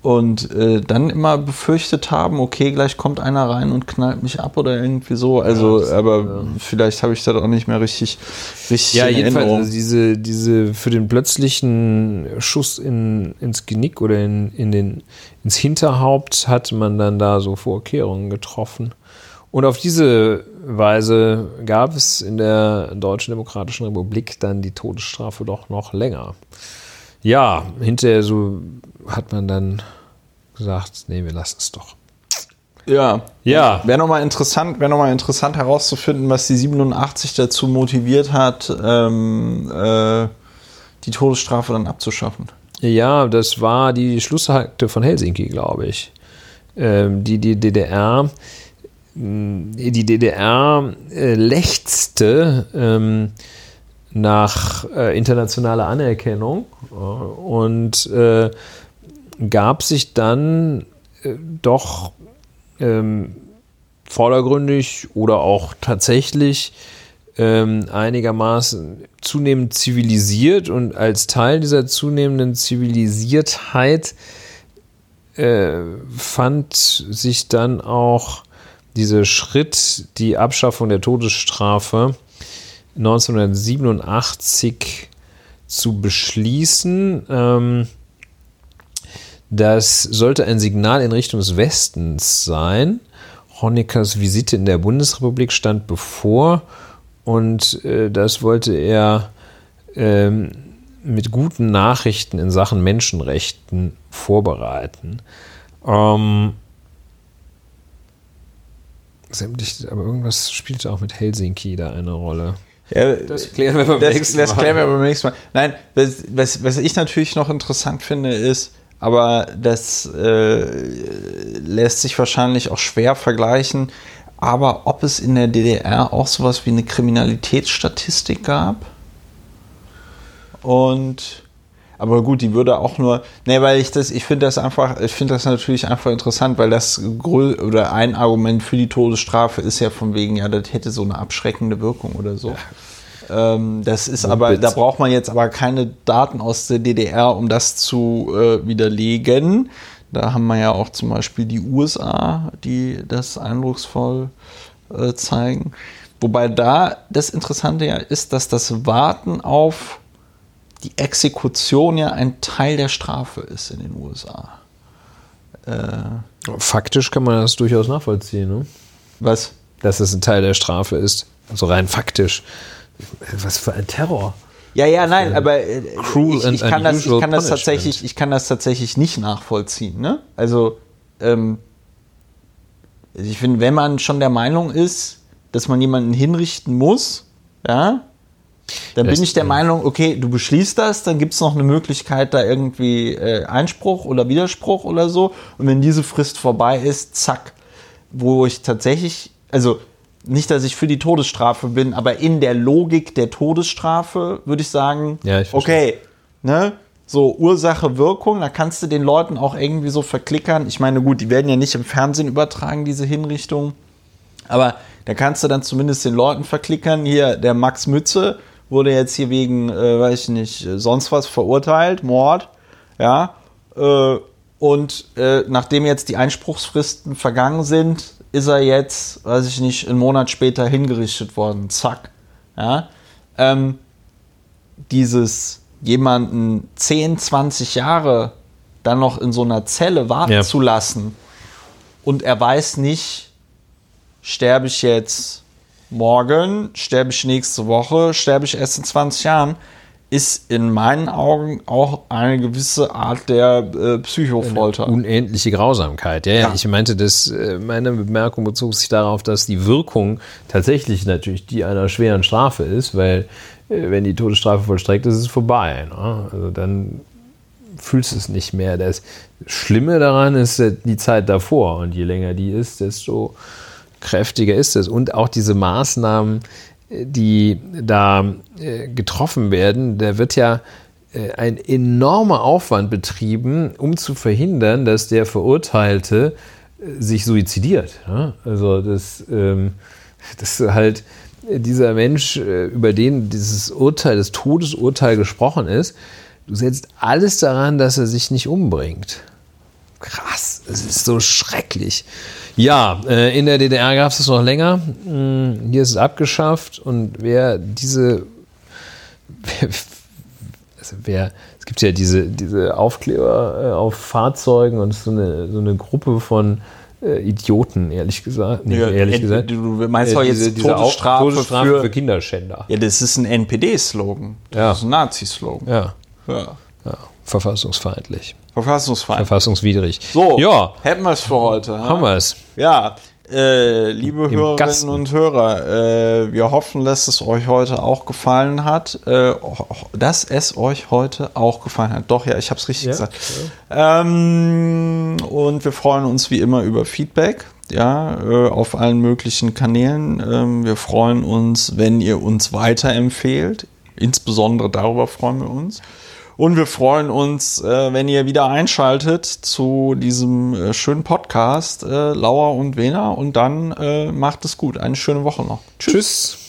und äh, dann immer befürchtet haben, okay, gleich kommt einer rein und knallt mich ab oder irgendwie so. Also, ja, aber ja. vielleicht habe ich das auch nicht mehr richtig, richtig Ja, jedenfalls also diese, diese für den plötzlichen Schuss in, ins Genick oder in, in den, ins Hinterhaupt hat man dann da so Vorkehrungen getroffen. Und auf diese Weise gab es in der Deutschen Demokratischen Republik dann die Todesstrafe doch noch länger. Ja, hinterher so hat man dann gesagt, nee, wir lassen es doch. Ja. Ja. Wäre nochmal interessant, wäre noch interessant herauszufinden, was die 87 dazu motiviert hat, ähm, äh, die Todesstrafe dann abzuschaffen. Ja, das war die Schlussakte von Helsinki, glaube ich. Ähm, die, die DDR, die DDR äh, lechzte ähm, nach äh, internationaler Anerkennung und äh, gab sich dann äh, doch ähm, vordergründig oder auch tatsächlich ähm, einigermaßen zunehmend zivilisiert und als Teil dieser zunehmenden Zivilisiertheit äh, fand sich dann auch dieser Schritt, die Abschaffung der Todesstrafe 1987 zu beschließen. Ähm, das sollte ein Signal in Richtung des Westens sein. Honeckers Visite in der Bundesrepublik stand bevor und äh, das wollte er ähm, mit guten Nachrichten in Sachen Menschenrechten vorbereiten. Ähm, sämtlich, aber irgendwas spielte auch mit Helsinki da eine Rolle. Ja, das klären wir beim das, nächsten Mal. Das klären wir beim nächsten Mal. Nein, was, was, was ich natürlich noch interessant finde, ist, aber das äh, lässt sich wahrscheinlich auch schwer vergleichen. Aber ob es in der DDR auch sowas wie eine Kriminalitätsstatistik gab? Und aber gut, die würde auch nur, ne, weil ich das, ich finde das einfach, ich finde das natürlich einfach interessant, weil das oder ein Argument für die Todesstrafe ist ja von wegen, ja, das hätte so eine abschreckende Wirkung oder so. Ja. Ähm, das ist aber, da braucht man jetzt aber keine Daten aus der DDR, um das zu äh, widerlegen. Da haben wir ja auch zum Beispiel die USA, die das eindrucksvoll äh, zeigen. Wobei da das Interessante ja ist, dass das Warten auf die Exekution ja ein Teil der Strafe ist in den USA. Äh, Faktisch kann man das durchaus nachvollziehen, ne? Was? Dass es ein Teil der Strafe ist. Also rein faktisch. Was für ein Terror. Ja, ja, nein, aber äh, ich, ich, kann das, ich, kann das tatsächlich, ich kann das tatsächlich nicht nachvollziehen. Ne? Also, ähm, ich finde, wenn man schon der Meinung ist, dass man jemanden hinrichten muss, ja, dann das bin ich der Meinung, okay, du beschließt das, dann gibt es noch eine Möglichkeit, da irgendwie äh, Einspruch oder Widerspruch oder so. Und wenn diese Frist vorbei ist, zack. Wo ich tatsächlich, also nicht, dass ich für die Todesstrafe bin, aber in der Logik der Todesstrafe würde ich sagen, Ja, ich okay, ne? So Ursache, Wirkung, da kannst du den Leuten auch irgendwie so verklickern. Ich meine, gut, die werden ja nicht im Fernsehen übertragen, diese Hinrichtungen. Aber da kannst du dann zumindest den Leuten verklickern. Hier, der Max Mütze wurde jetzt hier wegen, äh, weiß ich nicht, äh, sonst was verurteilt, Mord. Ja. Äh, und äh, nachdem jetzt die Einspruchsfristen vergangen sind, ist er jetzt, weiß ich nicht, einen Monat später hingerichtet worden. Zack. Ja. Ähm, dieses jemanden 10, 20 Jahre dann noch in so einer Zelle warten Ja. zu lassen und er weiß nicht, sterbe ich jetzt morgen, sterbe ich nächste Woche, sterbe ich erst in 20 Jahren, ist in meinen Augen auch eine gewisse Art der äh, Psychofolter. Unendliche Grausamkeit. Ja, ja, Ja. ich meinte, dass äh, meine Bemerkung bezog sich darauf, dass die Wirkung tatsächlich natürlich die einer schweren Strafe ist, weil äh, wenn die Todesstrafe vollstreckt ist, ist es vorbei. Ne? Also dann fühlst du es nicht mehr. Das Schlimme daran ist äh, die Zeit davor und je länger die ist, desto kräftiger ist es. Und auch diese Maßnahmen, die da äh, getroffen werden, da wird ja äh, ein enormer Aufwand betrieben, um zu verhindern, dass der Verurteilte äh, sich suizidiert. Also das, ähm, das halt dieser Mensch, über den dieses Urteil, das Todesurteil gesprochen ist, du setzt alles daran, dass er sich nicht umbringt. Krass, es ist so schrecklich. Ja, äh, in der DDR gab es das noch länger. Hm, Hier ist es abgeschafft und wer diese also wer, es gibt ja diese, diese Aufkleber äh, auf Fahrzeugen und so eine, so eine Gruppe von äh, Idioten, ehrlich gesagt. Nee, Ja, ehrlich gesagt. du meinst doch jetzt Todesstrafe Au- Todesstrafe für- für, Kinderschänder. Ja, das ist ein NPD-Slogan. Das Ja. ist ein Nazi-Slogan. Ja, Ja. ja, verfassungsfeindlich, Verfassungsfeind. verfassungswidrig. So, ja, hätten wir es für heute. ha? haben wir es. Ja, äh, liebe Hörerinnen Gasten. und Hörer, äh, wir hoffen, dass es euch heute auch gefallen hat. Äh, dass es euch heute auch gefallen hat. Doch, ja, ich habe es richtig Ja, gesagt. Ähm, und wir freuen uns wie immer über Feedback. Ja, äh, auf allen möglichen Kanälen. Ähm, wir freuen uns, wenn ihr uns weiterempfehlt. Insbesondere darüber freuen wir uns. Und wir freuen uns, äh, wenn ihr wieder einschaltet zu diesem äh, schönen Podcast, äh, Lauer und Wena. Und dann äh, macht es gut. Eine schöne Woche noch. Tschüss. Tschüss.